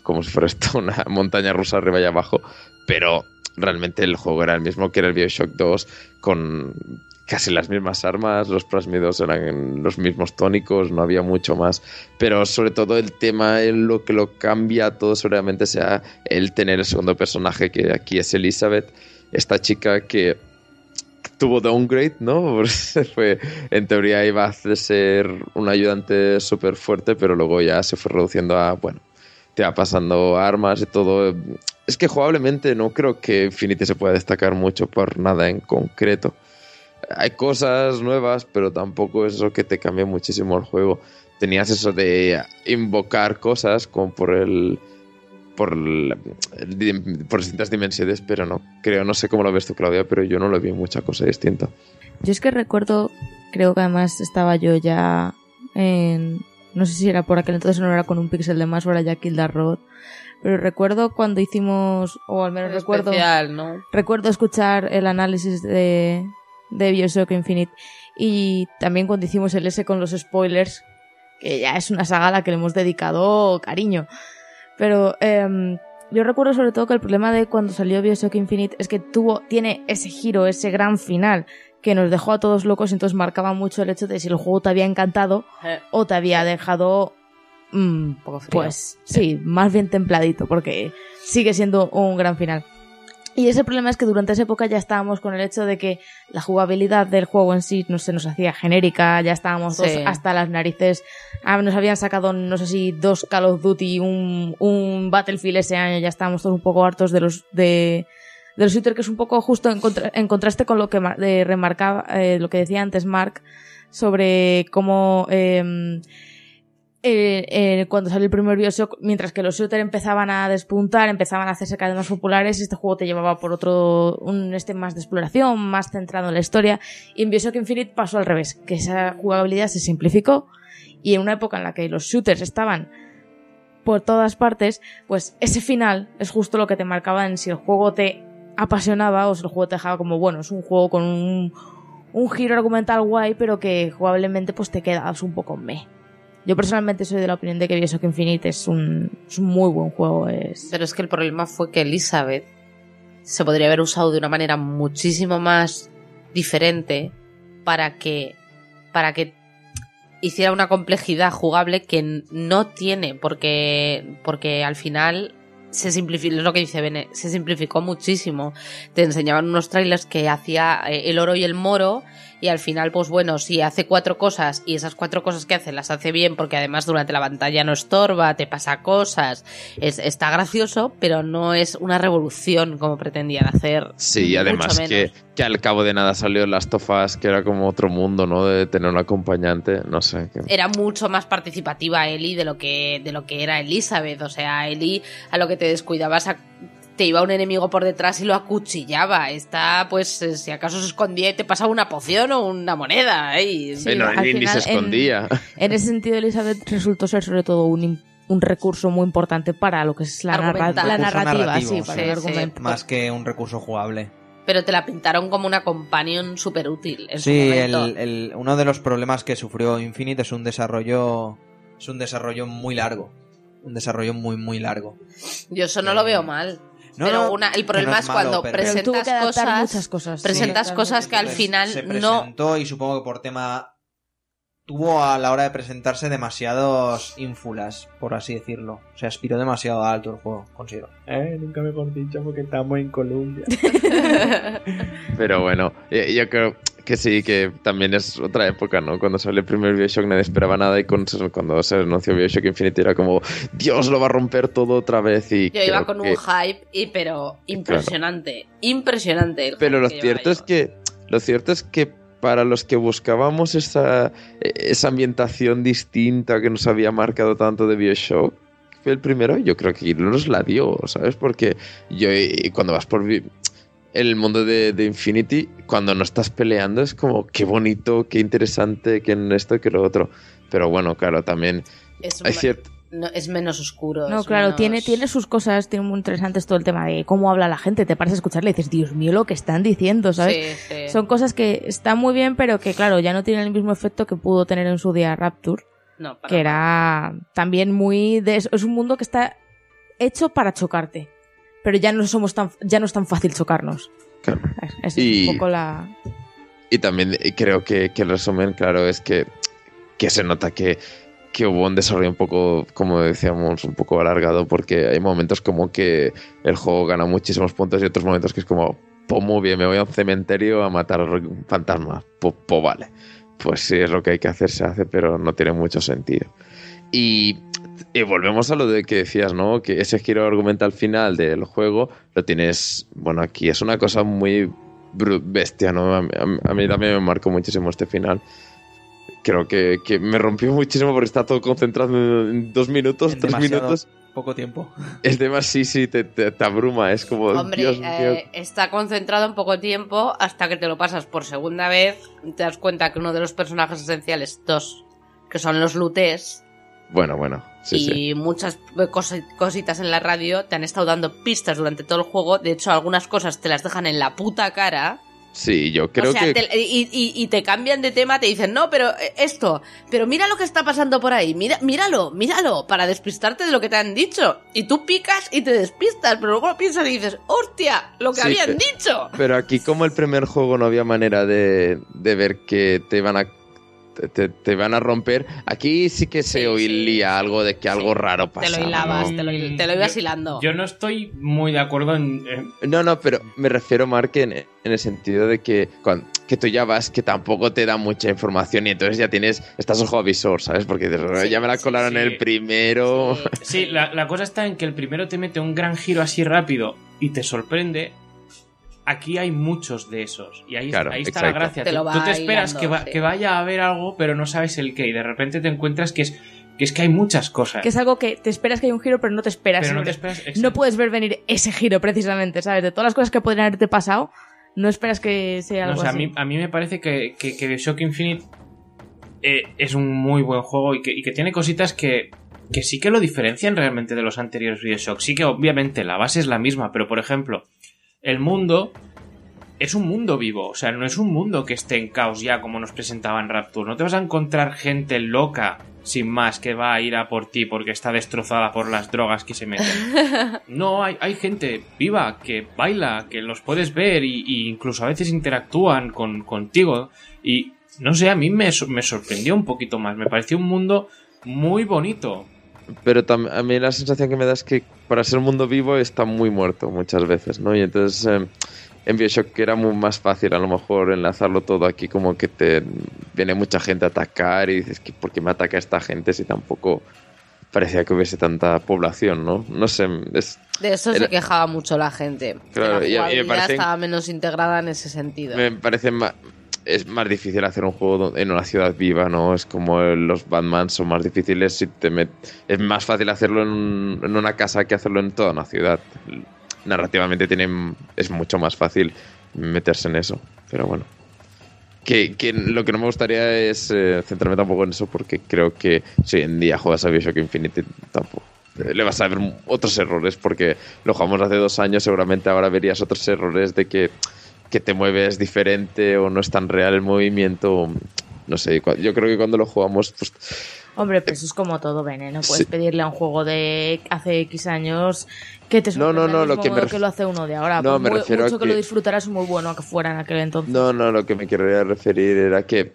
como si fuera esto una montaña rusa arriba y abajo, pero realmente el juego era el mismo que era el Bioshock 2 con casi las mismas armas, los plasmidos eran los mismos tónicos, no había mucho más, pero sobre todo el tema en lo que lo cambia todo seguramente sea el tener el segundo personaje que aquí es Elizabeth, esta chica que tuvo downgrade, ¿no? Fue, en teoría iba a ser un ayudante súper fuerte, pero luego ya se fue reduciendo a, bueno, te va pasando armas y todo. Es que jugablemente no creo que Infinity se pueda destacar mucho por nada en concreto. Hay cosas nuevas, pero tampoco es eso que te cambia muchísimo el juego. Tenías eso de invocar cosas como por el por, por distintas dimensiones, pero no creo, no sé cómo lo ves tú, Claudia, pero yo no lo vi mucha cosa distinta. Yo es que recuerdo, creo que además estaba yo ya en... No sé si era por aquel entonces no era con un pixel de más o era ya the Robot. Pero recuerdo cuando hicimos, o al menos recuerdo... Especial, ¿no? recuerdo escuchar el análisis de, de Bioshock Infinite y también cuando hicimos el S con los spoilers, que ya es una saga a la que le hemos dedicado cariño. Pero em, yo recuerdo sobre todo que el problema de cuando salió Bioshock Infinite es que tuvo, tiene ese giro, ese gran final que nos dejó a todos locos y entonces marcaba mucho el hecho de si el juego te había encantado Eh, o te había dejado mm, poco frío. pues sí, más bien templadito, porque sigue siendo un gran final. Y ese problema es que durante esa época ya estábamos con el hecho de que la jugabilidad del juego en sí no se nos hacía genérica, ya estábamos Sí. hasta las narices. Ah, nos habían sacado, no sé si dos Call of Duty, un, un Battlefield ese año, ya estábamos todos un poco hartos de los de, de los shooters, que es un poco justo en, contra- en contraste con lo que de remarcaba, eh, lo que decía antes Mark sobre cómo em, eh, eh, cuando salió el primer Bioshock, mientras que los shooters empezaban a despuntar, empezaban a hacerse cada vez más populares, este juego te llevaba por otro, un este más de exploración, más centrado en la historia, y en Bioshock Infinite pasó al revés, que esa jugabilidad se simplificó, y en una época en la que los shooters estaban por todas partes, pues ese final es justo lo que te marcaba en si el juego te apasionaba, o sea, el juego te dejaba como, bueno, es un juego con un, un giro argumental guay, pero que jugablemente pues te quedas un poco me. Yo personalmente soy de la opinión de que Bioshock Infinite es un, es un muy buen juego. Es... Pero es que el problema fue que Elizabeth se podría haber usado de una manera muchísimo más diferente para que para que hiciera una complejidad jugable que no tiene porque porque al final se simplificó, es lo que dice Bene, se simplificó muchísimo. Te enseñaban unos trailers que hacía eh, el oro y el moro y al final, pues bueno, si hace cuatro cosas y esas cuatro cosas que hace las hace bien porque además durante la pantalla no estorba, te pasa cosas, es, está gracioso, pero no es una revolución como pretendían hacer. Sí, además que, que al cabo de nada salió Last of Us, que era como otro mundo, ¿no? De tener un acompañante, no sé. que- era mucho más participativa Ellie de lo que de lo que era Elizabeth, o sea, Ellie a lo que te descuidabas a- te iba un enemigo por detrás y lo acuchillaba. Esta, pues, eh, si acaso se escondía y te pasaba una poción o una moneda. ¿eh? Sí, Bueno, al ni, ni se final, en- escondía. En ese sentido, Elizabeth resultó ser sobre todo un, un recurso muy importante para lo que es la, narra- Argumental. la narrativa, sí, para sí, el sí. argumento. Más que un recurso jugable. Pero te la pintaron como una companion súper útil. Sí, el- uno de los problemas que sufrió Infinite es un desarrollo. Es un desarrollo muy largo. Un desarrollo muy, muy largo. Yo eso no lo veo mal. No, pero no, una, el problema no es, malo, cuando pero- presentas cosas. muchas cosas. sí. presentas cosas que al final se no. presentó y supongo que por tema. Tuvo a la hora de presentarse demasiados ínfulas, por así decirlo. O sea, aspiró demasiado alto el juego, considero. Eh, nunca mejor dicho porque estamos en Colombia. Pero bueno, eh, yo creo que sí, que también es otra época, ¿no? Cuando salió el primer Bioshock nadie esperaba nada y cuando se anunció Bioshock Infinite era como, Dios, lo va a romper todo otra vez y Yo iba con que- un hype, y, pero impresionante. Impresionante. el Pero lo cierto es que lo cierto es que para los que buscábamos esa, esa ambientación distinta que nos había marcado tanto de Bioshock, fue el primero, yo creo que nos la dio, ¿sabes? Porque yo cuando vas por vi- el mundo de, de Infinity, cuando no estás peleando es como qué bonito, qué interesante, que en esto, que lo otro. Pero bueno, claro, también Es, hay cierto... no, es menos oscuro. No, es claro, menos- tiene, tiene sus cosas, tiene muy interesantes todo el tema de cómo habla la gente. Te paras a escucharle y dices, Dios mío, lo que están diciendo, ¿sabes? Sí, sí. Son cosas que están muy bien, pero que, claro, ya no tienen el mismo efecto que pudo tener en su día Rapture, No, para que era también muy. De, es un mundo que está hecho para chocarte. Pero ya no somos tan, ya no es tan fácil chocarnos. claro. Esa Y- es un poco la. Y también eh, creo que, que el resumen, claro, es que, que se nota que, que hubo un desarrollo un poco, como decíamos, un poco alargado, porque hay momentos como que el juego gana muchísimos puntos y otros momentos que es como, pues muy bien, me voy a un cementerio a matar fantasmas. Pues, pues vale. Pues sí, es lo que hay que hacer, se hace, pero no tiene mucho sentido. Y, y volvemos a lo de que decías, ¿no? Que ese giro argumental final del juego lo tienes, bueno, aquí es una cosa muy bestia, ¿no? A, mí- a mí- a mí también me marcó muchísimo este final. Creo que, que me rompió muchísimo porque está todo concentrado en dos minutos, En tres minutos. Poco tiempo. Es demasiado, sí, sí, te, te- te abruma, es como, Hombre, Dios eh, está concentrado en poco tiempo hasta que te lo pasas por segunda vez. Te das cuenta que uno de los personajes esenciales, dos, que son los lutés, Bueno, bueno, sí, y sí. muchas cosi- cositas en la radio te han estado dando pistas durante todo el juego. De hecho, algunas cosas te las dejan en la puta cara. Sí, yo creo o sea, que... te- y, y- y te cambian de tema, te dicen, no, pero eh, esto, pero mira lo que está pasando por ahí, mira, míralo, míralo, para despistarte de lo que te han dicho. Y tú picas y te despistas, pero luego piensas y dices, hostia, lo que Sí, habían dicho. Pero aquí como el primer juego no había manera de, de ver que te iban a te, te- te van a romper, aquí sí que se Sí, algo de que algo Sí. raro Te pasaba. lo hilabas, ¿no? te lo, hil- te lo ibas hilando. Yo no estoy muy de acuerdo en. No, no, pero me refiero, Mark, en, en el sentido de que, cuan- que tú ya vas, que tampoco te da mucha información y entonces ya tienes, estás ojo avisor, ¿sabes? Porque ya me la colaron el primero. Sí, Sí, la, la cosa está en que el primero te mete un gran giro así rápido y te sorprende. Aquí hay muchos de esos. Y ahí, Claro, ahí está la gracia. Te Tú, tú te esperas que, va- sí. que vaya a haber algo, pero no sabes el qué. Y de repente te encuentras que es que, es que hay muchas cosas. Que es algo que te esperas que hay un giro, pero no te esperas. pero no te esperas. no puedes ver venir ese giro precisamente, ¿sabes? De todas las cosas que podrían haberte pasado, no esperas que sea No, algo o sea, a así. mí, a mí me parece que, que, que Bioshock Infinite eh, es un muy buen juego y que, y que tiene cositas que, que sí que lo diferencian realmente de los anteriores Bioshock. Sí que obviamente la base es la misma, pero por ejemplo, el mundo es un mundo vivo, o sea, no es un mundo que esté en caos ya como nos presentaban Rapture. No te vas a encontrar gente loca sin más que va a ir a por ti porque está destrozada por las drogas que se meten. No, hay, hay gente viva que baila, que los puedes ver y, y incluso a veces interactúan con, contigo y no sé, a mí me, me sorprendió un poquito más, me pareció un mundo muy bonito. Pero tam- a mí la sensación que me da es que para ser un mundo vivo está muy muerto muchas veces, ¿no? Y entonces eh, en Bioshock era muy más fácil a lo mejor enlazarlo todo aquí como que te viene mucha gente a atacar y dices que ¿por qué me ataca esta gente si tampoco parecía que hubiese tanta población, ¿no? No sé, es, De eso se quejaba mucho la gente. Claro, la y y me parece- estaba menos integrada en ese sentido. me parece más es más difícil hacer un juego en una ciudad viva, ¿no? Es como los Batman son más difíciles si te met- es más fácil hacerlo en, un- en una casa que hacerlo en toda una ciudad. Narrativamente tienen es mucho más fácil meterse en eso, pero bueno. Que, que lo que no me gustaría es eh, centrarme tampoco en eso porque creo que si hoy en día juegas a Bioshock Infinite tampoco eh, le vas a ver otros errores porque lo jugamos hace dos años seguramente ahora verías otros errores de que que te mueves diferente o no es tan real el movimiento. No sé, yo creo que cuando lo jugamos, pues Hombre, pues eso es como todo, Bene. No puedes Sí. pedirle a un juego de hace X años que te No, no, no, lo que me modo ref- que lo hace uno de ahora. No, Por me muy- refiero a mucho que... que- lo disfrutaras muy bueno que fuera en aquel entonces. no, no, lo que me quería referir era que,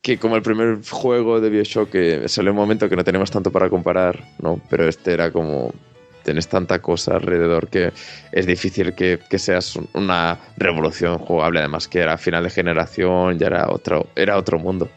que como el primer juego de Bioshock, que salió un momento que no tenemos tanto para comparar, ¿no? Pero este era como, tienes tanta cosa alrededor que es difícil que, que seas un- una revolución jugable, además que era final de generación, ya era otro, era otro mundo.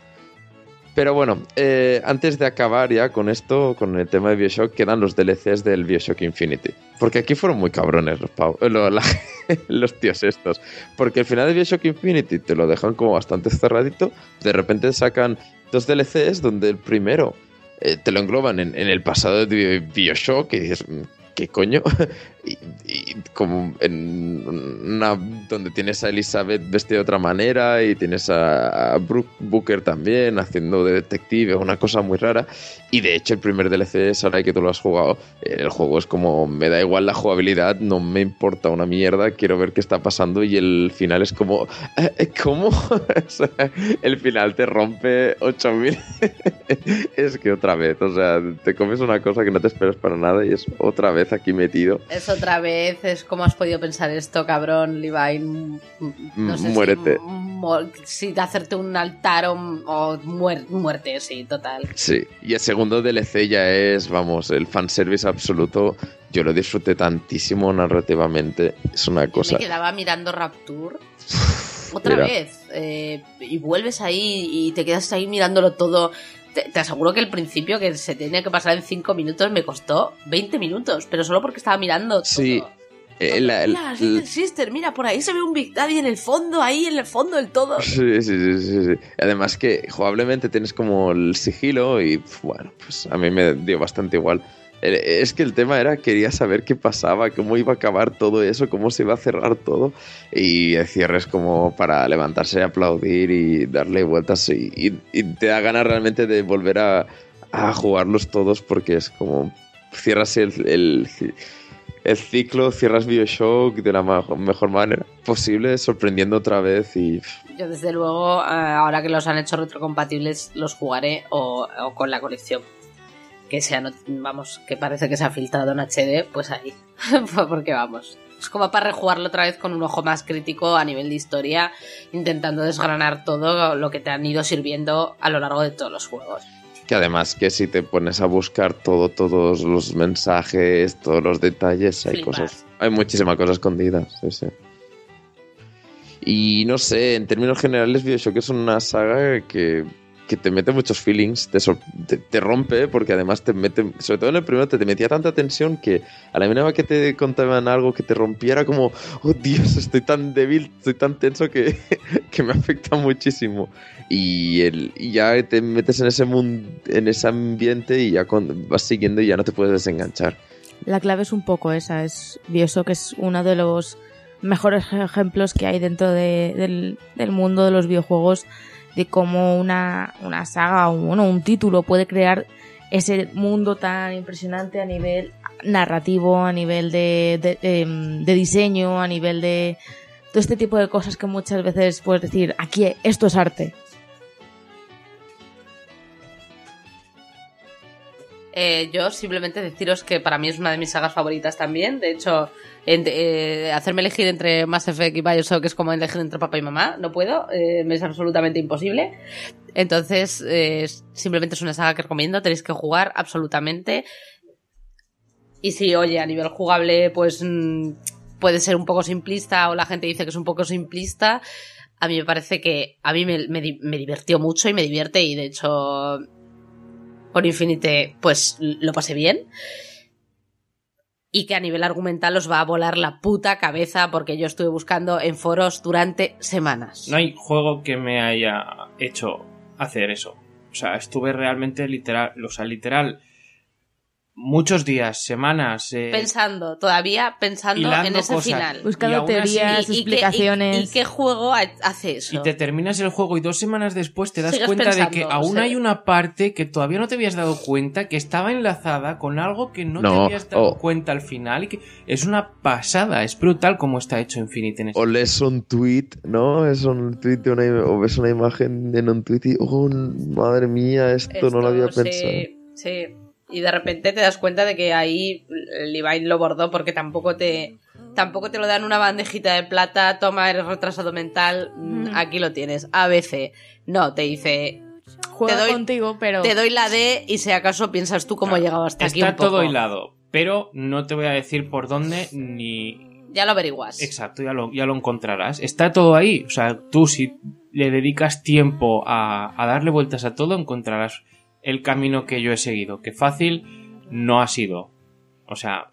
Pero bueno, eh, antes de acabar ya con esto, con el tema de Bioshock, quedan los DLCs del Bioshock Infinity. Porque aquí fueron muy cabrones los, pau- eh, lo- la- los tíos estos. Porque al final de Bioshock Infinity te lo dejan como bastante cerradito. De repente sacan dos DLCs donde el primero eh, te lo engloban en, en el pasado de Bioshock y dices, "Mm, ¿qué coño? y, como en una donde tienes a Elizabeth vestida de otra manera y tienes a, Brooke Booker también haciendo de detective, una cosa muy rara. Y de hecho el primer DLC ahora que tú lo has jugado, eh, el juego es como, me da igual la jugabilidad, no me importa una mierda, quiero ver qué está pasando y el final es como, "Eh, ¿cómo? El final te rompe 8000. es que otra vez, o sea, te comes una cosa que no te esperas para nada y es otra vez aquí metido. Es otra vez, es como has podido pensar esto, cabrón, Levi. mm, No sé Muérete. Si, mo- si de hacerte un altar o, o muer- muerte, sí, total. Sí, y el segundo DLC ya es, vamos, el fanservice absoluto. Yo lo disfruté tantísimo narrativamente. Es una Yo cosa. me quedaba mirando Rapture otra vez eh, y vuelves ahí y te quedas ahí mirándolo todo. Te, te aseguro que el principio que se tenía que pasar en 5 minutos me costó 20 minutos, pero solo porque estaba mirando todo. Sí, eh, la- Mira, Little Sister, mira, por ahí se ve un Big Daddy en el fondo, ahí en el fondo del todo. Sí, sí, sí, sí, sí. Además que jugablemente tienes como el sigilo y bueno, pues a mí me dio bastante igual. Eh, Es que el tema era, quería saber qué pasaba, cómo iba a acabar todo eso, cómo se iba a cerrar todo. Y el cierre es como para levantarse aplaudir y darle vueltas y, te da ganas realmente de volver a, jugarlos todos porque es como cierras el, el, ciclo, cierras Bioshock de la mejor manera posible, sorprendiendo otra vez y Yo desde luego, eh, ahora que los han hecho retrocompatibles, los jugaré o con la colección. Que sea, no- vamos, que parece que se ha filtrado en HD, pues ahí. Porque vamos. Es como para rejugarlo otra vez con un ojo más crítico a nivel de historia, intentando desgranar todo lo que te han ido sirviendo a lo largo de todos los juegos. Que además que si te pones a buscar todo, todos los mensajes, todos los detalles, hay Flipas. cosas, hay muchísima cosa escondida. sí, sí. Y no sé, en términos generales, Bioshock es una saga que, que te mete muchos feelings, te, te, te rompe, porque además te mete, sobre todo en el primero, te, metía tanta tensión que a la mínima que te contaban algo que te rompiera, como, oh Dios, estoy tan débil, estoy tan tenso que, que me afecta muchísimo. Y, el, y ya te metes en ese mundo, en ese ambiente y ya vas siguiendo y ya no te puedes desenganchar. La clave es un poco esa, es Bioshock es uno de los mejores ejemplos que hay dentro de- del, del mundo de los videojuegos de cómo una, una saga o bueno, un título puede crear ese mundo tan impresionante a nivel narrativo, a nivel de, de, em, de diseño, a nivel de todo este tipo de cosas que muchas veces puedes decir, aquí esto es arte. Eh, yo simplemente deciros que para mí es una de mis sagas favoritas también. De hecho, eh, hacerme elegir entre Mass Effect y Bioshock es como elegir entre papá y mamá. No puedo, eh, me es absolutamente imposible. Entonces, simplemente es una saga que recomiendo. Tenéis que jugar absolutamente. Y si, oye, a nivel jugable, pues mm, puede ser un poco simplista o la gente dice que es un poco simplista. A mí me parece que a mí me, me me divirtió mucho y me divierte y de hecho por Infinite, pues lo pasé bien. Y que a nivel argumental os va a volar la puta cabeza porque yo estuve buscando en foros durante semanas. No hay juego que me haya hecho hacer eso. O sea, estuve realmente literal, o sea, literal, muchos días, semanas, eh, Pensando, todavía pensando en ese cosas. final. Buscando Y aún así- teorías, Y- explicaciones. y- y qué juego ha- hace eso? y te terminas el juego y dos semanas después te das Sigues cuenta de que aún sí. hay una parte que todavía no te habías dado cuenta que estaba enlazada con algo que no, te habías dado oh. cuenta al final y que es una pasada, es brutal como está hecho Infinite en este O lees un tweet, ¿no? Es un tweet de una, o ves una imagen en un tweet y, oh, madre mía, esto, no lo había Esto, pensado. Sí, sí. Y de repente te das cuenta de que ahí Levi lo bordó porque tampoco te tampoco te lo dan una bandejita de plata, toma, eres retrasado mental, mm, aquí lo tienes, ABC. No, te dice, Juega te doy- contigo, pero... te doy la D y si acaso piensas tú cómo Claro, he llegado hasta aquí Está todo hilado, pero no te voy a decir por dónde ni Ya lo averiguas. Exacto, ya lo, ya lo encontrarás. Está todo ahí. O sea, tú si le dedicas tiempo a, a darle vueltas a todo, encontrarás el camino que yo he seguido. Que fácil no ha sido. O sea,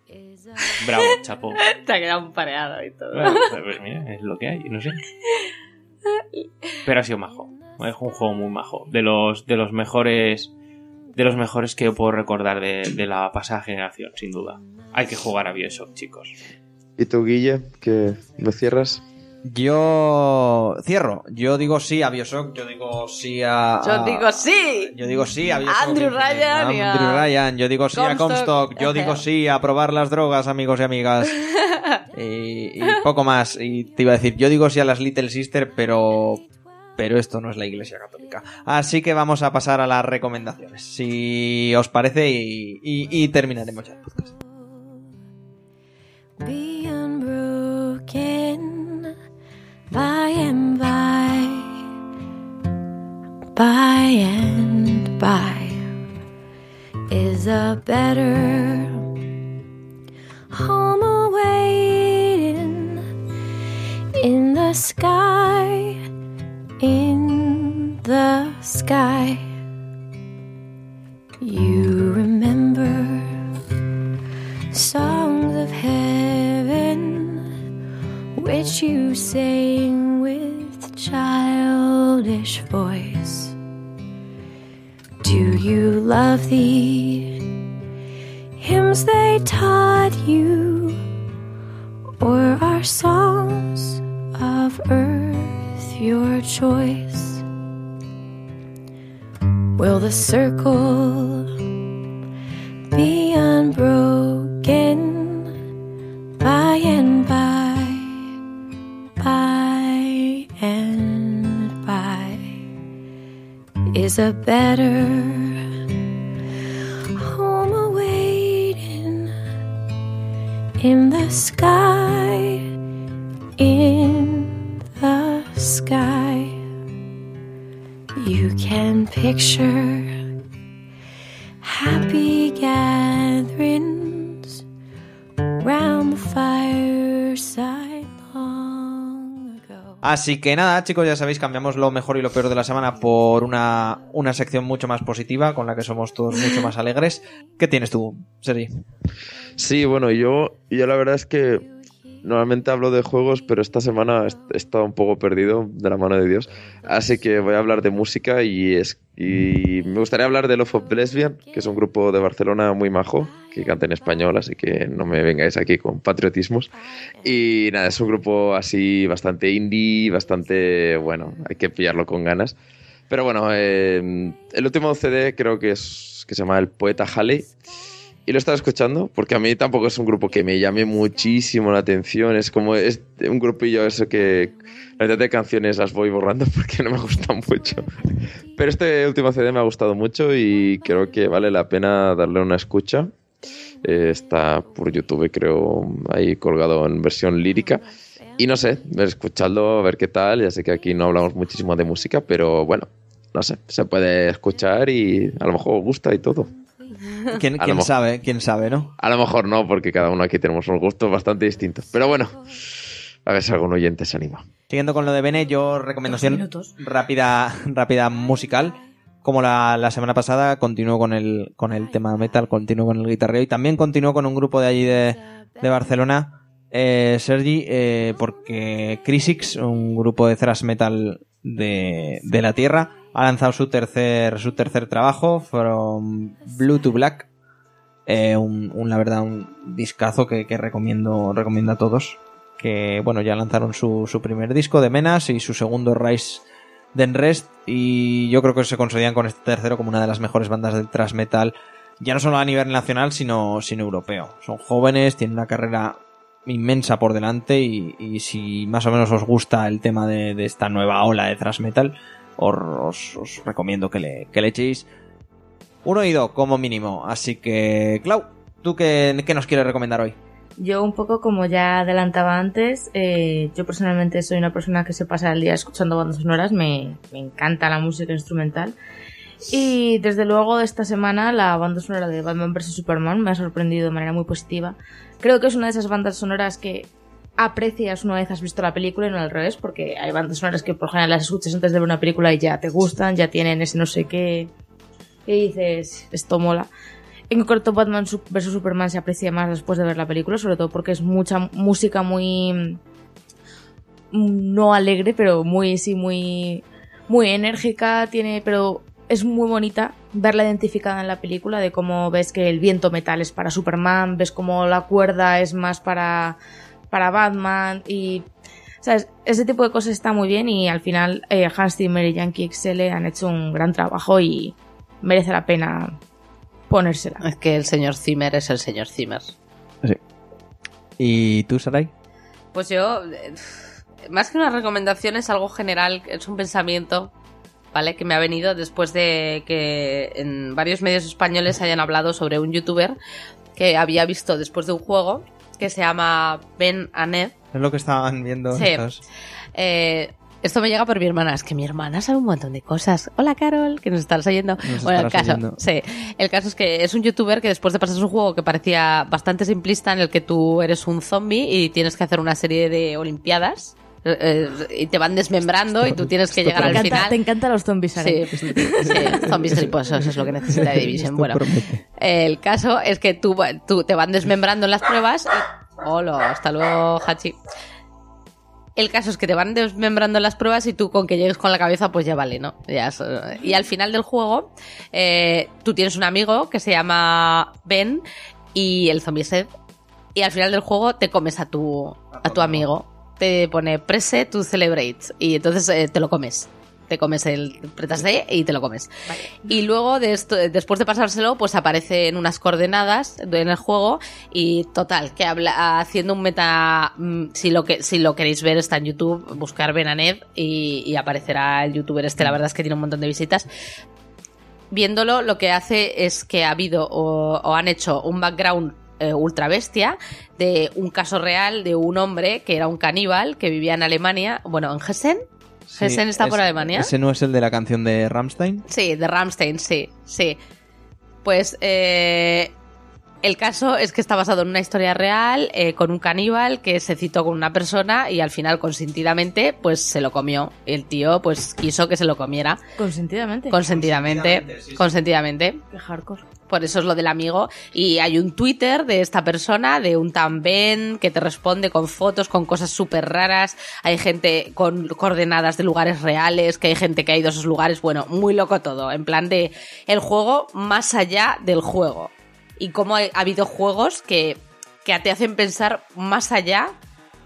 bravo, chapo. Te ha quedado un pareado y todo. Bueno, pues mira, es lo que hay, no sé. Pero ha sido majo. Es un juego muy majo. De los, de los mejores. De los mejores que yo puedo recordar de, de la pasada generación, sin duda. Hay que jugar a Bioshock, chicos. ¿Y tú, Guille, que me cierras? Yo cierro. Yo digo sí a Bioshock. Yo digo sí a. Yo digo sí. Yo digo sí a Bioshock. Andrew. Ryan y a- Andrew Ryan. Yo digo sí a Comstock. Comstock. Yo digo sí a probar las drogas, amigos y amigas. y, y poco más. Y te iba a decir, yo digo sí a las Little Sister, pero. Pero esto no es la Iglesia Católica. Así que vamos a pasar a las recomendaciones. Si os parece, y, y- y terminaremos ya el podcast. By and by, by and by is a better home awaiting in the sky, in the sky. You remember songs which you sang with childish voice. Do you love the hymns they taught you, or are songs of earth your choice? Will the circle is a better home awaiting in the sky, in the sky. You can picture Así que nada, chicos, ya sabéis, cambiamos lo mejor y lo peor de la semana por una, una sección mucho más positiva, con la que somos todos mucho más alegres. ¿Qué tienes tú, Sergi? Sí, bueno, yo, yo la verdad es que normalmente hablo de juegos, pero esta semana he estado un poco perdido de la mano de Dios. Así que voy a hablar de música y, es, y me gustaría hablar de Love of Lesbian, que es un grupo de Barcelona muy majo, que canta en español, así que no me vengáis aquí con patriotismos. Y nada, es un grupo así bastante indie, bastante, bueno, hay que pillarlo con ganas. Pero bueno, eh, el último CD creo que es que se llama El Poeta Halley. Y lo estaba escuchando porque a mí tampoco es un grupo que me llame muchísimo la atención. Es como es un grupillo eso que la mitad de canciones las voy borrando porque no me gustan mucho. Pero este último CD me ha gustado mucho y creo que vale la pena darle una escucha. Eh, está por YouTube, creo, ahí colgado en versión lírica. Y no sé, escuchadlo, a ver qué tal. Ya sé que aquí no hablamos muchísimo de música, pero bueno, no sé, se puede escuchar y a lo mejor gusta y todo. ¿Quién, A lo quién mejor. sabe? ¿Quién sabe, no? A lo mejor no, porque cada uno aquí tenemos unos gustos bastante distintos. Pero bueno, a ver si algún oyente se anima. Siguiendo con lo de Bene, yo recomendación rápida, rápida musical. Como la, la semana pasada, continúo con el, con el tema metal, continúo con el guitarreo y también continúo con un grupo de allí de, de Barcelona, eh, Sergi, eh, porque Crisix, un grupo de thrash metal de, de la tierra, ha lanzado su tercer, su tercer trabajo, From Blue to Black. Eh, un, la verdad, un discazo que, recomiendo a todos. Que, bueno, ya lanzaron su, su primer disco de Menas y su segundo Rise Den Rest. Y yo creo que se consolidan con este tercero como una de las mejores bandas del thrash metal. Ya no solo a nivel nacional, sino, sino europeo. Son jóvenes, tienen una carrera inmensa por delante y, y si más o menos os gusta el tema de, de esta nueva ola de thrash metal, os, recomiendo que le, que le echéis un oído como mínimo. Así que, Clau, ¿tú qué, nos quieres recomendar hoy? Yo un poco como ya adelantaba antes, eh, yo personalmente soy una persona que se pasa el día escuchando bandas sonoras, me encanta la música instrumental. Y desde luego esta semana la banda sonora de Batman vs. Superman me ha sorprendido de manera muy positiva. Creo que es una de esas bandas sonoras que aprecias una vez has visto la película y no al revés, porque hay bandas sonoras que por general las escuchas antes de ver una película y ya te gustan, ya tienen ese no sé qué, que dices, esto mola. En concreto, Batman vs Superman se aprecia más después de ver la película, sobre todo porque es mucha música muy. mm, no alegre, pero muy, sí, muy. muy enérgica, tiene. pero es muy bonita verla identificada en la película, de cómo ves que el viento metal es para Superman, ves cómo la cuerda es más para. Para Batman y. ¿Sabes? Ese tipo de cosas está muy bien y al final eh, Hans Zimmer y Yankee XL han hecho un gran trabajo y merece la pena ponérsela. Es que el señor Zimmer es el señor Zimmer. ¿Y tú, Sarai? Pues yo, eh, más que una recomendación, es algo general, es un pensamiento, ¿vale? Que me ha venido después de que en varios medios españoles hayan hablado sobre un youtuber que había visto después de un juego que se llama Ben Aned. Es lo que estaban viendo Sí. estos. Eh, esto me llega por mi hermana, es que mi hermana sabe un montón de cosas. Hola Carol, que nos estarás oyendo. Nos bueno, el caso, oyendo. sí, el caso es que es un youtuber que después de pasarse un juego que parecía bastante simplista en el que tú eres un zombie y tienes que hacer una serie de olimpiadas eh, y te van desmembrando y tú tienes que llegar al final. te encantan los zombies. Sí, sí, zombies griposos es lo que necesita Division. Bueno, el caso es que tú, tú te van desmembrando en las pruebas. y- Hola, hasta luego, Hachi. El caso es que te van desmembrando en las pruebas y tú con que llegues con la cabeza, pues ya vale, ¿no? Ya es- y al final del juego, eh, tú tienes un amigo que se llama Ben y el zombie Seth. Y al final del juego te comes a tu, a tu amigo. Te pone prese to celebrate. Y entonces eh, te lo comes. Te comes el pretas D y te lo comes. Y luego, de esto, después de pasárselo, pues aparecen unas coordenadas en el juego. Y total, que habla haciendo un meta. mm, Si lo, que, si lo queréis ver, está en YouTube. Buscar Benaned y, y aparecerá el youtuber este. La verdad es que tiene un montón de visitas. Viéndolo, lo que hace es que ha habido o, o han hecho un background eh, ultra bestia de un caso real de un hombre que era un caníbal que vivía en Alemania, bueno, en Hessen. Sí, Hessen está por Alemania. ¿Ese no es el de la canción de Rammstein? Sí, de Ramstein, sí, sí. Pues eh, el caso es que está basado en una historia real eh, con un caníbal que se citó con una persona y al final consentidamente pues se lo comió. El tío pues quiso que se lo comiera Consentidamente. consentidamente, consentidamente. Qué hardcore. Por eso es lo del amigo. Y hay un Twitter de esta persona, de un tan Ben, que te responde con fotos, con cosas súper raras. Hay gente con coordenadas de lugares reales, que hay gente que ha ido a esos lugares. Bueno, muy loco todo. En plan de el juego más allá del juego. Y cómo ha ha habido juegos que, que te hacen pensar más allá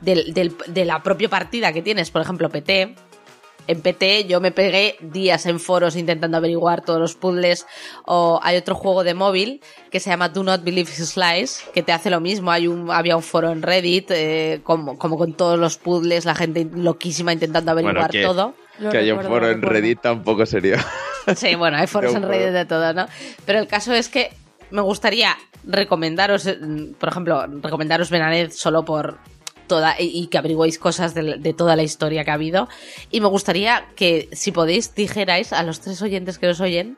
del- del- de la propia partida que tienes. Por ejemplo, PT en PT yo me pegué días en foros intentando averiguar todos los puzzles. O hay otro juego de móvil que se llama Do Not Believe Lies, que te hace lo mismo. Hay un, había un foro en Reddit, eh, como, como con todos los puzzles, la gente loquísima intentando averiguar todo. Lo que haya un foro en. Reddit tampoco sería. Sí, bueno, hay foros en. Reddit de todo, ¿no? Pero el caso es que me gustaría recomendaros, eh, por ejemplo, recomendaros Benaned solo por toda y, y que averigüéis cosas de, de toda la historia que ha habido. Y me gustaría que, si podéis, dijerais a los tres oyentes que os oyen,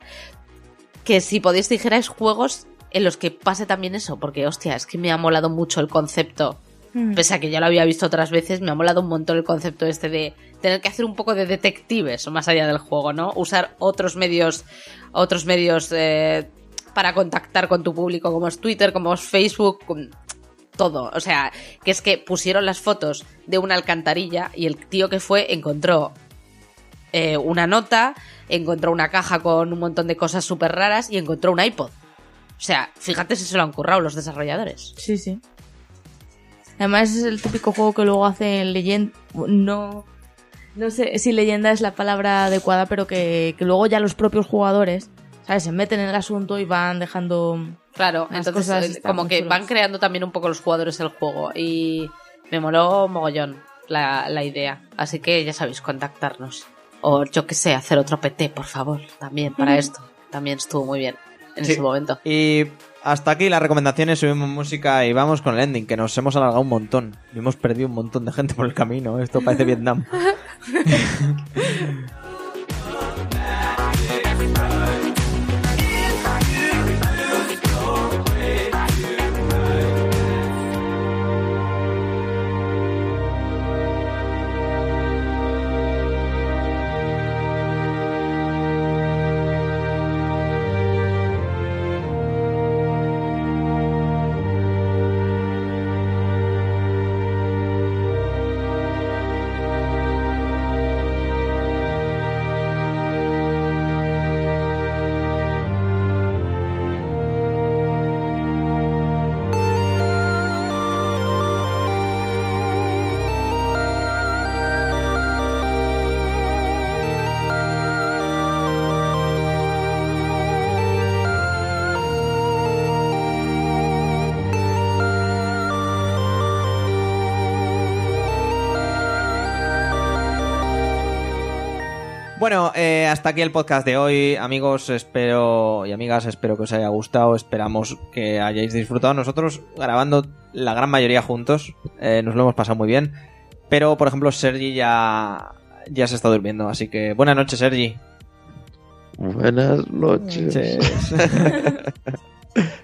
que si podéis dijerais juegos en los que pase también eso, porque hostia, es que me ha molado mucho el concepto. Mm. Pese a que ya lo había visto otras veces, me ha molado un montón el concepto este de tener que hacer un poco de detectives más allá del juego, ¿no? Usar otros medios, otros medios eh, para contactar con tu público, como es Twitter, como es Facebook, todo. O sea, que es que pusieron las fotos de una alcantarilla y el tío que fue encontró eh, una nota, encontró una caja con un montón de cosas súper raras y encontró un iPod. O sea, fíjate si se lo han currado los desarrolladores. Sí, sí. Además es el típico juego que luego hacen leyenda... No... No sé si leyenda es la palabra adecuada, pero que luego ya los propios jugadores, ¿sabes? Se meten en el asunto y van dejando... Claro, entonces cosas eh, como que chulas. van creando también un poco los jugadores el juego y me moló mogollón la, la idea. Así que ya sabéis, contactarnos. O yo que sé, hacer otro PT, por favor, también para esto. También estuvo muy bien en Sí. ese momento. Y hasta aquí las recomendaciones, subimos música y vamos con el ending, que nos hemos alargado un montón. Y hemos perdido un montón de gente por el camino. Esto parece Vietnam. Bueno, eh, hasta aquí el podcast de hoy, amigos. Espero y amigas, espero que os haya gustado. Esperamos que hayáis disfrutado. Nosotros grabando la gran mayoría juntos, eh, nos lo hemos pasado muy bien. Pero, por ejemplo, Sergi ya ya se está durmiendo, así que buenas noches, Sergi. Buenas noches.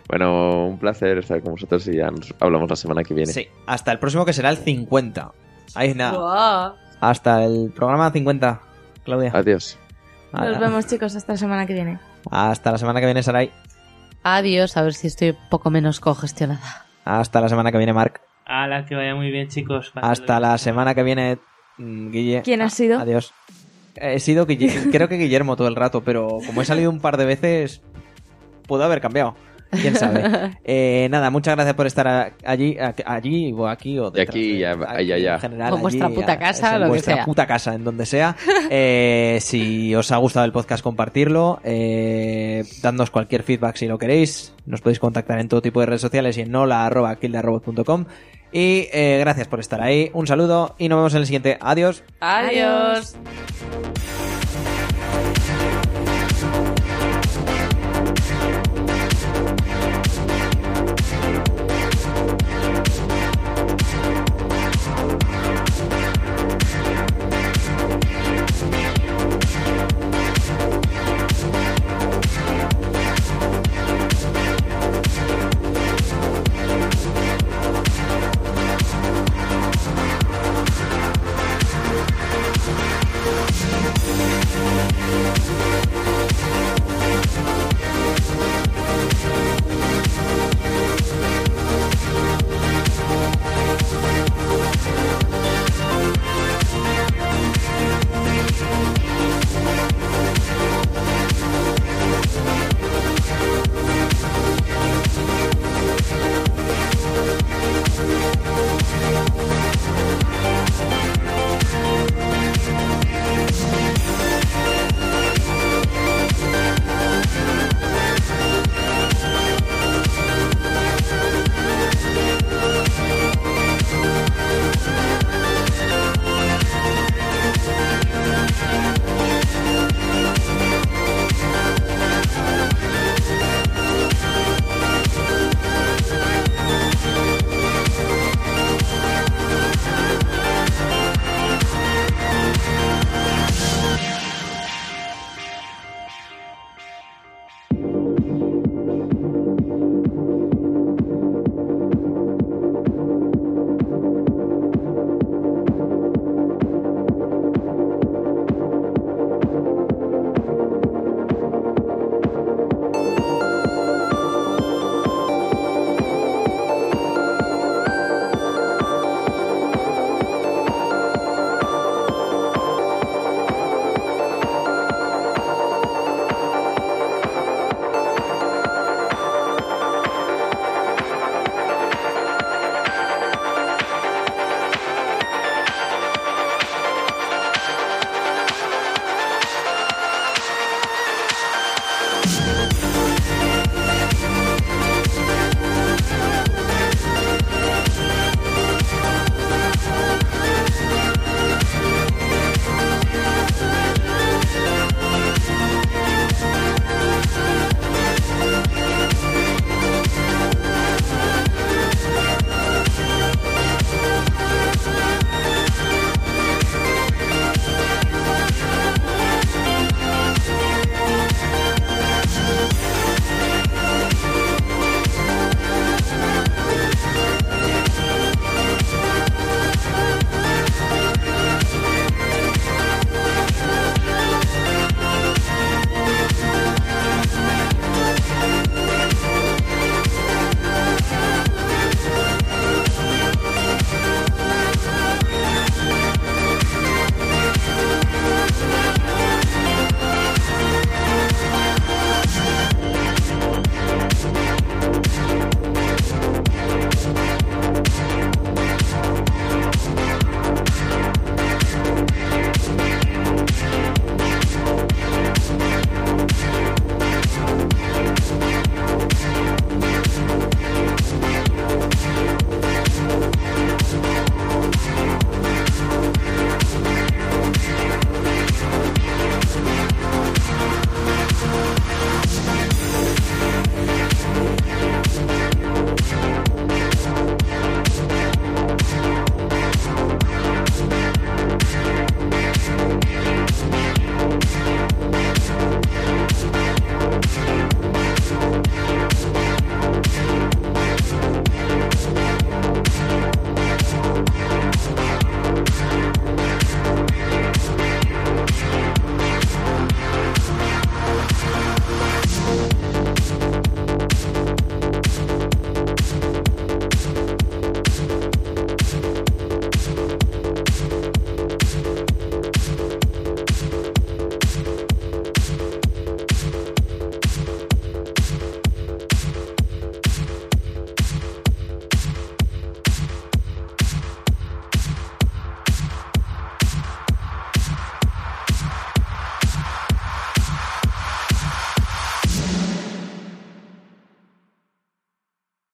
Bueno, un placer estar con vosotros y ya nos hablamos la semana que viene. Sí, hasta el próximo que será el 50. Ahí nada. Hasta el programa 50, Claudia. Adiós. Nos vemos chicos hasta la semana que viene. Hasta la semana que viene, Sarai. Adiós, a ver si estoy poco menos congestionada. Hasta la semana que viene, Marc. Ala, que vaya muy bien, chicos. Hasta la semana que viene, mm, Guille. ¿Quién ha sido? Adiós. He sido Guille- creo que Guillermo todo el rato, pero como he salido un par de veces, puedo haber cambiado. Quién sabe. Eh, nada, muchas gracias por estar allí, allí o aquí o De detrás aquí de- a- aquí, allá, allá. En general, O vuestra allí, puta casa, en lo que vuestra sea. puta casa, en donde sea. Eh, si os ha gustado el podcast, compartirlo. Eh, dadnos cualquier feedback si lo queréis. Nos podéis contactar en todo tipo de redes sociales y en hola.kildarrobot.com. Y eh, gracias por estar ahí. Un saludo y nos vemos en el siguiente. Adiós. Adiós. Adiós.